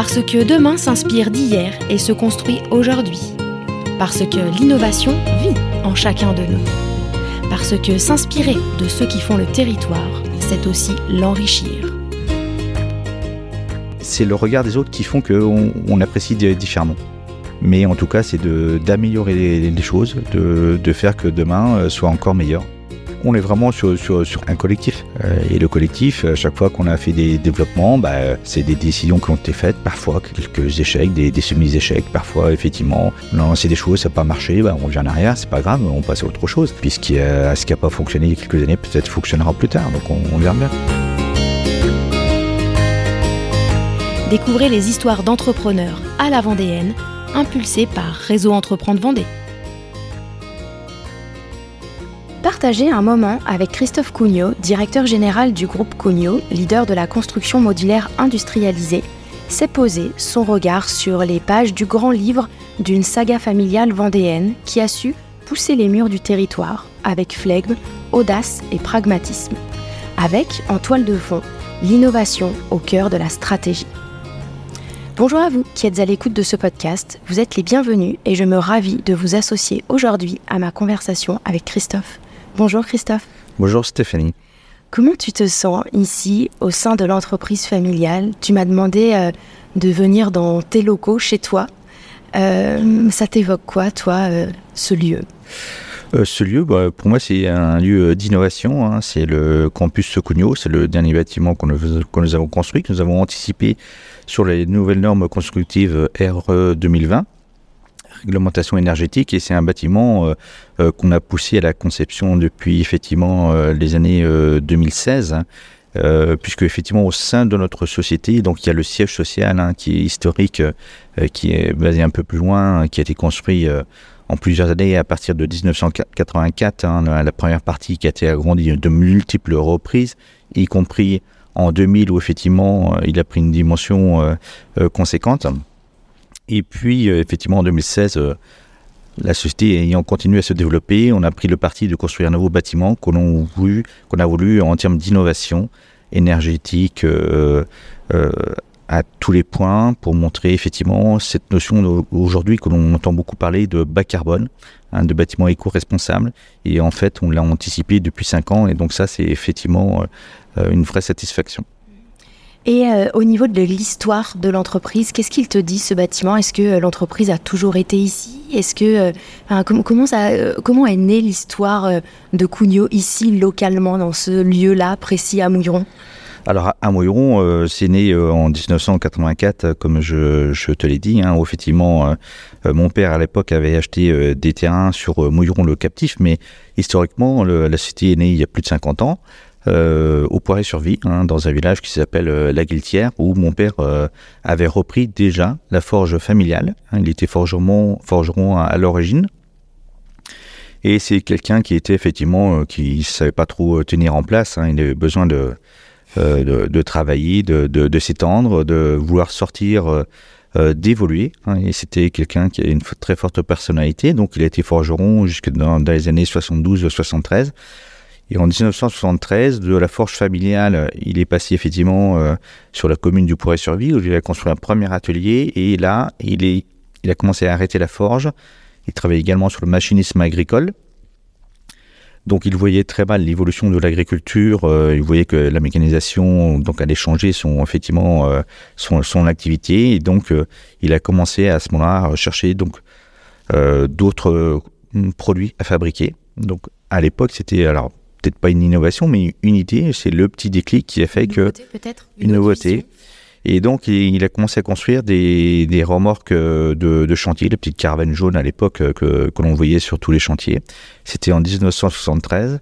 Parce que demain s'inspire d'hier et se construit aujourd'hui. Parce que l'innovation vit en chacun de nous. Parce que s'inspirer de ceux qui font le territoire, c'est aussi l'enrichir. C'est le regard des autres qui font qu'on on apprécie différemment. Mais en tout cas, c'est d'améliorer les, choses, de, de faire que demain euh, soit encore meilleur on est vraiment sur, un collectif. Euh, et le collectif, à chaque fois qu'on a fait des développements, bah, c'est des décisions qui ont été faites, parfois quelques échecs, des, semi-échecs, parfois effectivement, on a lancé des choses, ça n'a pas marché, bah, on revient en arrière, c'est pas grave, on passe à autre chose. Puis ce qui n'a pas fonctionné il y a quelques années, peut-être fonctionnera plus tard, donc on, on verra bien. Découvrez les histoires d'entrepreneurs à la Vendéenne, impulsées par Réseau Entreprendre Vendée. Partagez un moment avec Christophe Cugnot, directeur général du groupe Cugnot, leader de la construction modulaire industrialisée, s'est posé son regard sur les pages du grand livre d'une saga familiale vendéenne qui a su pousser les murs du territoire avec flegme, audace et pragmatisme, avec, en toile de fond, l'innovation au cœur de la stratégie. Bonjour à vous qui êtes à l'écoute de ce podcast, vous êtes les bienvenus et je me ravis de vous associer aujourd'hui à ma conversation avec Christophe. Bonjour Christophe. Bonjour Stéphanie. Comment tu te sens ici au sein de l'entreprise familiale? Tu m'as demandé euh, de venir dans tes locaux, chez toi. Euh, ça t'évoque quoi, toi, euh, ce lieu? Ce lieu, bah, pour moi, c'est un lieu d'innovation. Hein. C'est le campus Socugno. C'est le dernier bâtiment qu'on nous avons construit, que nous avons anticipé sur les nouvelles normes constructives RE 2020 réglementation énergétique et c'est un bâtiment euh, euh, qu'on a poussé à la conception depuis effectivement euh, les années 2016. Hein. puisque effectivement au sein de notre société, donc il y a le siège social hein, qui est historique, qui est basé un peu plus loin, qui a été construit en plusieurs années à partir de 1984, hein, la première partie qui a été agrandie de multiples reprises, y compris en 2000 où effectivement il a pris une dimension conséquente. Et puis, euh, effectivement, en 2016, euh, la société ayant continué à se développer, on a pris le parti de construire un nouveau bâtiment qu'on a voulu, qu'on a voulu en termes d'innovation énergétique euh, à tous les points pour montrer effectivement cette notion aujourd'hui que l'on entend beaucoup parler de bas carbone, hein, de bâtiment éco-responsable. Et en fait, on l'a anticipé depuis cinq ans et donc ça, c'est effectivement une vraie satisfaction. Et euh, au niveau de l'histoire de l'entreprise, qu'est-ce qu'il te dit ce bâtiment? Est-ce que euh, l'entreprise a toujours été ici? Est-ce que euh, comment est née l'histoire de Cugnot ici localement dans ce lieu-là précis à Mouilleron? Alors à Mouilleron, c'est né en 1984, comme je, te l'ai dit. Hein, où effectivement, mon père à l'époque avait acheté des terrains sur Mouilleron le captif, mais historiquement, la cité est née il y a plus de 50 ans. Euh, au Poiré-sur-Vie, hein, dans un village qui s'appelle euh, La Guiltière, où mon père euh, avait repris déjà la forge familiale. Hein. il était forgeron, forgeron à, l'origine. Et c'est quelqu'un qui était effectivement, qui ne savait pas trop tenir en place. Hein. il avait besoin de, de, travailler, de, s'étendre, de vouloir sortir, d'évoluer. et c'était quelqu'un qui a une très forte personnalité. Donc il a été forgeron jusque dans, dans les années 72-73. Et en 1973, de la forge familiale, il est passé effectivement euh, sur la commune du Pourret-sur-Vie, où il a construit un premier atelier. Et là, il, a commencé à arrêter la forge. Il travaillait également sur le machinisme agricole. Donc il voyait très mal l'évolution de l'agriculture, euh, il voyait que la mécanisation donc allait changer son euh, activité et donc il a commencé à ce moment-là à rechercher donc d'autres produits à fabriquer. Donc à l'époque c'était alors peut-être pas une innovation, mais une idée. C'est le petit déclic qui a fait une que. Nouveauté, peut-être Une, nouveauté. Et donc, il a commencé à construire des, des remorques euh, de, de, chantier, les petites caravanes jaunes à l'époque euh, que, que l'on voyait sur tous les chantiers. C'était en 1973.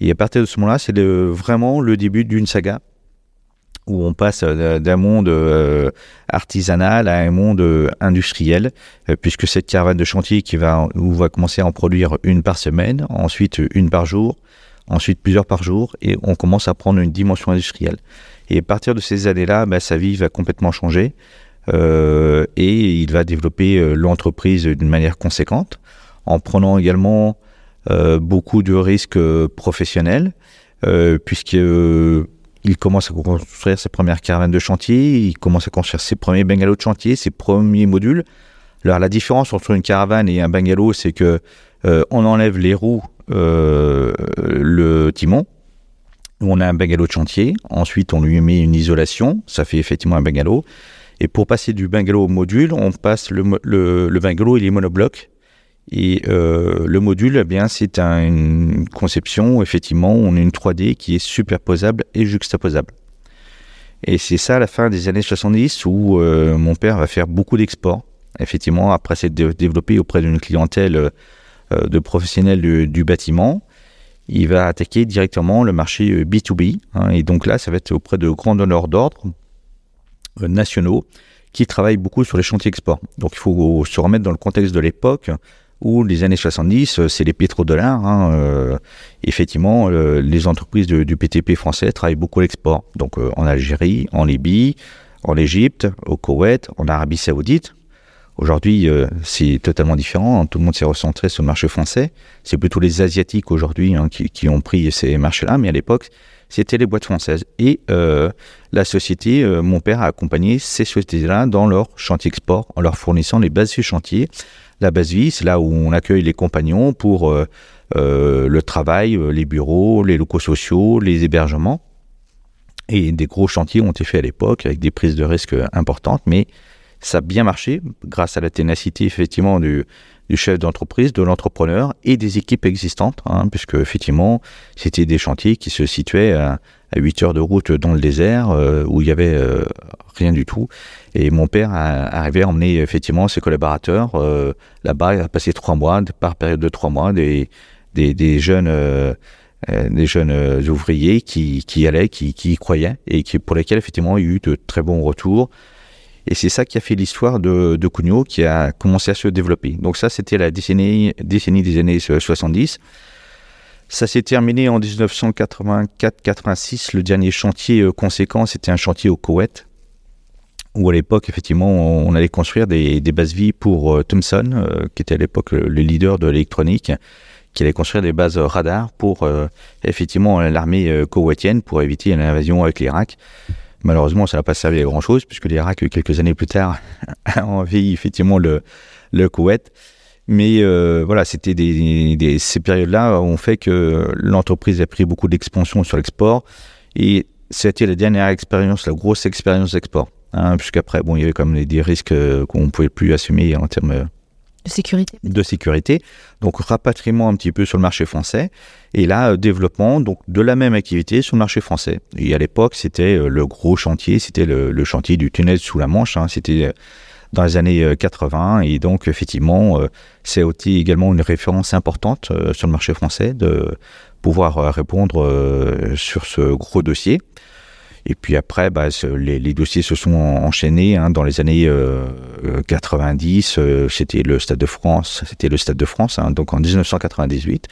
Et à partir de ce moment-là, c'est vraiment le début d'une saga où on passe euh, d'un monde artisanal à un monde industriel, puisque cette caravane de chantier qui va, où on va commencer à en produire une par semaine, ensuite une par jour, ensuite plusieurs par jour, et on commence à prendre une dimension industrielle. Et à partir de ces années-là, bah, sa vie va complètement changer, euh, et il va développer euh, l'entreprise d'une manière conséquente, en prenant également euh, beaucoup de risques professionnels, puisqu'il il commence à construire ses premières caravanes de chantier, il commence à construire ses premiers bungalows de chantier, ses premiers modules. Alors la différence entre une caravane et un bungalow, c'est que euh, on enlève les roues, euh, le timon, on a un bungalow de chantier. Ensuite, on lui met une isolation, ça fait effectivement un bungalow. Et pour passer du bungalow au module, on passe le, bungalow, il est monobloc. Et euh, le module, eh bien, c'est une conception, effectivement, on a une 3D qui est superposable et juxtaposable. Et c'est ça à la fin des années 70 où euh, mon père va faire beaucoup d'exports. Effectivement, après s'être développé auprès d'une clientèle euh, de professionnels du, bâtiment, il va attaquer directement le marché B2B. Hein. et donc là, ça va être auprès de grands donneurs d'ordre nationaux qui travaillent beaucoup sur les chantiers export. Donc il faut se remettre dans le contexte de l'époque où les années 70, euh, c'est les pétrodollars. Hein, euh, effectivement, euh, les entreprises du PTP français travaillent beaucoup à l'export. Donc en Algérie, en Libye, en Égypte, au Koweït, en Arabie Saoudite. Aujourd'hui, c'est totalement différent. Tout le monde s'est recentré sur le marché français. C'est plutôt les Asiatiques aujourd'hui hein, qui, ont pris ces marchés-là. Mais à l'époque, c'était les boîtes françaises. Et la société, mon père a accompagné ces sociétés-là dans leur chantier export en leur fournissant les bases du chantier la base vie, c'est là où on accueille les compagnons pour euh, euh, le travail, euh, les bureaux, les locaux sociaux, les hébergements. Et des gros chantiers ont été faits à l'époque avec des prises de risques importantes, mais ça a bien marché grâce à la ténacité effectivement du, chef d'entreprise, de l'entrepreneur et des équipes existantes, hein, puisque effectivement c'était des chantiers qui se situaient à, 8 heures de route dans le désert où il y avait rien du tout. Et mon père arrivait à emmener effectivement ses collaborateurs euh, là-bas, il a passé trois mois, par période de trois mois, des, des, jeunes, euh, euh, des jeunes ouvriers qui, qui allaient, qui, qui, y croyaient et qui, pour lesquels effectivement il y a eu de très bons retours. Et c'est ça qui a fait l'histoire de, de Cugnot qui a commencé à se développer. Donc ça, c'était la décennie, des années 70. Ça s'est terminé en 1984-86. Le dernier chantier conséquent, c'était un chantier au Koweït où à l'époque, effectivement, on, allait construire des, bases vie pour euh, Thomson, euh, qui était à l'époque le, leader de l'électronique, qui allait construire des bases radar pour, euh, effectivement, l'armée koweïtienne pour éviter une invasion avec l'Irak. Malheureusement, ça n'a pas servi à grand-chose, puisque l'Irak, quelques années plus tard, a envahi effectivement le, le. Mais voilà, c'était des, ces périodes-là ont fait que l'entreprise a pris beaucoup d'expansion sur l'export. Et c'était la dernière expérience, la grosse expérience d'export. Hein, puisqu'après, bon, il y avait comme des risques euh, qu'on ne pouvait plus assumer en termes euh, de sécurité. Donc rapatriement un petit peu sur le marché français. Et là, euh, développement donc de la même activité sur le marché français. Et à l'époque, c'était le gros chantier, c'était le, chantier du tunnel sous la Manche. Hein. c'était dans les années 80. Et donc, effectivement, c'est aussi également une référence importante sur le marché français de pouvoir répondre sur ce gros dossier. Et puis après, bah, les, dossiers se sont enchaînés hein, dans les années 90. Euh, euh, c'était le Stade de France, c'était le Stade de France, hein, donc en 1998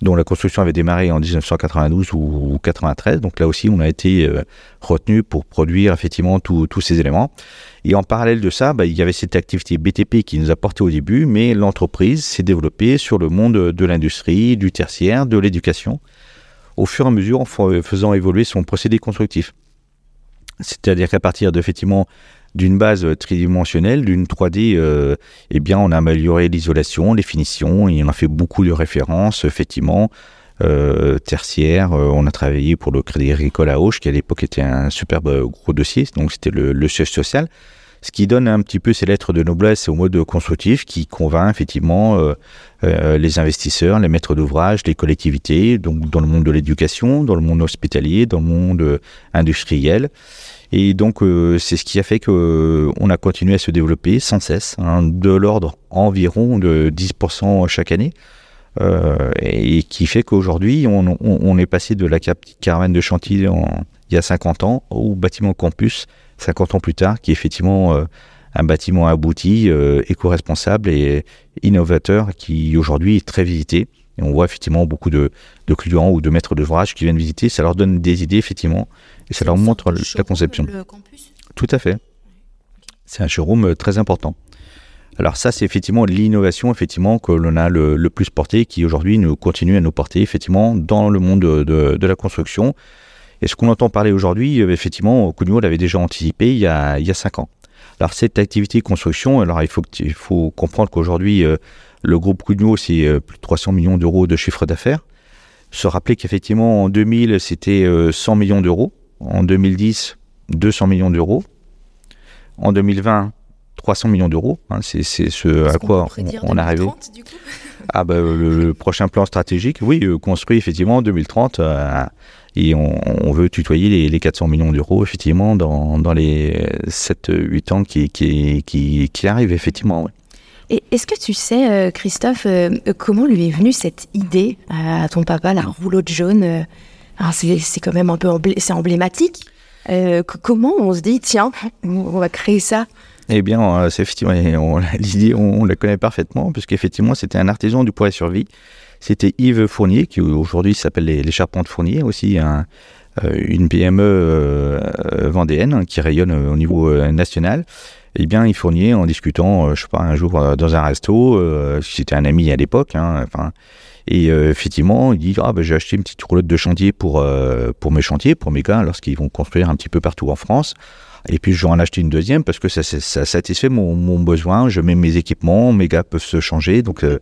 dont la construction avait démarré en 1992 ou, 93. Donc là aussi, on a été euh, retenu pour produire effectivement tous ces éléments. Et en parallèle de ça, bah, il y avait cette activité BTP qui nous a porté au début, mais l'entreprise s'est développée sur le monde de l'industrie, du tertiaire, de l'éducation, au fur et à mesure en faisant évoluer son procédé constructif. C'est-à-dire qu'à partir effectivement d'une base tridimensionnelle, d'une 3D, euh, eh bien, on a amélioré l'isolation, les finitions, et on a fait beaucoup de références, effectivement, euh, tertiaires. Euh, on a travaillé pour le Crédit Agricole à Auch, qui à l'époque était un superbe gros dossier, donc c'était le, le, siège social. Ce qui donne un petit peu ces lettres de noblesse au mode constructif qui convainc effectivement les investisseurs, les maîtres d'ouvrage, les collectivités, donc dans le monde de l'éducation, dans le monde hospitalier, dans le monde industriel. Et donc, euh, c'est ce qui a fait qu'on euh, a continué à se développer sans cesse, hein, de l'ordre environ de 10% chaque année. Euh, et qui fait qu'aujourd'hui, on, est passé de la caravane de chantier il y a 50 ans au bâtiment campus 50 ans plus tard, qui est effectivement un bâtiment abouti, éco-responsable et innovateur, qui aujourd'hui est très visité. Et on voit effectivement beaucoup de, clients ou de maîtres d'ouvrage qui viennent visiter. Ça leur donne des idées, effectivement, et ça leur montre la conception. Le campus? Tout à fait. C'est un showroom euh, très important. Alors ça, c'est effectivement l'innovation effectivement que l'on a le, plus porté, qui aujourd'hui nous continue à nous porter effectivement dans le monde de, la construction. Et ce qu'on entend parler aujourd'hui, effectivement, Cugnot l'avait déjà anticipé il y a, il y a cinq ans. Alors cette activité construction, alors il faut, il faut comprendre qu'aujourd'hui, le groupe Cugnot, c'est plus de 300 millions d'euros de chiffre d'affaires. Se rappeler qu'effectivement, en 2000, c'était 100 millions d'euros. En 2010, 200 millions d'euros. En 2020, 300 millions d'euros. Hein, c'est ce à quoi on, est arrivé. ah bah, le, prochain plan stratégique, oui, euh, construit effectivement en 2030. Euh, et on, veut tutoyer les, 400 millions d'euros, effectivement, dans, dans les 7-8 ans qui, qui, qui, qui, arrivent, effectivement. Et est-ce que tu sais, euh, Christophe, comment lui est venue cette idée à ton papa, la rouleau de jaune C'est quand même un peu c'est emblématique. comment on se dit, tiens, on va créer ça? Eh bien, euh, c'est effectivement, l'idée, on, la connaît parfaitement, puisqu'effectivement, c'était un artisan du poids et survie. C'était Yves Fournier, qui aujourd'hui s'appelle les, Charpentes Fournier, aussi euh, une PME euh, vendéenne qui rayonne au niveau national. Eh bien, Yves Fournier, en discutant, je sais pas, un jour dans un resto, c'était un ami à l'époque, hein, enfin, et effectivement, il dit ah ben j'ai acheté une petite roulotte de chantier pour pour mes chantiers, pour mes gars, lorsqu'ils vont construire un petit peu partout en France. Et puis je vais en acheter une deuxième parce que ça, satisfait mon, besoin. Je mets mes équipements, mes gars peuvent se changer. Donc, euh,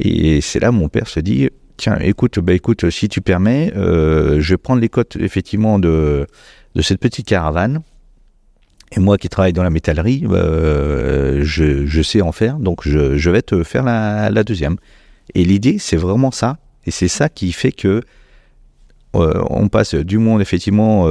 et c'est là mon père se dit tiens, écoute, bah écoute, si tu permets, euh, je vais prendre les cotes effectivement de, de cette petite caravane. Et moi qui travaille dans la métallerie, euh, je, je, sais en faire, donc je, je vais te faire la, la deuxième. Et l'idée, c'est vraiment ça. Et c'est ça qui fait que euh, on passe du monde effectivement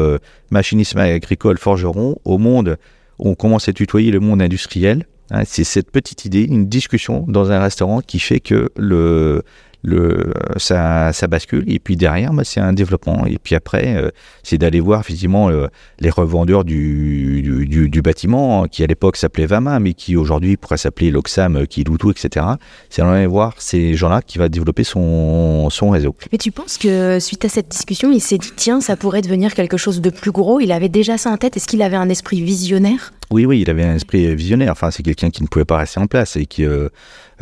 machinisme agricole, forgeron, au monde où on commence à tutoyer le monde industriel. Hein, c'est cette petite idée, une discussion dans un restaurant qui fait que le, le, ça, bascule. Et puis derrière, bah, c'est un développement. Et puis après, euh, c'est d'aller voir effectivement euh, les revendeurs du, du, bâtiment, qui à l'époque s'appelait Vama, mais qui aujourd'hui pourrait s'appeler Loxam, Kiloutou, etc. C'est d'aller voir ces gens-là qui va développer son, son réseau. Mais tu penses que suite à cette discussion, il s'est dit, tiens, ça pourrait devenir quelque chose de plus gros? Il avait déjà ça en tête Est-ce qu'il avait un esprit visionnaire? Oui, oui, il avait un esprit visionnaire. Enfin, c'est quelqu'un qui ne pouvait pas rester en place et qui, euh,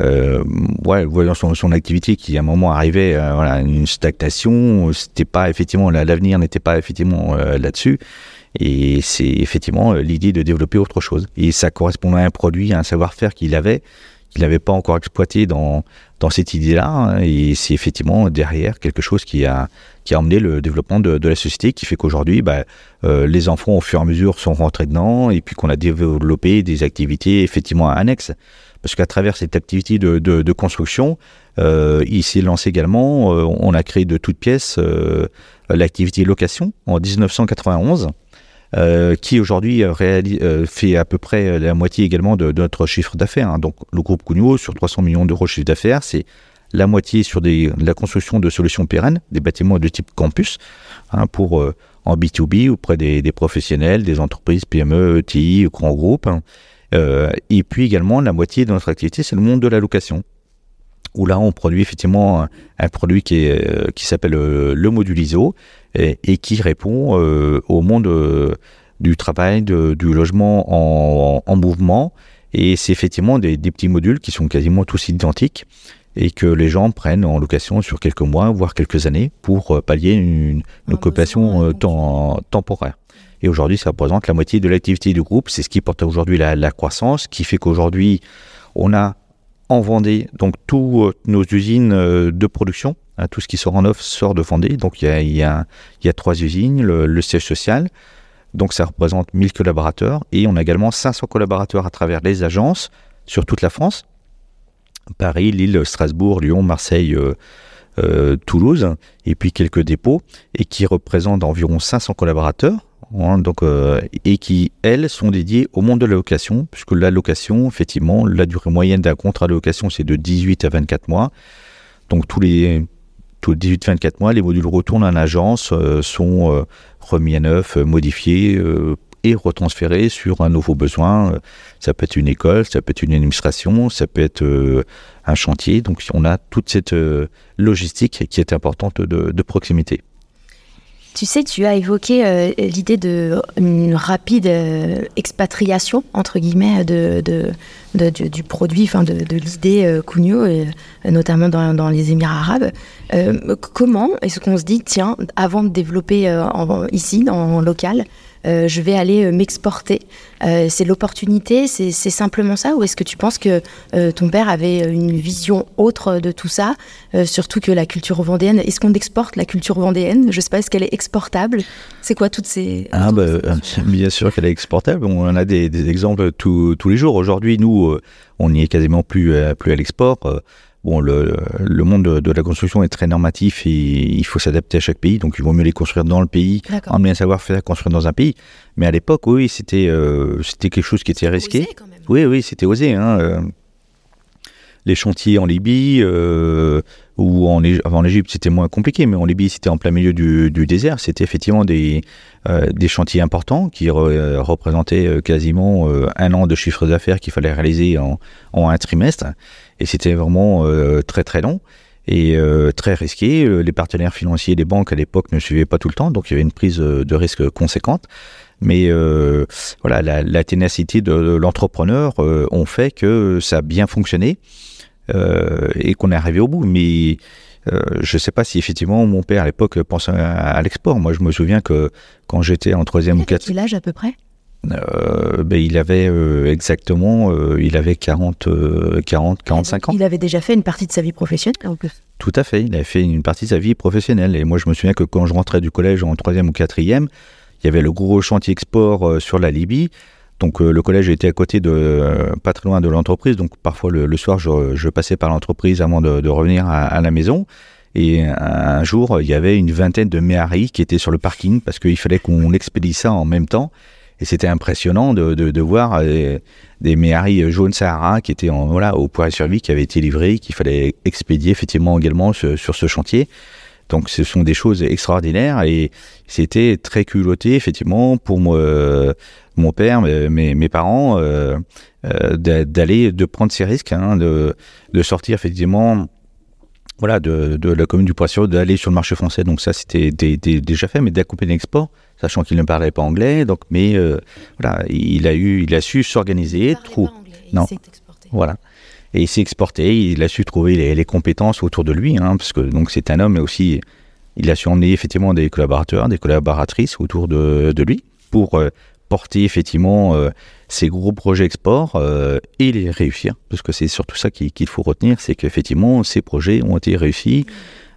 euh, voyant son, activité qui à un moment arrivait à euh, voilà, une stagnation, c'était pas effectivement l'avenir n'était pas effectivement euh, là-dessus. Et c'est effectivement l'idée de développer autre chose. Et ça correspondait à un produit, à un savoir-faire qu'il avait, qu'il n'avait pas encore exploité dans, dans cette idée-là. Hein. Et c'est effectivement derrière quelque chose qui a, qui a emmené le développement de, la société, qui fait qu'aujourd'hui, bah, euh, les enfants, au fur et à mesure, sont rentrés dedans, et puis qu'on a développé des activités effectivement annexes parce qu'à travers cette activité de construction, euh, il s'est lancé également, euh, on a créé de toutes pièces euh, l'activité location en 1991. Euh, qui aujourd'hui fait à peu près la moitié également de, notre chiffre d'affaires. Hein. Donc le groupe Cugnot, sur 300 millions d'euros de chiffre d'affaires, c'est la moitié sur la construction de solutions pérennes, des bâtiments de type campus, hein, pour en B2B auprès des, professionnels, des entreprises PME, TI, grands groupes. Hein. Euh, et puis également, la moitié de notre activité, c'est le monde de la location où là on produit effectivement un, produit qui, euh, qui s'appelle euh, le module ISO et, et qui répond au monde du travail, de, du logement en, en, mouvement. Et c'est effectivement des, des, petits modules qui sont quasiment tous identiques et que les gens prennent en location sur quelques mois, voire quelques années, pour pallier une, une occupation temporaire. Et aujourd'hui, ça représente la moitié de l'activité du groupe. C'est ce qui porte aujourd'hui la, la, croissance, qui fait qu'aujourd'hui, on a en Vendée donc toutes nos usines euh, de production. Hein, tout ce qui sort en offre sort de Vendée. Donc il y a, y a, trois usines, le, siège social. Donc ça représente 1000 collaborateurs. Et on a également 500 collaborateurs à travers les agences sur toute la France. Paris, Lille, Strasbourg, Lyon, Marseille, euh, euh, Toulouse, et puis quelques dépôts, et qui représentent environ 500 collaborateurs Hein, donc, euh, et qui, elles, sont dédiées au monde de la location, puisque la location, effectivement, la durée moyenne d'un contrat de location, c'est de 18 à 24 mois. Donc, tous les, tous les 18-24 mois, les modules retournent en agence, euh, sont euh, remis à neuf, modifiés et retransférés sur un nouveau besoin. Ça peut être une école, ça peut être une administration, ça peut être un chantier. Donc, on a toute cette logistique qui est importante de proximité. Tu sais, tu as évoqué euh, l'idée d'une rapide euh, expatriation, entre guillemets, de, du, produit, enfin de, l'idée euh, notamment dans, les Émirats arabes. comment est-ce qu'on se dit, tiens, avant de développer ici, en local, euh, je vais aller euh, m'exporter. Euh, c'est l'opportunité, c'est simplement ça Ou est-ce que tu penses que ton père avait une vision autre de tout ça Surtout que la culture vendéenne, est-ce qu'on exporte la culture vendéenne? Je ne sais pas, est-ce qu'elle est exportable? C'est quoi toutes ces... Ah bah, bien sûr qu'elle est exportable. On en a des, exemples tous les jours. Aujourd'hui, nous, on n'y est quasiment plus, plus à l'export. Bon, le, le monde de, la construction est très normatif et il faut s'adapter à chaque pays, donc il vaut mieux les construire dans le pays, emmener un savoir-faire construire dans un pays. Mais à l'époque, oui, c'était euh, c'était quelque chose qui était risqué. quand même. Oui, oui, c'était osé. Hein, euh. les chantiers en Libye euh, ou en, en Égypte, c'était moins compliqué, mais en Libye, c'était en plein milieu du, du désert. C'était effectivement des, des chantiers importants qui représentaient quasiment un an de chiffre d'affaires qu'il fallait réaliser en, en un trimestre. Et c'était vraiment euh, très très long et euh, très risqué. Euh, les partenaires financiers des banques à l'époque ne suivaient pas tout le temps, donc il y avait une prise de risque conséquente. Mais voilà, la, ténacité de, l'entrepreneur ont fait que ça a bien fonctionné et qu'on est arrivé au bout. Mais je ne sais pas si effectivement mon père à l'époque pensait à, l'export. Moi, je me souviens que quand j'étais en troisième ou quatrième... Quel âge à peu près? Euh, ben, il avait euh, exactement, euh, il avait 40, 40, 45 ans. Il avait déjà fait une partie de sa vie professionnelle en plus. Tout à fait, il avait fait une partie de sa vie professionnelle. Et moi, je me souviens que quand je rentrais du collège en troisième ou quatrième, il y avait le gros chantier export sur la Libye. Donc le collège était à côté de, pas très loin de l'entreprise. Donc parfois le, soir, je, passais par l'entreprise avant de, revenir à, la maison. Et un jour, il y avait une vingtaine de méharis qui étaient sur le parking parce qu'il fallait qu'on expédie ça en même temps. Et c'était impressionnant de, de, voir euh, des méharis jaunes Sahara qui étaient en, voilà, au point de survie, qui avaient été livrés, qu'il fallait expédier effectivement également sur, ce chantier. Donc ce sont des choses extraordinaires et c'était très culotté effectivement pour moi, euh, mon père, mes, mes parents, euh, d'aller, de prendre ces risques, hein, de, de sortir effectivement voilà, de, de, la commune du Poisson, d'aller sur le marché français. Donc ça, c'était déjà fait, mais d'accompagner l'export sachant qu'il ne parlait pas anglais. Donc, mais euh, voilà, il a eu, il a su s'organiser, trouver. Non, voilà. Et il s'est exporté. Il a su trouver les, compétences autour de lui, hein, parce que donc c'est un homme, mais aussi il a su emmener effectivement des collaborateurs, des collaboratrices autour de, de lui pour euh, porter effectivement euh, ces gros projets export et les réussir, parce que c'est surtout ça qu'il faut retenir, c'est qu'effectivement ces projets ont été réussis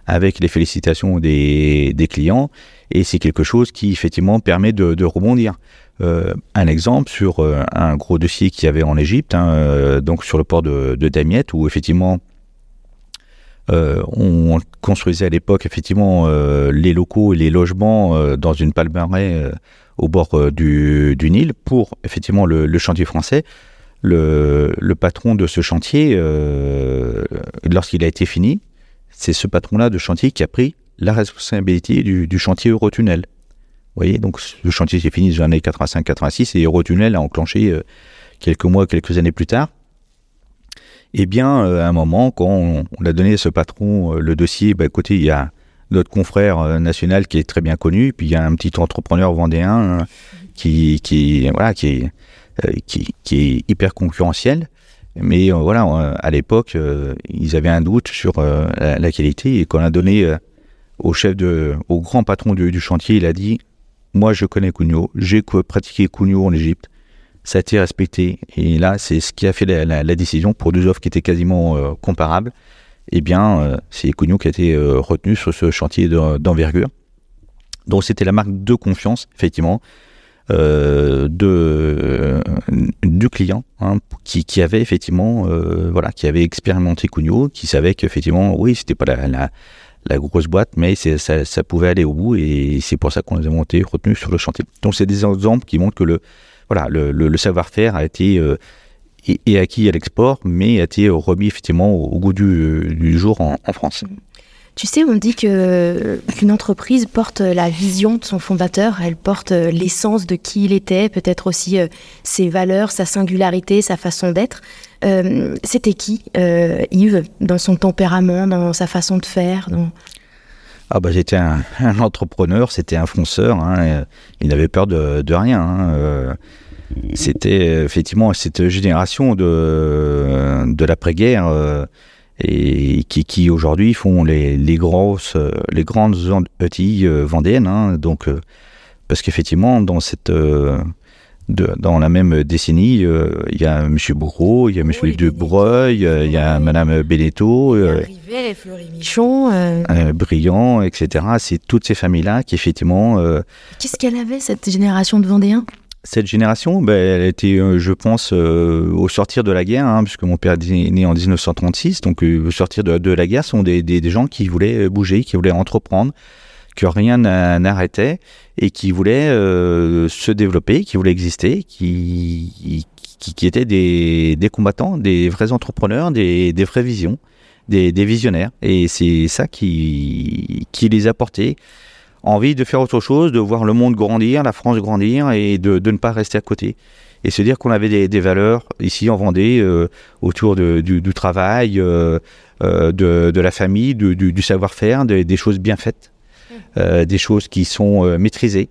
avec les félicitations des, des clients et c'est quelque chose qui effectivement permet de, rebondir. Euh, un exemple sur euh, un gros dossier qu'il y avait en Égypte, hein, euh, donc sur le port de, de Damiette, où effectivement on construisait à l'époque effectivement les locaux et les logements dans une palmeraie au bord du, du, Nil pour effectivement le, chantier français. Le, le, patron de ce chantier, lorsqu'il a été fini, c'est ce patron-là de chantier qui a pris la responsabilité du, chantier Eurotunnel. Vous voyez, donc le chantier s'est fini dans les années 85-86 et Eurotunnel a enclenché euh, quelques mois, quelques années plus tard. Eh bien, euh, à un moment, quand on, a donné à ce patron euh, le dossier, bah, écoutez, il y a notre confrère national qui est très bien connu, puis il y a un petit entrepreneur vendéen hein, qui, qui, voilà, qui, est, qui, est hyper concurrentiel. Mais voilà, à l'époque, ils avaient un doute sur la, la, qualité et qu'on a donné au chef de, au grand patron du, chantier, il a dit Moi, je connais Cugno, j'ai pratiqué Cugno en Égypte, ça a été respecté. Et là, c'est ce qui a fait la, décision pour deux offres qui étaient quasiment euh, comparables. Eh bien, euh, c'est Cugno qui a été euh, retenu sur ce chantier d'envergure. Donc, c'était la marque de confiance, effectivement, de, du client hein, qui, avait effectivement, voilà, qui avait expérimenté Cugno, qui savait qu'effectivement, oui, c'était pas la, la grosse boîte, mais ça, pouvait aller au bout et c'est pour ça qu'on les a montés, retenus sur le chantier. Donc c'est des exemples qui montrent que le, voilà, le, savoir-faire a été euh, acquis à l'export, mais a été remis effectivement au, goût du, du jour en, en, France. Tu sais, on dit que qu'une entreprise porte la vision de son fondateur, elle porte l'essence de qui il était, peut-être aussi euh, ses valeurs, sa singularité, sa façon d'être. Euh, c'était qui, euh, Yves, dans son tempérament, dans sa façon de faire Ah bah j'étais un, entrepreneur, c'était un fonceur, hein, il n'avait peur de, rien. Hein, c'était effectivement cette génération de, de l'après-guerre et qui, qui aujourd'hui font les, les, grosses, les grandes ETI vendéennes. Hein, donc, parce qu'effectivement, dans cette de, dans la même décennie, euh, il y a M. Bourreau, il y a M. Oh, Dubreuil, il y a Mme Belletto. Euh, Fleury Michon. Euh. Euh, Brillant, etc. C'est toutes ces familles-là qui, effectivement. Qu'est-ce qu'elle avait, cette génération de Vendéens? Cette génération, ben, elle était, je pense, au sortir de la guerre, hein, puisque mon père est né en 1936, donc au sortir de, la guerre, sont des, gens qui voulaient bouger, qui voulaient entreprendre, que rien n'arrêtait et qui voulaient euh, se développer, qui voulaient exister, qui, étaient des, combattants, des vrais entrepreneurs, des, vraies visions, des, visionnaires. Et c'est ça qui les a portés. Envie de faire autre chose, de voir le monde grandir, la France grandir et de, de ne pas rester à côté. Et se dire qu'on avait des, des, valeurs ici en Vendée euh, autour de, du, du, travail, euh, de, de, la famille, du, du savoir-faire, des choses bien faites. Euh, des choses qui sont euh, maîtrisées.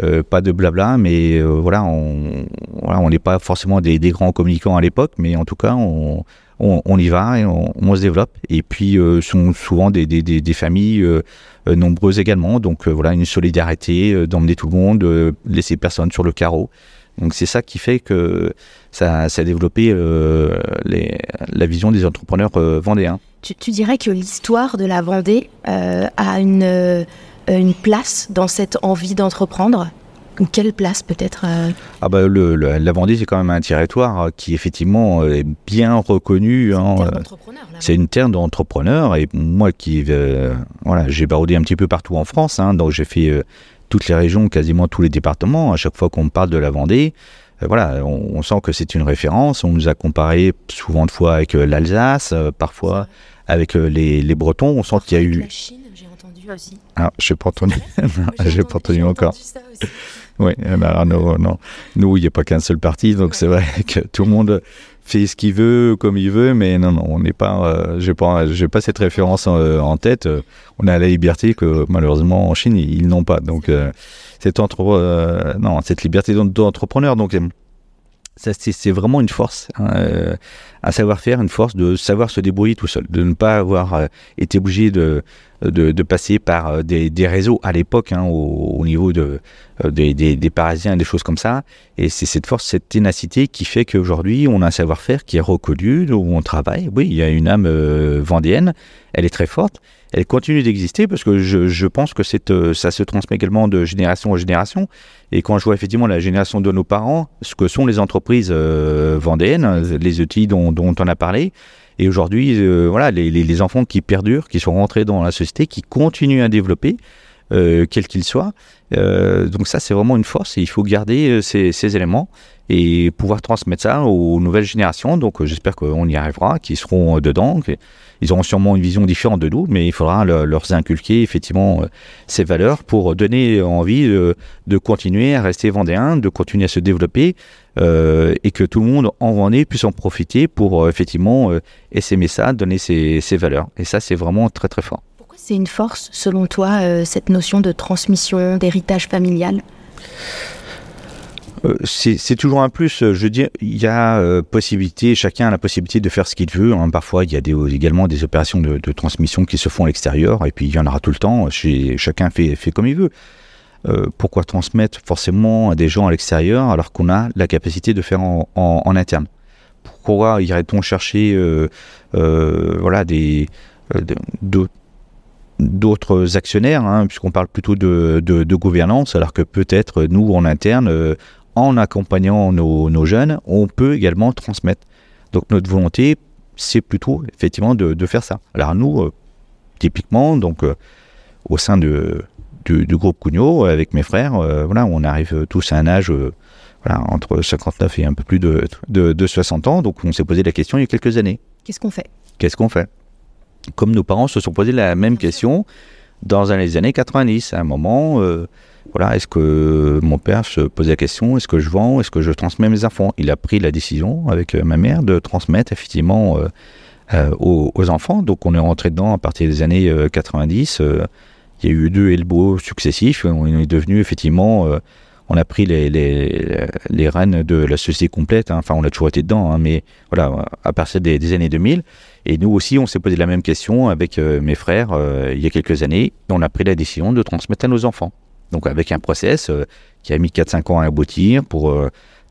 Euh, pas de blabla, mais voilà, on voilà, on n'est pas forcément des, grands communicants à l'époque, mais en tout cas, on, on, y va et on, se développe. Et puis, sont souvent des, des, familles nombreuses également. Donc, voilà, une solidarité d'emmener tout le monde, de laisser personne sur le carreau. Donc, c'est ça qui fait que ça, a développé la vision des entrepreneurs vendéens. Tu, tu, dirais que l'histoire de la Vendée a une euh, une place dans cette envie d'entreprendre? Quelle place peut-être euh ah bah le, La Vendée, c'est quand même un territoire qui effectivement est bien reconnu. C'est une terre d'entrepreneurs. Et moi qui euh, voilà, j'ai baroudé un petit peu partout en France, hein, donc j'ai fait toutes les régions, quasiment tous les départements. À chaque fois qu'on parle de la Vendée, voilà, on, sent que c'est une référence. On nous a comparé souvent de fois avec l'Alsace, parfois avec les, les, Bretons. On sent qu'il y a eu. Ah, je n'ai pas entendu. j'ai pas entendu encore. Oui, alors non, Nous, il n'y a pas qu'un seul parti, donc c'est vrai que tout le monde fait ce qu'il veut, comme il veut, mais non, non, on n'est pas. Euh, j'ai pas, j'ai pas cette référence en, tête. On a la liberté que malheureusement en Chine ils, n'ont pas. Donc euh, cette entre, euh, non, cette liberté d'entrepreneur. Donc c'est vraiment une force, hein, euh, un savoir-faire, une force de savoir se débrouiller tout seul, de ne pas avoir euh, été obligé de, passer par euh, des, réseaux à l'époque hein, au, niveau de, des, des, Parisiens, des choses comme ça. Et c'est cette force, cette ténacité qui fait qu'aujourd'hui, on a un savoir-faire qui est reconnu, où on travaille. Oui, il y a une âme vendéenne, elle est très forte elle continue d'exister parce que je, je pense que c'est, ça se transmet également de génération en génération. Et quand je vois effectivement la génération de nos parents, ce que sont les entreprises euh, vendéennes, les outils dont, dont, on a parlé, et aujourd'hui, euh, voilà, les, les, enfants qui perdurent, qui sont rentrés dans la société, qui continuent à développer, euh, quels qu'ils soient. Euh, donc ça, c'est vraiment une force et il faut garder euh, ces, ces, éléments et pouvoir transmettre ça aux nouvelles générations. Donc j'espère qu'on y arrivera, qu'ils seront dedans. Ils auront sûrement une vision différente de nous, mais il faudra leur inculquer effectivement ces valeurs pour donner envie de, continuer à rester vendéen, de continuer à se développer euh, et que tout le monde en Vendée puisse en profiter pour effectivement essaimer ça, donner ces valeurs. Et ça, c'est vraiment très très fort. Pourquoi c'est une force, selon toi, cette notion de transmission, d'héritage familial? euh, c'est toujours un plus. Je veux dire, il y a euh, possibilité, chacun a la possibilité de faire ce qu'il veut. Hein. Parfois, il y a également des opérations de, transmission qui se font à l'extérieur, et puis il y en aura tout le temps. Chacun fait, comme il veut. Euh, pourquoi transmettre forcément à des gens à l'extérieur alors qu'on a la capacité de faire en, interne? Pourquoi irait-on chercher voilà, des, d'autres actionnaires, hein, puisqu'on parle plutôt de, gouvernance, alors que peut-être nous en interne, en accompagnant nos, jeunes, on peut également transmettre. Donc notre volonté, c'est plutôt effectivement de, faire ça. Alors nous, euh, typiquement, donc euh, au sein de, du, groupe Cugnot, avec mes frères, euh, voilà, on arrive tous à un âge voilà, entre 59 et un peu plus de, de 60 ans. Donc on s'est posé la question il y a quelques années. Qu'est-ce qu'on fait? Qu'est-ce qu'on fait? Comme nos parents se sont posé la même question dans les années 90. À un moment, voilà, est-ce que mon père se posait la question, est-ce que je vends, est-ce que je transmets mes enfants? Il a pris la décision avec euh, ma mère de transmettre effectivement euh, euh, aux, enfants. Donc on est rentré dedans à partir des années 90. il y a eu deux elbows successifs. On est devenu effectivement, on a pris les, les, rênes de la société complète. Hein. Enfin, on a toujours été dedans, hein, mais voilà, à partir des, années 2000. Et nous aussi, on s'est posé la même question avec mes frères il y a quelques années. On a pris la décision de transmettre à nos enfants. Donc, avec un process qui a mis 4-5 ans à aboutir pour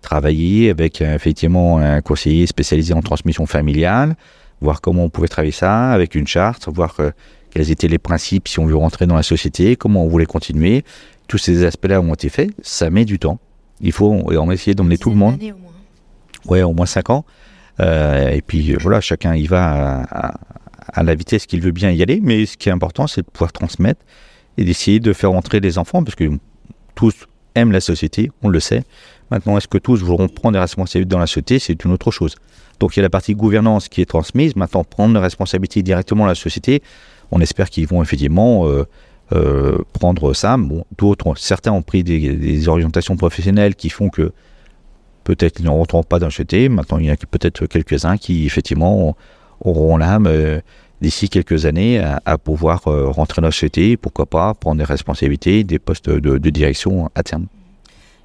travailler avec effectivement un conseiller spécialisé en transmission familiale, voir comment on pouvait travailler ça avec une charte, voir quels étaient les principes si on veut rentrer dans la société, comment on voulait continuer. Tous ces aspects-là ont été faits. Ça met du temps. Il faut, on essayer d'emmener tout le monde. Au moins. Ouais, au moins 5 ans. Euh, et puis euh, voilà, chacun y va à, la vitesse qu'il veut bien y aller. Mais ce qui est important, c'est de pouvoir transmettre et d'essayer de faire entrer les enfants, parce que tous aiment la société, on le sait. Maintenant, est-ce que tous voudront prendre des responsabilités dans la société? C'est une autre chose. Donc il y a la partie gouvernance qui est transmise. Maintenant, prendre des responsabilités directement dans la société, on espère qu'ils vont effectivement euh, euh, prendre ça. D'autres, certains ont pris des, orientations professionnelles qui font que peut-être ils ne rentreront pas dans le Maintenant, il y en a peut-être quelques-uns qui effectivement auront l'âme euh, d'ici quelques années à, pouvoir rentrer dans la société, pourquoi pas prendre des responsabilités, des postes de direction à terme.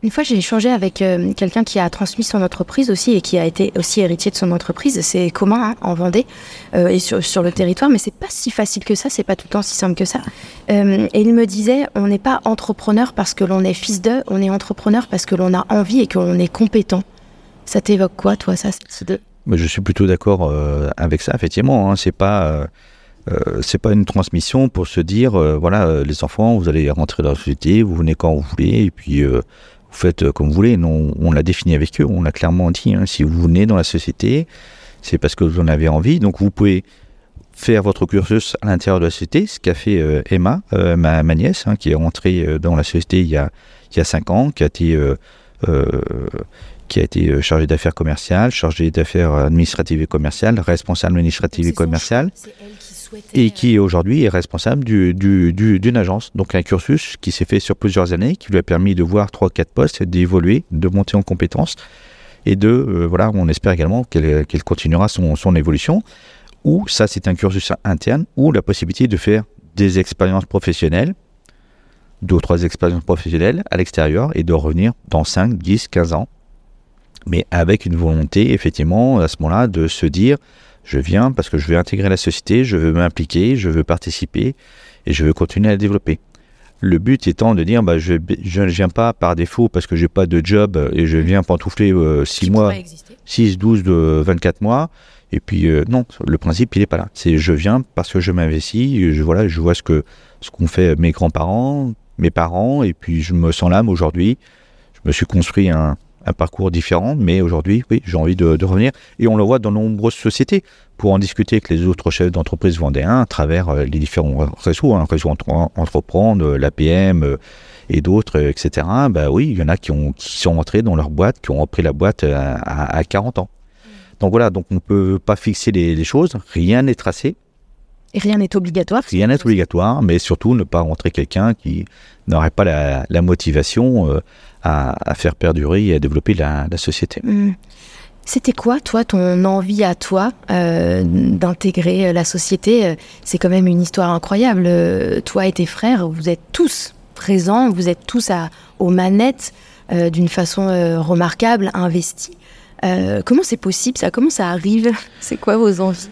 Une fois, j'ai échangé avec euh, quelqu'un qui a transmis son entreprise aussi et qui a été aussi héritier de son entreprise. C'est commun hein, en Vendée euh, et sur, sur, le territoire, mais c'est pas si facile que ça. C'est pas tout le temps si simple que ça. Euh, et il me disait, on n'est pas entrepreneur parce que l'on est fils d'eux, on est entrepreneur parce que l'on a envie et que l'on est compétent. Ça t'évoque quoi, toi, ça? Je suis plutôt d'accord avec ça. Effectivement, hein, c'est pas. c'est pas une transmission pour se dire voilà les enfants vous allez rentrer dans la société vous venez quand vous voulez et puis vous faites euh, comme vous voulez. Non, on l'a défini avec eux, on l'a clairement dit. Hein. si vous venez dans la société, c'est parce que vous en avez envie. Donc vous pouvez faire votre cursus à l'intérieur de la société, ce qu'a fait euh, Emma, euh, ma, nièce, hein, qui est rentrée dans la société il y a, il y a cinq ans, qui a été, qui a été chargée d'affaires commerciales, chargée d'affaires administratives et commerciales, responsable administrative et commerciale et qui aujourd'hui est responsable d'une du, du, agence. Donc un cursus qui s'est fait sur plusieurs années, qui lui a permis de voir 3-4 postes, d'évoluer, de monter en compétences et de, euh, voilà, on espère également qu'elle continuera son, son évolution. Ou ça, c'est un cursus interne, ou la possibilité de faire des expériences professionnelles, deux ou trois expériences professionnelles à l'extérieur et de revenir dans 5, 10, 15 ans. Mais avec une volonté, effectivement, à ce moment-là, de se dire, je viens parce que je veux intégrer la société, je veux m'impliquer, je veux participer et je veux continuer à la développer. Le but étant de dire, bah, je ne viens pas par défaut parce que j'ai pas de job et je viens pantoufler 6 euh, mois, 6, 12, 24 mois. Et puis, euh, non, le principe, il n'est pas là. C'est je viens parce que je m'investis, je, voilà, je vois ce que ce qu'ont fait mes grands-parents, mes parents, et puis je me sens l'âme aujourd'hui. Je me suis construit un, un parcours différent, mais aujourd'hui, oui, j'ai envie de, revenir. Et on le voit dans nombreuses sociétés. Pour en discuter avec les autres chefs d'entreprise vendéens à travers euh, les différents réseaux, hein, réseau entreprendre, l'APM euh, et d'autres, etc. Bah oui, il y en a qui, ont, qui sont entrés dans leur boîte, qui ont repris la boîte euh, à, à 40 ans. Donc voilà, donc on ne peut pas fixer les, choses, rien n'est tracé. Et rien n'est obligatoire. Rien n'est obligatoire, mais surtout ne pas rentrer quelqu'un qui n'aurait pas la, motivation à, faire perdurer et à développer la, société. Hmm. C'était quoi, toi, ton envie à toi euh, d'intégrer euh, la société euh, C'est quand même une histoire incroyable. Toi et tes frères, vous êtes tous présents, vous êtes tous à, aux manettes d'une façon remarquable, investis. comment c'est possible ça? Comment ça arrive? C'est quoi vos envies?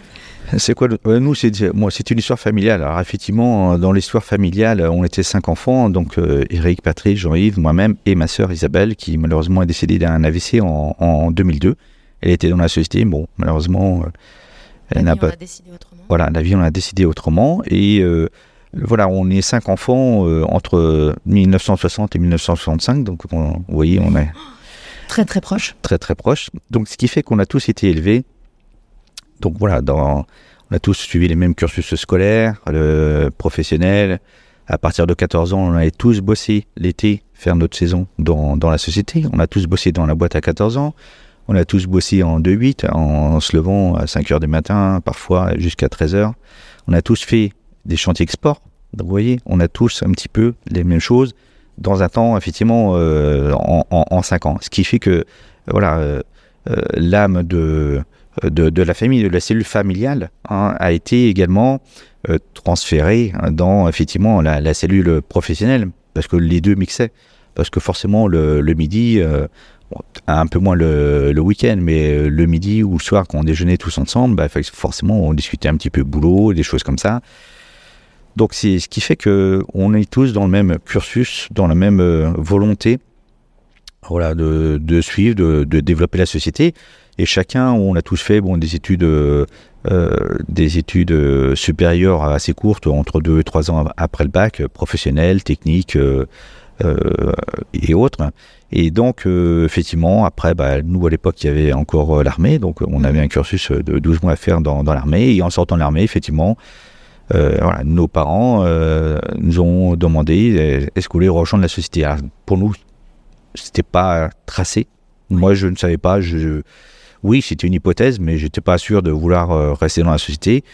C'est quoi Nous, c'est moi, c'est une histoire familiale. Alors effectivement, dans l'histoire familiale, on était cinq enfants, donc euh, Eric, Patrick, Jean-Yves, moi-même et ma sœur Isabelle, qui malheureusement est décédée d'un AVC en, 2002. Elle était dans la société, bon, malheureusement, euh, elle n'a pas. décidé autrement. Voilà, la vie, on a décidé autrement, et euh, voilà, on est cinq enfants entre 1960 et 1965, donc vous voyez, on est très très proche. Très très proche. Donc ce qui fait qu'on a tous été élevés donc voilà, on a tous suivi les mêmes cursus scolaires, le professionnel. À partir de 14 ans, on avait tous bossé l'été, faire notre saison dans, dans, la société. On a tous bossé dans la boîte à 14 ans. On a tous bossé en 2-8, en, se levant à 5 heures du matin, parfois jusqu'à 13 heures. On a tous fait des chantiers export. Donc vous voyez, on a tous un petit peu les mêmes choses dans un temps, effectivement, euh, en, en, 5 ans. Ce qui fait que, voilà, euh, euh, l'âme de, de, la famille, de la cellule familiale, hein, a été également transféré dans effectivement la, cellule professionnelle, parce que les deux mixaient. Parce que forcément, le, midi, un peu moins le, week-end, mais le midi ou le soir, quand on déjeunait tous ensemble, bah, forcément, on discutait un petit peu boulot, des choses comme ça. Donc, c'est ce qui fait que on est tous dans le même cursus, dans la même volonté voilà, de, suivre, de, développer la société. Et chacun, on a tous fait bon, des études, euh, des études euh, supérieures assez courtes, entre 2 et 3 ans après le bac, professionnelles, techniques euh, et autres. Et donc, effectivement, après, bah, nous, à l'époque, il y avait encore l'armée. Donc, on avait un cursus de 12 mois à faire dans, l'armée. Et en sortant de l'armée, effectivement, voilà, nos parents nous ont demandé est-ce que vous voulez rejoindre la société? Pour nous, c'était pas tracé. Moi, je ne savais pas. Je, oui, c'était une hypothèse, mais j'étais pas sûr de vouloir euh, rester dans la société.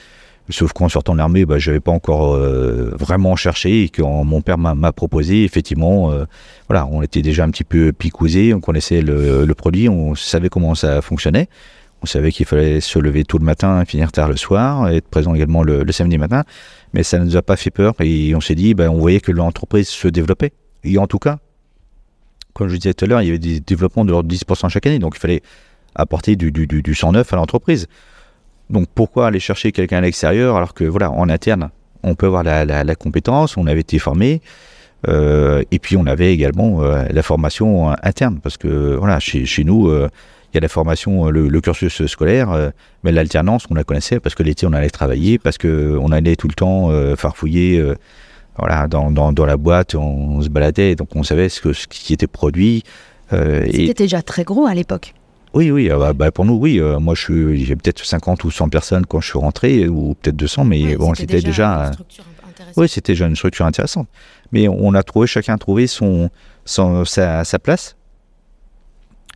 Sauf qu'en sortant de l'armée, bah, je n'avais pas encore euh, vraiment cherché et quand mon père m'a proposé, effectivement, euh, voilà, on était déjà un petit peu picousé, on connaissait le, produit, on savait comment ça fonctionnait. On savait qu'il fallait se lever tôt le matin, finir tard le soir, être présent également le, samedi matin. Mais ça ne nous a pas fait peur et on s'est dit, ben, on voyait que l'entreprise se développait. Et en tout cas, comme je disais tout à l'heure, il y avait des développements de l'ordre de 10% chaque année, donc il fallait apporter du, du, du, 109 à l'entreprise. Donc pourquoi aller chercher quelqu'un à l'extérieur alors que voilà, en interne, on peut avoir la, la, compétence, on avait été formé, euh, et puis on avait également euh, la formation interne, parce que voilà, chez, chez nous, euh, il y a la formation, le, cursus scolaire, mais l'alternance, on la connaissait parce que l'été, on allait travailler, parce qu'on allait tout le temps farfouiller voilà, dans, dans, dans, la boîte, on, se baladait, donc on savait ce, que, ce qui était produit. Euh, C'était déjà très gros à l'époque. Oui, oui, euh, bah, bah, pour nous, oui. Euh, moi, j'ai peut-être 50 ou 100 personnes quand je suis rentré, ou peut-être 200, mais bon, c'était déjà. oui, c'était déjà une structure intéressante. Mais on a trouvé, chacun a trouvé son, son sa, sa, place.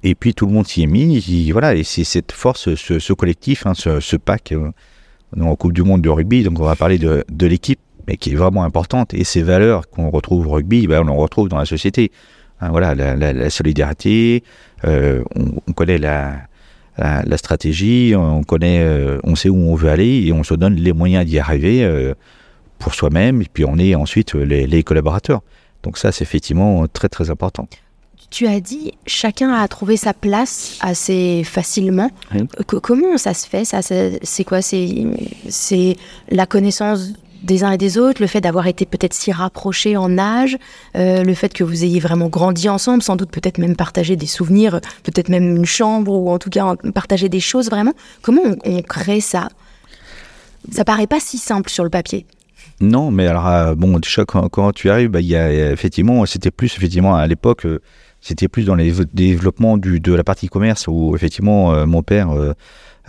Et puis tout le monde s'y est mis. voilà, et c'est cette force, ce, ce collectif, hein, ce, ce, pack en Coupe du Monde de rugby. Donc on va parler de, de l'équipe mais qui est vraiment importante. Et ces valeurs qu'on retrouve au rugby, ben, on les retrouve dans la société. Hein, voilà, la, solidarité, euh, on, connaît la, la, stratégie, on connaît, euh, on sait où on veut aller et on se donne les moyens d'y arriver euh, pour soi-même. Et puis on est ensuite les, collaborateurs. Donc ça, c'est effectivement très très important. Tu as dit chacun a trouvé sa place assez facilement. Comment ça se fait ça C'est quoi C'est la connaissance des uns et des autres, le fait d'avoir été peut-être si rapprochés en âge, euh, le fait que vous ayez vraiment grandi ensemble, sans doute peut-être même partagé des souvenirs, peut-être même une chambre ou en tout cas partager des choses vraiment. Comment on, crée ça? Ça paraît pas si simple sur le papier. Non, mais alors euh, bon, déjà quand, tu arrives, bah, il y a, effectivement, c'était plus effectivement à l'époque, euh, c'était plus dans les développements de la partie commerce où effectivement mon père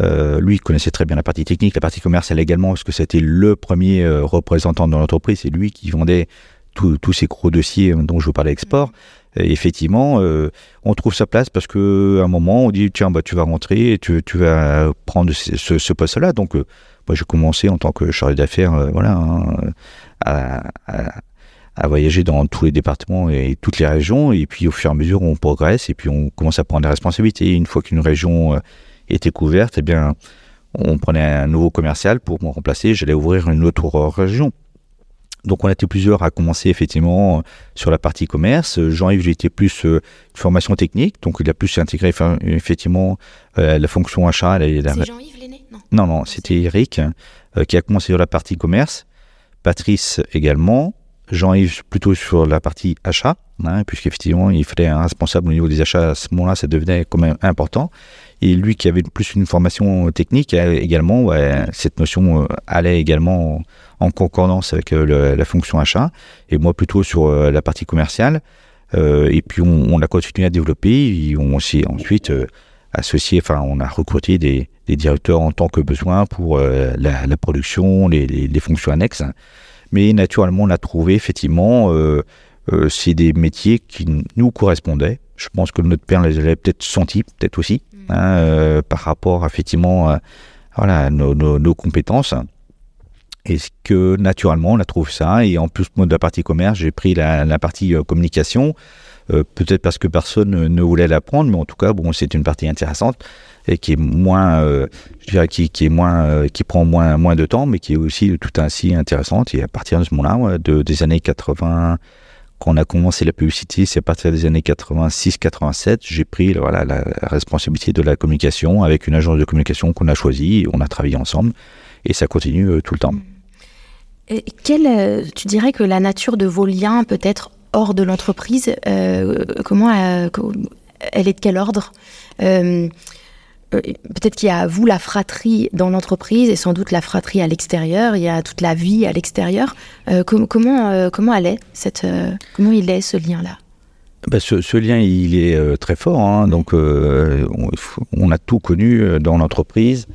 euh, lui connaissait très bien la partie technique, la partie commerciale également, parce que c'était le premier euh, représentant de l'entreprise. C'est lui qui vendait tous ces gros dossiers dont je vous parlais export. Et effectivement, euh, on trouve sa place parce que un moment, on dit tiens, bah, tu vas rentrer et tu, tu vas prendre ce, poste-là. Donc, moi, j'ai commencé en tant que chargé d'affaires, voilà, hein, à, à, voyager dans tous les départements et toutes les régions. Et puis, au fur et à mesure, on progresse et puis on commence à prendre des responsabilités. Une fois qu'une région était couverte, eh bien, on prenait un nouveau commercial pour me remplacer. J'allais ouvrir une autre région. Donc on était plusieurs à commencer effectivement sur la partie commerce. Jean-Yves, j'étais plus euh, formation technique, donc il a plus intégré effectivement euh, la fonction achat. C'est Jean-Yves l'aîné? Non, non, non c'était Eric euh, qui a commencé sur la partie commerce. Patrice également. Jean-Yves plutôt sur la partie achat, hein, puisqu'effectivement il fallait un responsable au niveau des achats à ce moment-là, ça devenait quand même important. Et lui qui avait plus une formation technique également, cette notion euh, allait également en concordance avec euh, la fonction achat, et moi plutôt sur euh, la partie commerciale. et puis on, a continué à développer, on s'est ensuite associé, enfin on a recruté des, directeurs en tant que besoin pour la, production, les, fonctions annexes. Mais naturellement, on a trouvé effectivement, c'est des métiers qui nous correspondaient. Je pense que notre père les avait peut-être sentis, peut-être aussi. Hein, euh, par rapport effectivement à voilà, nos, nos, compétences. Est-ce que naturellement on a trouvé ça? Et en plus moi de la partie commerce, j'ai pris la, la partie euh, communication. Euh, peut-être parce que personne ne voulait l'apprendre, mais en tout cas, bon, c'est une partie intéressante. et qui est moins, je dirais, qui, qui est moins, qui prend moins, moins de temps, mais qui est aussi tout ainsi intéressante. Et à partir de ce moment-là, de, des années 80, quand on a commencé la publicité, c'est à partir des années 86-87, j'ai pris voilà, la responsabilité de la communication avec une agence de communication qu'on a choisie, on a travaillé ensemble, et ça continue tout le temps. Et quelle, tu dirais que la nature de vos liens peut être hors de l'entreprise, euh, comment euh, elle est de quel ordre? Euh, Peut-être qu'il y a vous la fratrie dans l'entreprise et sans doute la fratrie à l'extérieur. Il y a toute la vie à l'extérieur. comment comment elle est cette comment il est ce lien là ben, ce, lien, il est très fort. Hein. donc, on, a tout connu dans l'entreprise,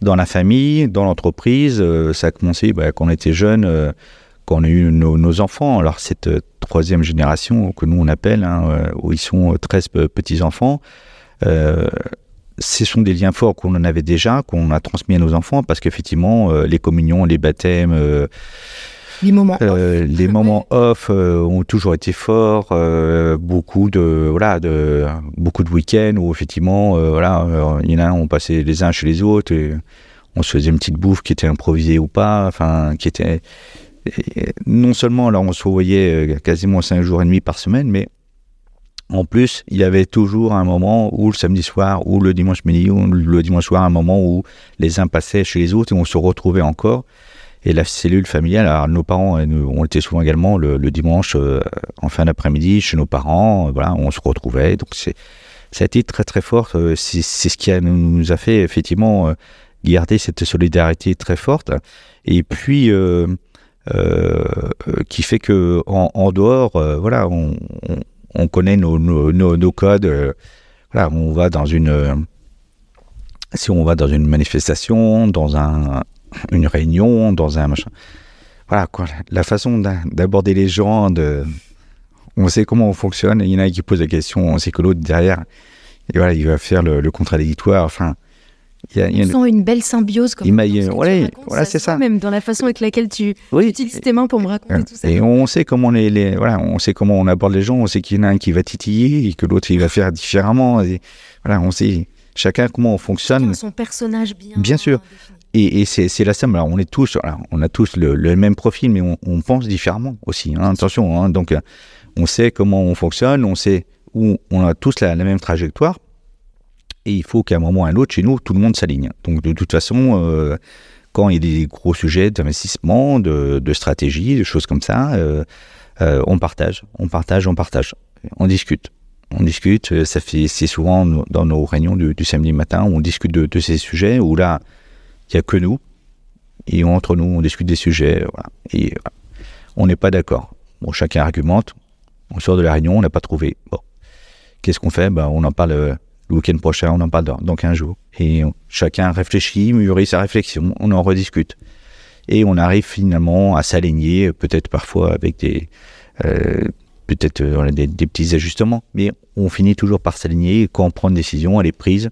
dans la famille, dans l'entreprise. ça a commencé ben, quand on était jeune quand on a eu nos, enfants, alors cette euh, troisième génération que nous on appelle, hein, euh, où ils sont 13 euh, petits-enfants, ce sont des liens forts qu'on en avait déjà, qu'on a transmis à nos enfants, parce qu'effectivement, les communions, les baptêmes, les moments off, les moments off ont toujours été forts. beaucoup de voilà, de beaucoup de week-ends où effectivement, voilà, il y en a, on passait les uns chez les autres, et on se faisait une petite bouffe qui était improvisée ou pas, enfin, qui était non seulement là on se voyait euh, quasiment 5 jours et demi par semaine, mais en plus, il y avait toujours un moment où le samedi soir, ou le dimanche midi, ou le dimanche soir, un moment où les uns passaient chez les autres et on se retrouvait encore. Et la cellule familiale, alors nos parents, on était souvent également le, dimanche euh, en fin d'après-midi chez nos parents. Voilà, on se retrouvait. Donc c'est, ça a été très très fort. Euh, c'est, ce qui nous a fait effectivement garder cette solidarité très forte. Et puis euh, qui fait que en, dehors, euh, voilà, on, connaît nos, nos, codes. Euh, voilà, on va dans une si on va dans une manifestation, dans un, une réunion, dans un machin. Voilà, quoi, la façon d'aborder les gens, de, on sait comment on fonctionne, il y en a qui pose la question, on sait que l'autre derrière, et voilà, il va faire le, le contradictoire. Enfin, il y a, une... une belle symbiose comme voilà, c'est ça. Même dans la façon avec laquelle tu, utilises tes mains pour me raconter tout ça. Et on sait comment les, voilà, on sait comment on aborde les gens. On sait qu'il y en a un qui va titiller et que l'autre il va faire différemment. Et voilà, on sait chacun comment on fonctionne. Son personnage bien. Bien sûr. Et, et c'est la somme. Alors on est tous, on a tous le, même profil, mais on, pense différemment aussi. Hein, attention. Hein, donc on sait comment on fonctionne, on sait où on a tous la même trajectoire et il faut qu'à un moment ou à un autre, chez nous, tout le monde s'aligne. Donc de toute façon, euh, quand il y a des gros sujets d'investissement, de, stratégie, de choses comme ça, euh, euh, on partage, on partage, on partage, on discute. On discute, ça fait, c'est souvent dans nos réunions du, samedi matin, on discute de, ces sujets où là, il n'y a que nous, et entre nous, on discute des sujets, voilà. et on n'est pas d'accord. Bon, chacun argumente, on sort de la réunion, on n'a pas trouvé. Bon, qu'est-ce qu'on fait? Ben, On en parle le week-end prochain, on en parle dans, dans 15 jours. Et chacun réfléchit, mûrit sa réflexion, on en rediscute. Et on arrive finalement à s'aligner, peut-être parfois avec des, euh, peut-être euh, des, petits ajustements, mais on finit toujours par s'aligner. Quand on prend une décision, elle est prise,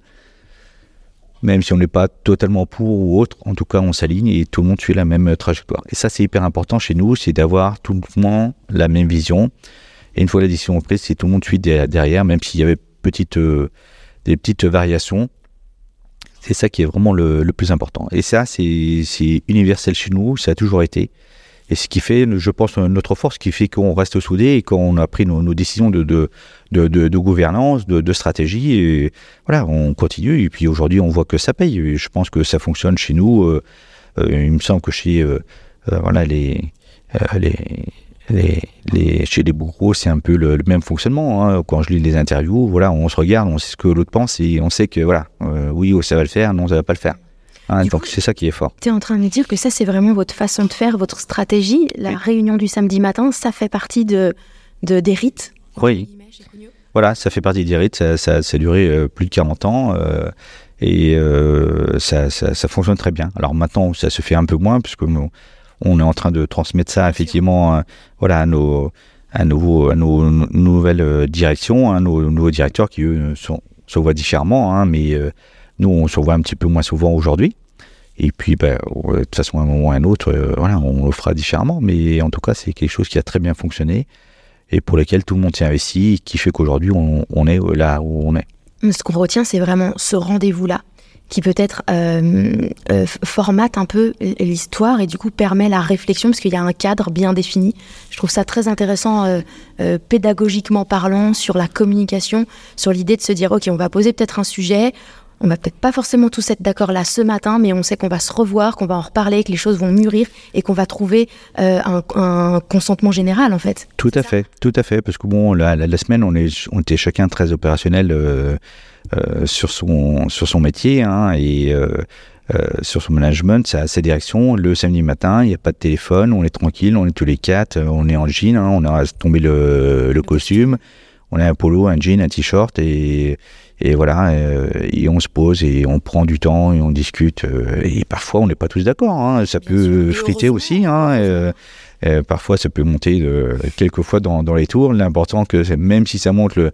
même si on n'est pas totalement pour ou autre, en tout cas on s'aligne et tout le monde suit la même trajectoire. Et ça c'est hyper important chez nous, c'est d'avoir tout le monde la même vision. Et une fois la décision prise, c'est tout le monde suit derrière, même s'il y avait petite euh, des petites variations. C'est ça qui est vraiment le, plus important. Et ça, c'est universel chez nous, ça a toujours été. Et ce qui fait, je pense, notre force, qui fait qu'on reste soudés et qu'on a pris nos, décisions de, de, de, gouvernance, de, stratégie. Et voilà, on continue. Et puis aujourd'hui, on voit que ça paye. Je pense que ça fonctionne chez nous. Euh, euh, il me semble que chez euh, voilà, les, les, les, chez les bourreaux, c'est un peu le, même fonctionnement. Hein. Quand je lis les interviews, voilà, on se regarde, on sait ce que l'autre pense et on sait que voilà, euh, oui, ça va le faire, non, ça va pas le faire. Hein, donc c'est ça qui est fort. Tu es en train de me dire que ça, c'est vraiment votre façon de faire, votre stratégie. La réunion du samedi matin, ça fait partie de, de des rites Oui. Voilà, ça fait partie des rites. Ça, ça, a duré euh, plus de 40 ans. Euh, et ça, ça, fonctionne très bien. Alors maintenant, ça se fait un peu moins, puisque on est en train de transmettre ça effectivement euh, voilà, à nos, à nos, nouvelles euh, directions, à nos nouveaux directeurs qui eux sont, se voient différemment, hein, mais euh, nous on se voit un petit peu moins souvent aujourd'hui. Et puis, ben, de toute façon, à un moment ou à un autre, voilà, on le fera différemment. Mais en tout cas, c'est quelque chose qui a très bien fonctionné et pour lequel tout le monde s'est investi, qui fait qu'aujourd'hui, on, est là où on est. Ce qu'on retient, c'est vraiment ce rendez-vous-là qui peut-être euh, euh, formate un peu l'histoire et du coup permet la réflexion parce qu'il y a un cadre bien défini. Je trouve ça très intéressant euh, pédagogiquement parlant sur la communication, sur l'idée de se dire ok on va poser peut-être un sujet, on va peut-être pas forcément tous être d'accord là ce matin, mais on sait qu'on va se revoir, qu'on va en reparler, que les choses vont mûrir et qu'on va trouver un, consentement général en fait. Tout à fait, tout à fait, parce que bon la, la, semaine on, est, on était chacun très opérationnel euh, sur, son, sur son métier hein, et euh, euh, sur son management, sa, sa direction. Le samedi matin, il n'y a pas de téléphone, on est tranquille, on est tous les quatre, on est en jean, hein, on a tombé le, le costume, on a un polo, un jean, un t-shirt et, et voilà, et on se pose et on prend du temps et on discute. et parfois, on n'est pas tous d'accord. Hein, ça peut friter aussi. Hein, parfois, ça peut monter de, quelques fois dans, dans les tours. L'important que même si ça monte le,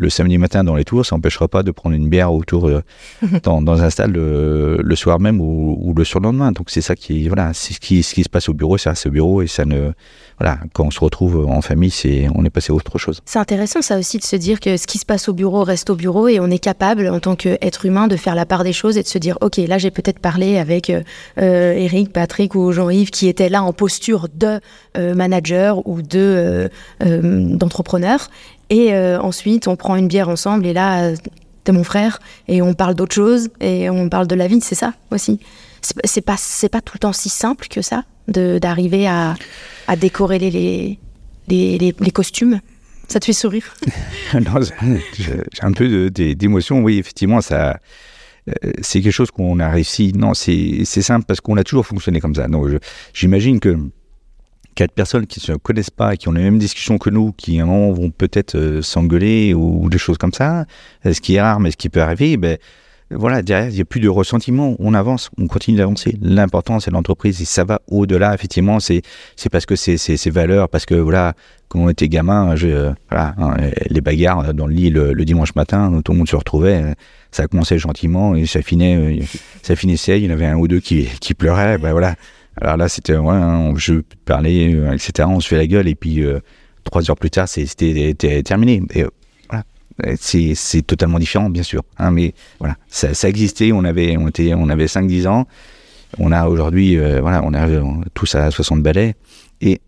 le samedi matin dans les tours, ça n'empêchera pas de prendre une bière autour euh, dans, un stade le, soir même ou, le surlendemain. Donc c'est ça qui, voilà, c'est ce qui, ce qui se passe au bureau, ça reste au bureau et ça ne, voilà, quand on se retrouve en famille, c'est, on est passé à autre chose. C'est intéressant ça aussi de se dire que ce qui se passe au bureau reste au bureau et on est capable en tant qu'être humain de faire la part des choses et de se dire ok là j'ai peut-être parlé avec euh, euh, Eric, Patrick ou Jean-Yves qui étaient là en posture de manager ou de d'entrepreneur et euh, ensuite, on prend une bière ensemble et là, euh, t'es mon frère et on parle d'autre chose et on parle de la vie, c'est ça aussi. C'est pas, pas tout le temps si simple que ça d'arriver à, à décorer les, les, les, costumes. Ça te fait sourire? J'ai un peu d'émotion. Oui, effectivement, ça, euh, c'est quelque chose qu'on a réussi. Non, c'est simple parce qu'on a toujours fonctionné comme ça. J'imagine que quatre personnes qui ne se connaissent pas, qui ont les mêmes discussions que nous, qui à un moment vont peut-être euh, s'engueuler ou, des choses comme ça, euh, ce qui est rare mais ce qui peut arriver, ben, voilà, derrière, il n'y a plus de ressentiment, on avance, on continue d'avancer. L'important, c'est l'entreprise et ça va au-delà, effectivement, c'est, parce que c'est, c'est, valeurs, parce que voilà, quand on était gamin, euh, hein, les bagarres dans le lit le, dimanche matin, tout le monde se retrouvait, ça commençait gentiment et ça, ça finissait, il y en avait un ou deux qui, qui pleuraient, ben voilà. Alors là, c'était, ouais, hein, je parlais, euh, etc. On se fait la gueule et puis euh, trois heures plus tard, c'était terminé. Et, euh, voilà. C'est totalement différent, bien sûr. Hein, mais voilà, ça, ça, existait. On avait, on était, on avait 5-10 ans. On a aujourd'hui, voilà, on a tous à 60 balais. Et.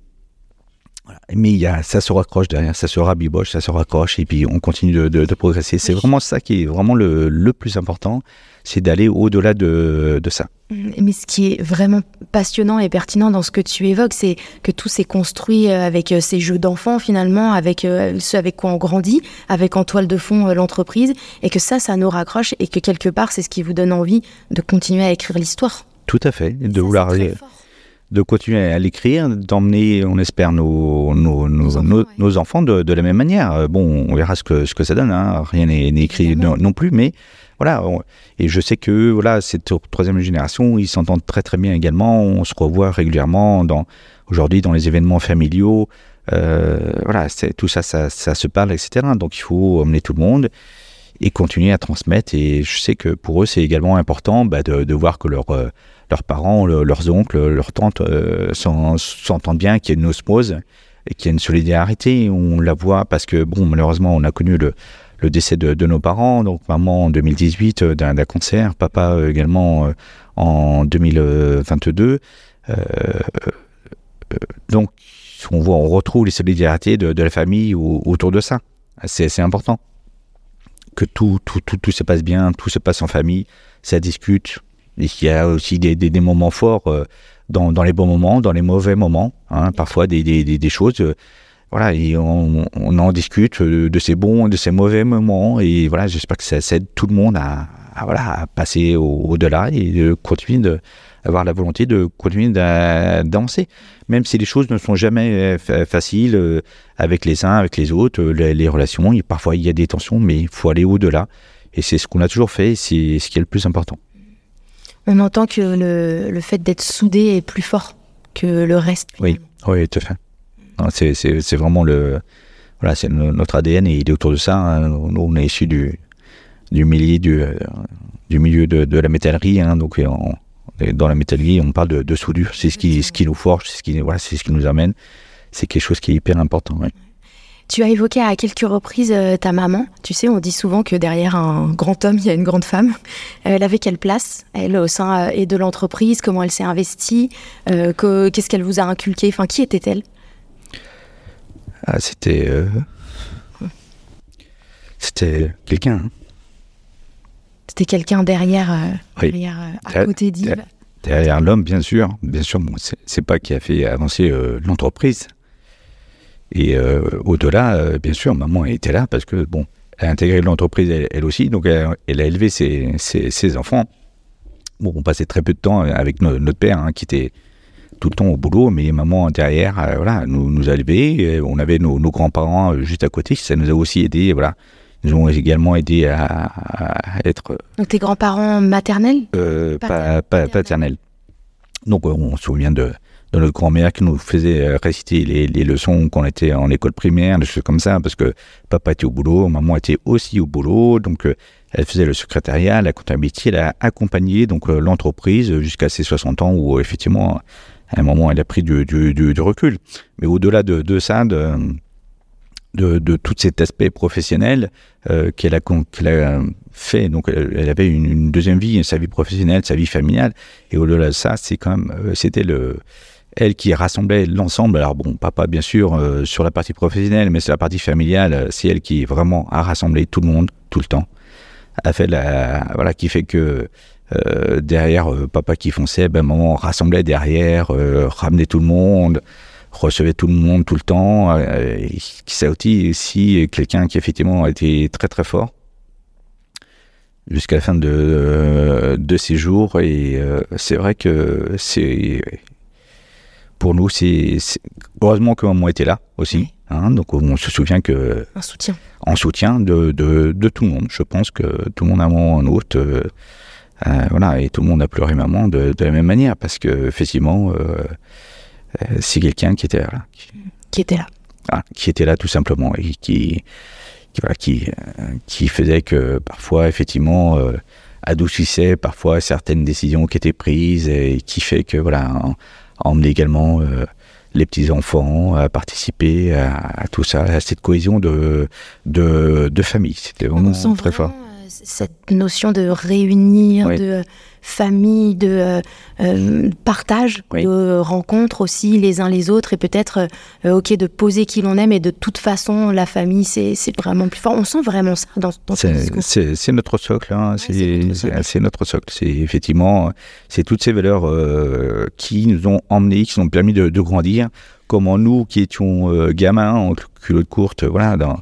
Mais il y a, ça se raccroche derrière, ça se rabiboche, ça se raccroche, et puis on continue de, de, de progresser. C'est vraiment ça qui est vraiment le, le plus important, c'est d'aller au-delà de, de ça. Mais ce qui est vraiment passionnant et pertinent dans ce que tu évoques, c'est que tout s'est construit euh, avec euh, ces jeux d'enfants finalement, avec euh, ce avec quoi on grandit, avec en toile de fond l'entreprise, et que ça, ça nous raccroche, et que quelque part, c'est ce qui vous donne envie de continuer à écrire l'histoire. Tout à fait, de vouloir de continuer à l'écrire, d'emmener, on espère, nos, nos, nos, enfants, de, la même manière. Bon, on verra ce que, ce que ça donne, hein. rien n'est écrit non, plus, mais voilà. et je sais que voilà, cette troisième génération, ils s'entendent très très bien également. On se revoit régulièrement dans aujourd'hui dans les événements familiaux. Euh, voilà, tout ça, ça, se parle, etc. Donc il faut emmener tout le monde et continuer à transmettre. Et je sais que pour eux, c'est également important bah, de, voir que leur, euh, leurs parents, leurs oncles, leurs tantes euh, s'entendent bien, qu'il y a une osmose et qu'il y a une solidarité. On la voit parce que, bon, malheureusement, on a connu le, décès de, nos parents, donc maman en 2018 euh, d'un cancer, papa euh, également en 2022. donc on voit, on retrouve les solidarités de, la famille autour de ça. C'est important que tout, se passe bien, tout se passe en famille, ça discute. Il y a aussi des, moments forts dans, dans, les bons moments, dans les mauvais moments, hein, parfois des, choses voilà, et on, en discute de ces bons, de ces mauvais moments, et voilà, j'espère que ça, aide tout le monde à, voilà, à passer au-delà et de continuer de avoir la volonté de continuer d'avancer, même si les choses ne sont jamais euh, faciles euh, avec les uns, avec les autres, euh, les, relations, parfois il y a des tensions, mais il faut aller au-delà, et c'est ce qu'on a toujours fait, c'est ce qui est le plus important. On entend que le, le fait d'être soudé est plus fort que le reste. Oui, oui, tout à fait. C'est vraiment le, voilà, c'est notre ADN et il est autour de ça. Hein. Nous, on est issu du, du milieu, du, du milieu de, de la métallerie. Hein. donc, dans la métallerie, on parle de, de soudure. C'est ce qui, ce qui nous forge, c'est ce qui, voilà, c'est ce qui nous amène. C'est quelque chose qui est hyper important. Tu as évoqué à quelques reprises euh, ta maman. Tu sais, on dit souvent que derrière un grand homme, il y a une grande femme. Elle avait quelle place, elle, au sein et de l'entreprise? Comment elle s'est investie? Qu'est-ce qu'elle vous a inculqué? Enfin, qui était-elle? Ah, C'était. C'était quelqu'un. Hein. C'était quelqu'un derrière, derrière à côté d'Yves Derrière l'homme, bien sûr. Bien sûr, bon, c'est pas qui a fait avancer l'entreprise. Et euh, au-delà, euh, bien sûr, maman était là parce que, bon, elle a intégré l'entreprise elle, aussi, donc elle, a élevé ses, ses, enfants. Bon, on passait très peu de temps avec notre père, hein, qui était tout le temps au boulot, mais maman derrière, euh, voilà, nous, nous a élevés. On avait nos, grands-parents juste à côté, ça nous a aussi aidés, voilà. Ils ont également aidés à, être. Donc tes grands-parents maternels? Pas, paternels. Donc on se souvient de, de notre grand-mère qui nous faisait euh, réciter les, les leçons quand on était en école primaire, des choses comme ça, parce que papa était au boulot, maman était aussi au boulot, donc euh, elle faisait le secrétariat, la comptabilité, elle a accompagné donc euh, l'entreprise jusqu'à ses 60 ans où effectivement à un moment elle a pris du, recul. Mais au-delà de, ça, de, de, de, tout cet aspect professionnel qu'elle a, qu'elle a fait, donc elle, avait une, une, deuxième vie, sa vie professionnelle, sa vie familiale, et au-delà de ça, c'est quand même, c'était le elle qui rassemblait l'ensemble. Alors bon, papa bien sûr euh, sur la partie professionnelle, mais sur la partie familiale, euh, c'est elle qui vraiment a rassemblé tout le monde tout le temps. A fait la voilà qui fait que euh, derrière papa qui fonçait, ben maman rassemblait derrière, ramenait tout le monde, recevait tout le monde tout le temps. c'est aussi aussi quelqu'un qui effectivement a été très très fort jusqu'à la fin de, de ses jours et c'est vrai que c'est pour nous, c'est heureusement que maman était là aussi. Hein, donc on se souvient que un soutien, en soutien de, de, tout le monde. Je pense que tout le monde a un autre, euh, euh, voilà, et tout le monde a pleuré maman de, de la même manière parce que effectivement, euh, c'est quelqu'un qui était là, qui, était là, ah, qui était là tout simplement et qui qui, voilà, qui, qui faisait que parfois effectivement adoucissait parfois certaines décisions qui étaient prises et qui fait que voilà emmener également euh, les petits-enfants à participer à, tout ça, à cette cohésion de, de, de famille. C'était vraiment très fort. Euh, cette notion de réunir, de famille, de euh, euh, partage, de rencontre aussi les uns les autres et peut-être, euh, ok, de poser qui l'on aime et de toute façon, la famille, c'est vraiment plus fort. On sent vraiment ça dans, dans C'est notre socle, hein. c'est notre socle. C'est effectivement, c'est toutes ces valeurs qui nous ont emmenés, qui nous ont permis de, de grandir. Comment nous, qui étions gamins en culotte courte, voilà, dans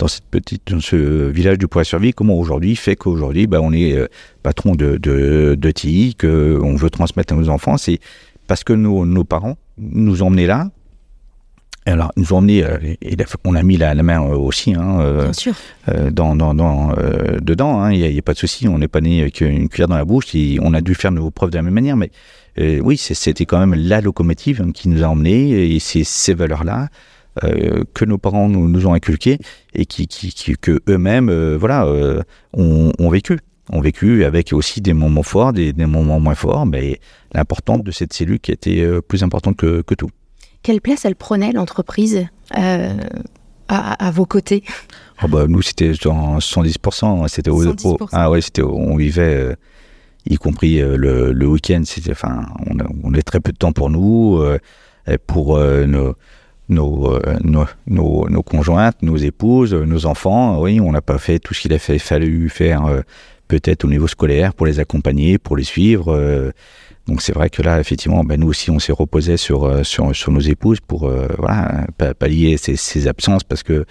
dans cette petite, dans ce village du poids survie, comment aujourd'hui fait qu'aujourd'hui, bah, on est euh, patron de, de, de TI, qu'on veut transmettre à nos enfants, c'est parce que nos, nos parents nous ont emmenés là. Alors, nous ont emmenés, euh, et on a mis la, la main euh, aussi, hein, dans, dans, dans dedans, hein, il n'y a, a, pas de souci, on n'est pas né avec une cuillère dans la bouche, et on a dû faire nos preuves de la même manière, mais oui, c'était quand même la locomotive hein, qui nous a emmenés, et c'est ces valeurs-là, euh, que nos parents nous, nous, ont inculqué et qui, qui, qui que eux-mêmes euh, voilà euh, ont, ont, vécu. Ont vécu avec aussi des moments forts des, des moments moins forts mais l'importance de cette cellule qui était plus importante que, que, tout. Quelle place elle prenait l'entreprise à, à, vos côtés? Oh bah, nous c'était en 110% c'était au, ah ouais c'était on vivait y compris le, le week-end c'était enfin on, on avait très peu de temps pour nous pour nos euh, nos, nos, nos, conjointes, nos épouses, nos enfants. Oui, on n'a pas fait tout ce qu'il a fallu faire euh, peut-être au niveau scolaire pour les accompagner, pour les suivre. Euh. donc c'est vrai que là, effectivement, ben, nous aussi, on s'est reposé sur, sur, sur, nos épouses pour pallier ces, ces absences parce que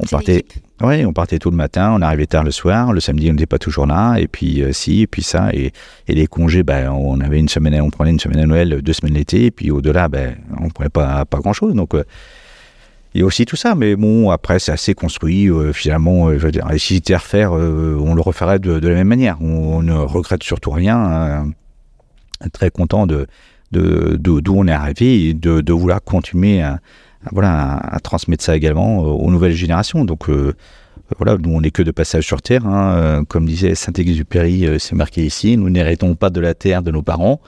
on partait, oui, on partait tout le matin, on arrivait tard le soir, le samedi on n'était pas toujours là, et puis euh, si, et puis ça, et, et les congés, ben, on avait une semaine, on prenait une semaine à Noël, deux semaines l'été, et puis au-delà, ben, on prenait pas, pas grand-chose, donc euh, il y a aussi tout ça, mais bon, après c'est assez construit, euh, finalement, je veux dire, et si c'était à refaire, on le referait de, de, la même manière, on, ne regrette surtout rien, hein. très content de d'où de, on est arrivé et de, de vouloir continuer à voilà, à, transmettre ça également euh, aux nouvelles générations. Donc euh, voilà, nous on n'est que de passage sur Terre. Hein. Euh, comme disait Saint-Exupéry, c'est marqué ici, nous n'héritons pas de la terre de nos parents.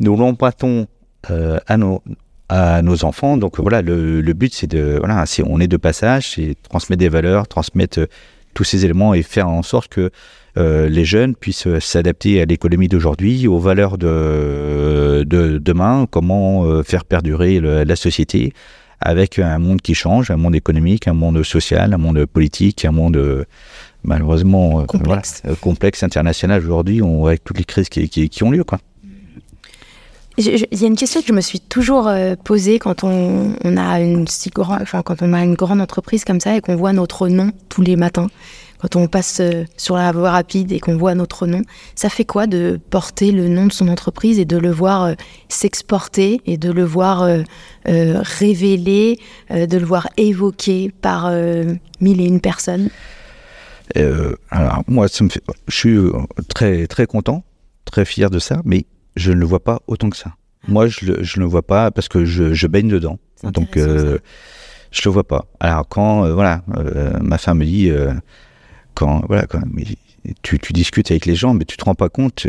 Nous l'empruntons à nos, à nos enfants. Donc voilà, le, but c'est de voilà, on est de passage, c'est transmettre des valeurs, transmettre euh, tous ces éléments et faire en sorte que euh, les jeunes puissent s'adapter à l'économie d'aujourd'hui, aux valeurs de, de demain, comment euh, faire perdurer la société avec un monde qui change, un monde économique, un monde social, un monde politique, un monde malheureusement complexe, complexe international aujourd'hui, avec toutes les crises qui, qui, qui ont lieu. Quoi. Il y a une question que je me suis toujours euh, posée quand on, a une si enfin quand on a une grande entreprise comme ça et qu'on voit notre nom tous les matins. Quand on passe euh, sur la voie rapide et qu'on voit notre nom, ça fait quoi de porter le nom de son entreprise et de le voir euh, s'exporter et de le voir révéler, de le voir évoqué par mille et une personnes? Alors moi, ça me fait, je suis très très content, très fier de ça, mais je ne le vois pas autant que ça. Moi, je, ne le vois pas parce que je, baigne dedans. Donc, euh, je le vois pas. Alors, quand, euh, voilà, euh, ma femme me dit, quand, voilà, quand tu, discutes avec les gens, mais tu te rends pas compte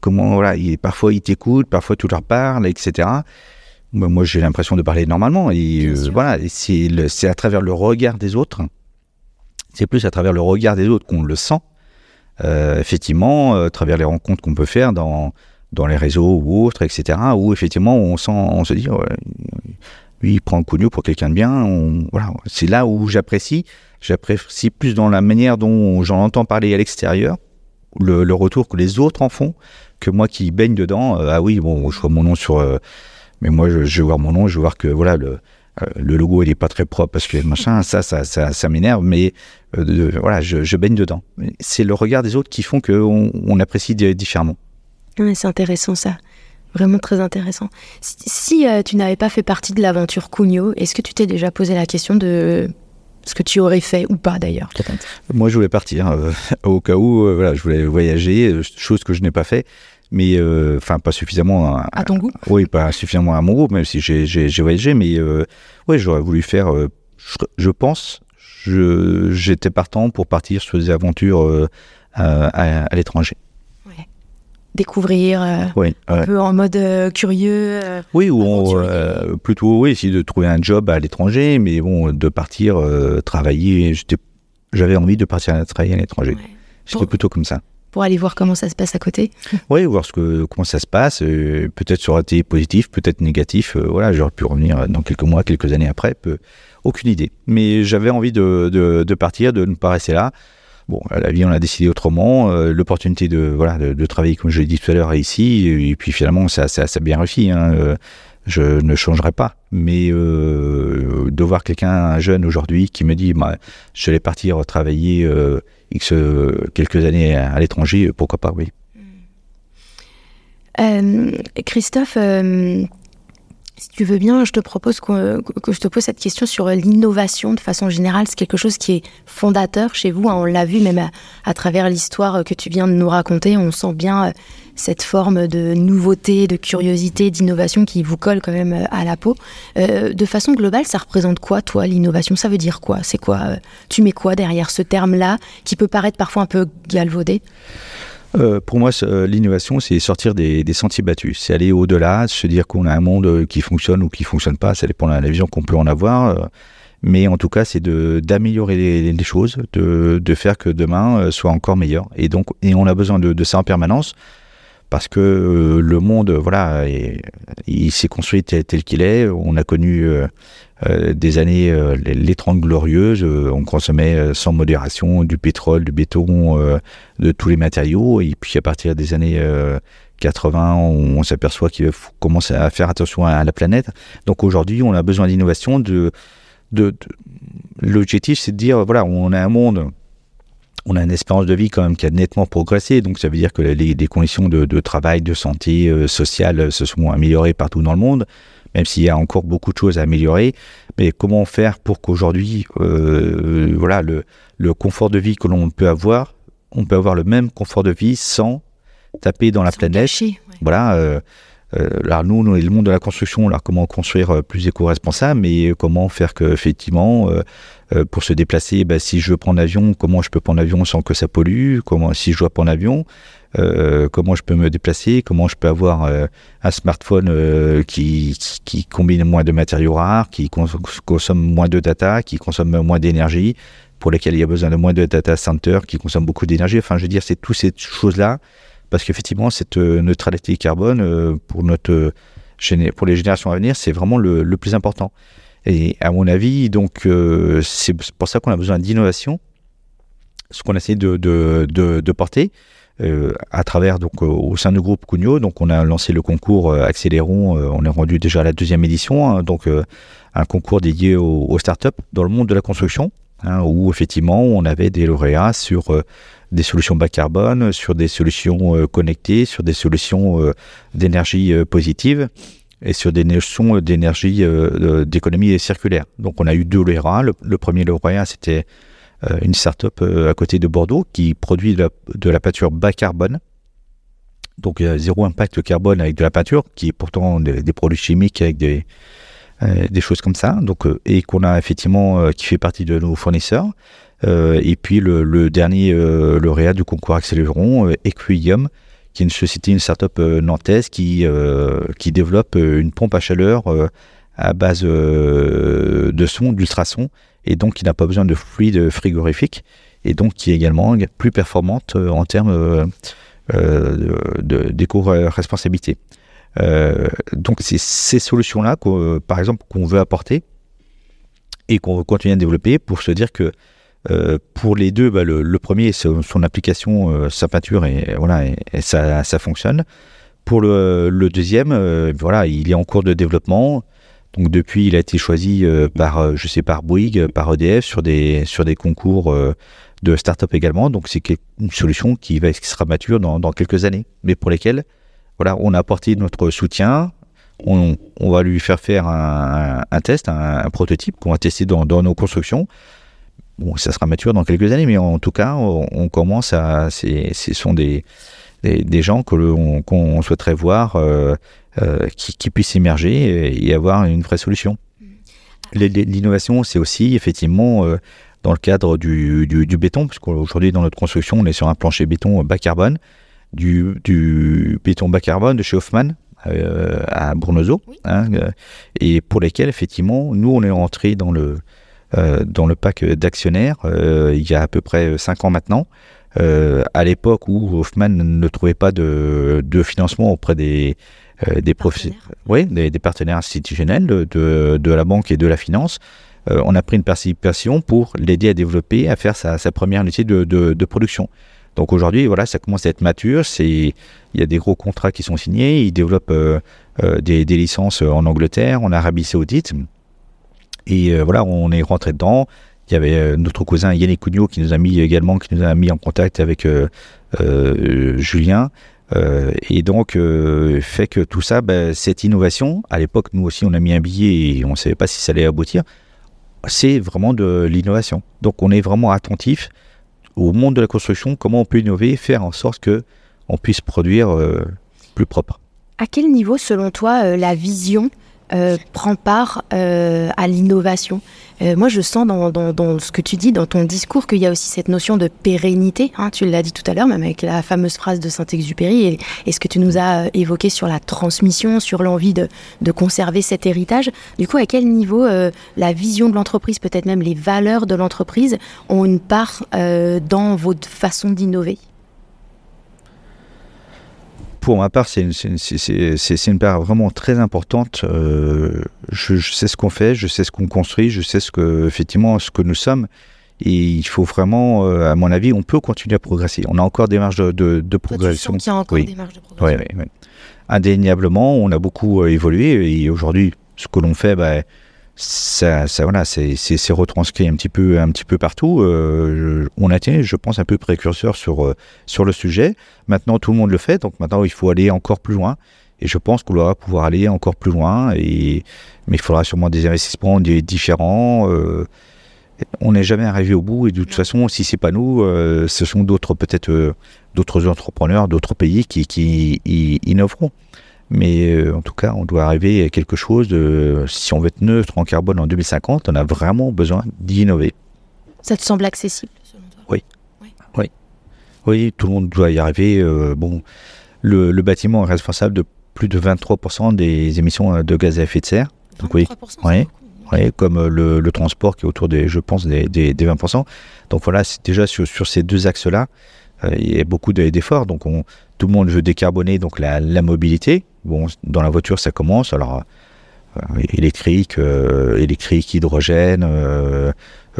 comment, voilà, il, parfois ils t'écoutent, parfois tu leur parles, etc. Moi, j'ai l'impression de parler normalement. Et voilà, c'est à travers le regard des autres. C'est plus à travers le regard des autres qu'on le sent. effectivement, à travers les rencontres qu'on peut faire dans dans les réseaux ou autres, etc., où effectivement on, sent, on se dit, lui il prend Cogno pour quelqu'un de bien. voilà, c'est là où j'apprécie. J'apprécie plus dans la manière dont j'en entends parler à l'extérieur, le, retour que les autres en font, que moi qui baigne dedans. Euh, ah oui, bon, je vois mon nom sur. Euh, mais moi, je, je, vais voir mon nom, je vais voir que voilà, le, euh, le logo il est pas très propre parce que machin, ça, ça, ça, ça m'énerve, mais voilà, je, baigne dedans. C'est le regard des autres qui font qu'on on apprécie différemment c'est intéressant ça. Vraiment très intéressant. Si, euh, tu n'avais pas fait partie de l'aventure Cugno, est-ce que tu t'es déjà posé la question de ce que tu aurais fait ou pas d'ailleurs Moi, je voulais partir euh, au cas où, euh, voilà, je voulais voyager, chose que je n'ai pas fait, mais enfin pas suffisamment à, à, ton goût. Oui, pas suffisamment à mon goût, même si j'ai voyagé, mais oui, j'aurais voulu faire. Je, pense, j'étais partant pour partir sur des aventures à l'étranger découvrir, euh, un peu en mode euh, curieux. Euh, oui, ou on, plutôt oui, essayer de trouver un job à l'étranger, mais bon, de partir travailler. J'avais envie de partir travailler à l'étranger. C'était plutôt comme ça. Pour aller voir comment ça se passe à côté. oui, voir ce que, comment ça se passe. peut-être ça aurait été positif, peut-être négatif. voilà, j'aurais pu revenir dans quelques mois, quelques années après. Peu, aucune idée. Mais j'avais envie de, de, de partir, de ne pas rester là. Bon, la vie, on a décidé autrement. Euh, l'opportunité de, voilà, de, travailler, comme je l'ai dit tout à l'heure, ici. Et puis finalement, ça, ça, ça a bien réussi. Hein. Euh, je ne changerai pas. Mais euh, de voir quelqu'un, un jeune aujourd'hui, qui me dit bah, Je vais partir travailler X, quelques années à, l'étranger, pourquoi pas, oui. Christophe, si tu veux bien, je te propose que, je te pose cette question sur l'innovation de façon générale. C'est quelque chose qui est fondateur chez vous. Hein. On l'a vu même à, travers l'histoire que tu viens de nous raconter. On sent bien euh, cette forme de nouveauté, de curiosité, d'innovation qui vous colle quand même euh, à la peau. Euh, de façon globale, ça représente quoi, toi, l'innovation? Ça veut dire quoi? C'est quoi? Tu mets quoi derrière ce terme-là qui peut paraître parfois un peu galvaudé? Euh, pour moi, euh, l'innovation, c'est sortir des, sentiers battus. C'est aller au-delà, se dire qu'on a un monde euh, qui fonctionne ou qui fonctionne pas. Ça dépend de la vision qu'on peut en avoir. mais en tout cas, c'est d'améliorer les, choses, de, faire que demain soit encore meilleur. Et donc, et on a besoin de, ça en permanence parce que le monde, voilà, il s'est construit tel, qu'il est. On a connu euh, des années, euh, les, 30 glorieuses, euh, on consommait sans modération du pétrole, du béton, de tous les matériaux. Et puis à partir des années 80, on, s'aperçoit qu'il faut commencer à faire attention à, la planète. Donc aujourd'hui, on a besoin d'innovation. L'objectif, c'est de dire, voilà, on a un monde on a une espérance de vie quand même qui a nettement progressé, donc ça veut dire que les, conditions de, de, travail, de santé sociale se sont améliorées partout dans le monde même s'il y a encore beaucoup de choses à améliorer. Mais comment faire pour qu'aujourd'hui, euh, voilà, le, le, confort de vie que l'on peut avoir, on peut avoir le même confort de vie sans taper dans la planète. Voilà. Euh, là, nous, le monde de la construction, là, comment construire plus éco-responsable, mais comment faire que, effectivement, pour se déplacer, bah, si je veux prendre l'avion, comment je peux prendre l'avion sans que ça pollue, comment, si je dois prendre l'avion, euh, comment je peux me déplacer, comment je peux avoir euh, un smartphone euh, qui, qui, combine moins de matériaux rares, qui consomme moins de data, qui consomme moins d'énergie, pour lesquels il y a besoin de moins de data centers, qui consomment beaucoup d'énergie? Enfin, je veux dire, c'est toutes ces choses-là, parce qu'effectivement, cette neutralité carbone, pour, notre, pour les générations à venir, c'est vraiment le, plus important. Et à mon avis, donc, c'est pour ça qu'on a besoin d'innovation, ce qu'on essaie de, de, porter. Euh, à travers donc euh, au sein du groupe Cugno. Donc on a lancé le concours euh, Accélérons. on est rendu déjà à la deuxième édition. Hein, donc un concours dédié aux, startups dans le monde de la construction, hein, où effectivement on avait des lauréats sur des solutions bas carbone, sur des solutions connectées, sur des solutions d'énergie positive et sur des notions d'énergie d'économie circulaire. Donc on a eu deux lauréats. Le, le premier lauréat c'était euh, une start-up euh, à côté de Bordeaux qui produit de la, peinture bas carbone. Donc zéro impact carbone avec de la peinture, qui est pourtant des, produits chimiques avec des, euh, des choses comme ça. Donc, et qu'on a effectivement, qui fait partie de nos fournisseurs. Et puis le, dernier lauréat du concours Accéléron, Equium, qui est une société, une start-up nantaise qui, qui développe une pompe à chaleur à base de son, d'ultrasons, et donc qui n'a pas besoin de fluide frigorifique, et donc qui est également plus performante euh, en termes euh, euh, d'éco-responsabilité. donc c'est ces solutions-là, par exemple, qu'on veut apporter et qu'on veut continuer à développer pour se dire que pour les deux, bah, le, premier, son, application, sa peinture, et voilà, ça, fonctionne. Pour le, deuxième, voilà, il est en cours de développement. Donc depuis, il a été choisi euh, par, euh, je sais, par Bouygues, par EDF sur des sur des concours euh, de start-up également. Donc c'est une solution qui va qui sera mature dans, dans, quelques années, mais pour lesquelles, voilà, on a apporté notre soutien. On, va lui faire faire un, un test, un, prototype qu'on va tester dans, dans, nos constructions. Bon, ça sera mature dans quelques années, mais en tout cas, on, commence à. Ce sont des, des, des gens qu'on souhaiterait voir. Euh, qui, puisse émerger et, avoir une vraie solution. L'innovation, c'est aussi effectivement euh, dans le cadre du, du, béton, parce qu'aujourd'hui dans notre construction, on est sur un plancher béton bas carbone, du, du béton bas carbone de chez Hoffman, euh, à Bournezeau, hein, et pour lesquels effectivement nous on est rentré dans le dans le pack d'actionnaires il y a à peu près 5 ans maintenant. à l'époque où Hoffman ne trouvait pas de, de financement auprès des, euh, des, oui, des, partenaires institutionnels de, de, la banque et de la finance. Euh, on a pris une participation pour l'aider à développer, à faire sa, sa première unité de, de, production. Donc aujourd'hui, voilà, ça commence à être mature. C'est, il y a des gros contrats qui sont signés. Ils développent euh, des, des, licences en Angleterre, en Arabie Saoudite. Et voilà, on est rentré dedans. Il y avait notre cousin Yannick Cugnot qui nous a mis également, qui nous a mis en contact avec Julien. Euh, et donc, euh, fait que tout ça, ben, cette innovation, à l'époque, nous aussi, on a mis un billet et on ne savait pas si ça allait aboutir. C'est vraiment de l'innovation. Donc, on est vraiment attentif au monde de la construction, comment on peut innover, faire en sorte que on puisse produire euh, plus propre. À quel niveau, selon toi, la vision euh, prend part euh, à l'innovation. Euh, moi, je sens dans, ce que tu dis, dans ton discours, qu'il y a aussi cette notion de pérennité. Hein, tu l'as dit tout à l'heure, même avec la fameuse phrase de Saint-Exupéry, et, ce que tu nous as évoqué sur la transmission, sur l'envie de, de, conserver cet héritage. Du coup, à quel niveau la vision de l'entreprise, peut-être même les valeurs de l'entreprise, ont une part dans votre façon d'innover? Pour ma part, c'est une, part vraiment très importante. Euh, je, sais ce qu'on fait, je sais ce qu'on construit, je sais ce que, effectivement, ce que nous sommes. Et il faut vraiment, euh, à mon avis, on peut continuer à progresser. On a encore des marges de, progression. il y a encore des marges de progression. Oui, oui, Indéniablement, on a beaucoup euh, évolué. Et aujourd'hui, ce que l'on fait, bah, ça, ça voilà, c'est retranscrit un petit peu, un petit peu partout. Euh, on a été, je pense, un peu précurseur sur euh, sur le sujet. Maintenant, tout le monde le fait, donc maintenant, il faut aller encore plus loin. Et je pense qu'on va pouvoir aller encore plus loin. Et mais il faudra sûrement des investissements différents. Euh, on n'est jamais arrivé au bout. Et de toute façon, si c'est pas nous, euh, ce sont d'autres peut-être d'autres entrepreneurs, d'autres pays qui, qui innoveront. Mais en tout cas, on doit arriver à quelque chose de, si on veut être neutre en carbone en 2050, on a vraiment besoin d'innover. Ça te semble accessible selon toi? Oui. Oui. Oui, tout le monde doit y arriver. bon, le, le, bâtiment est responsable de plus de 23% des émissions de gaz à effet de serre. Donc oui, oui, comme le, le, transport qui est autour des, je pense, des, des, 20%. Donc voilà, déjà sur, sur, ces deux axes-là, euh, il y a beaucoup d'efforts. Donc on, tout le monde veut décarboner donc la, la, mobilité. Bon, dans la voiture, ça commence. Alors euh, électrique, euh, électrique, hydrogène,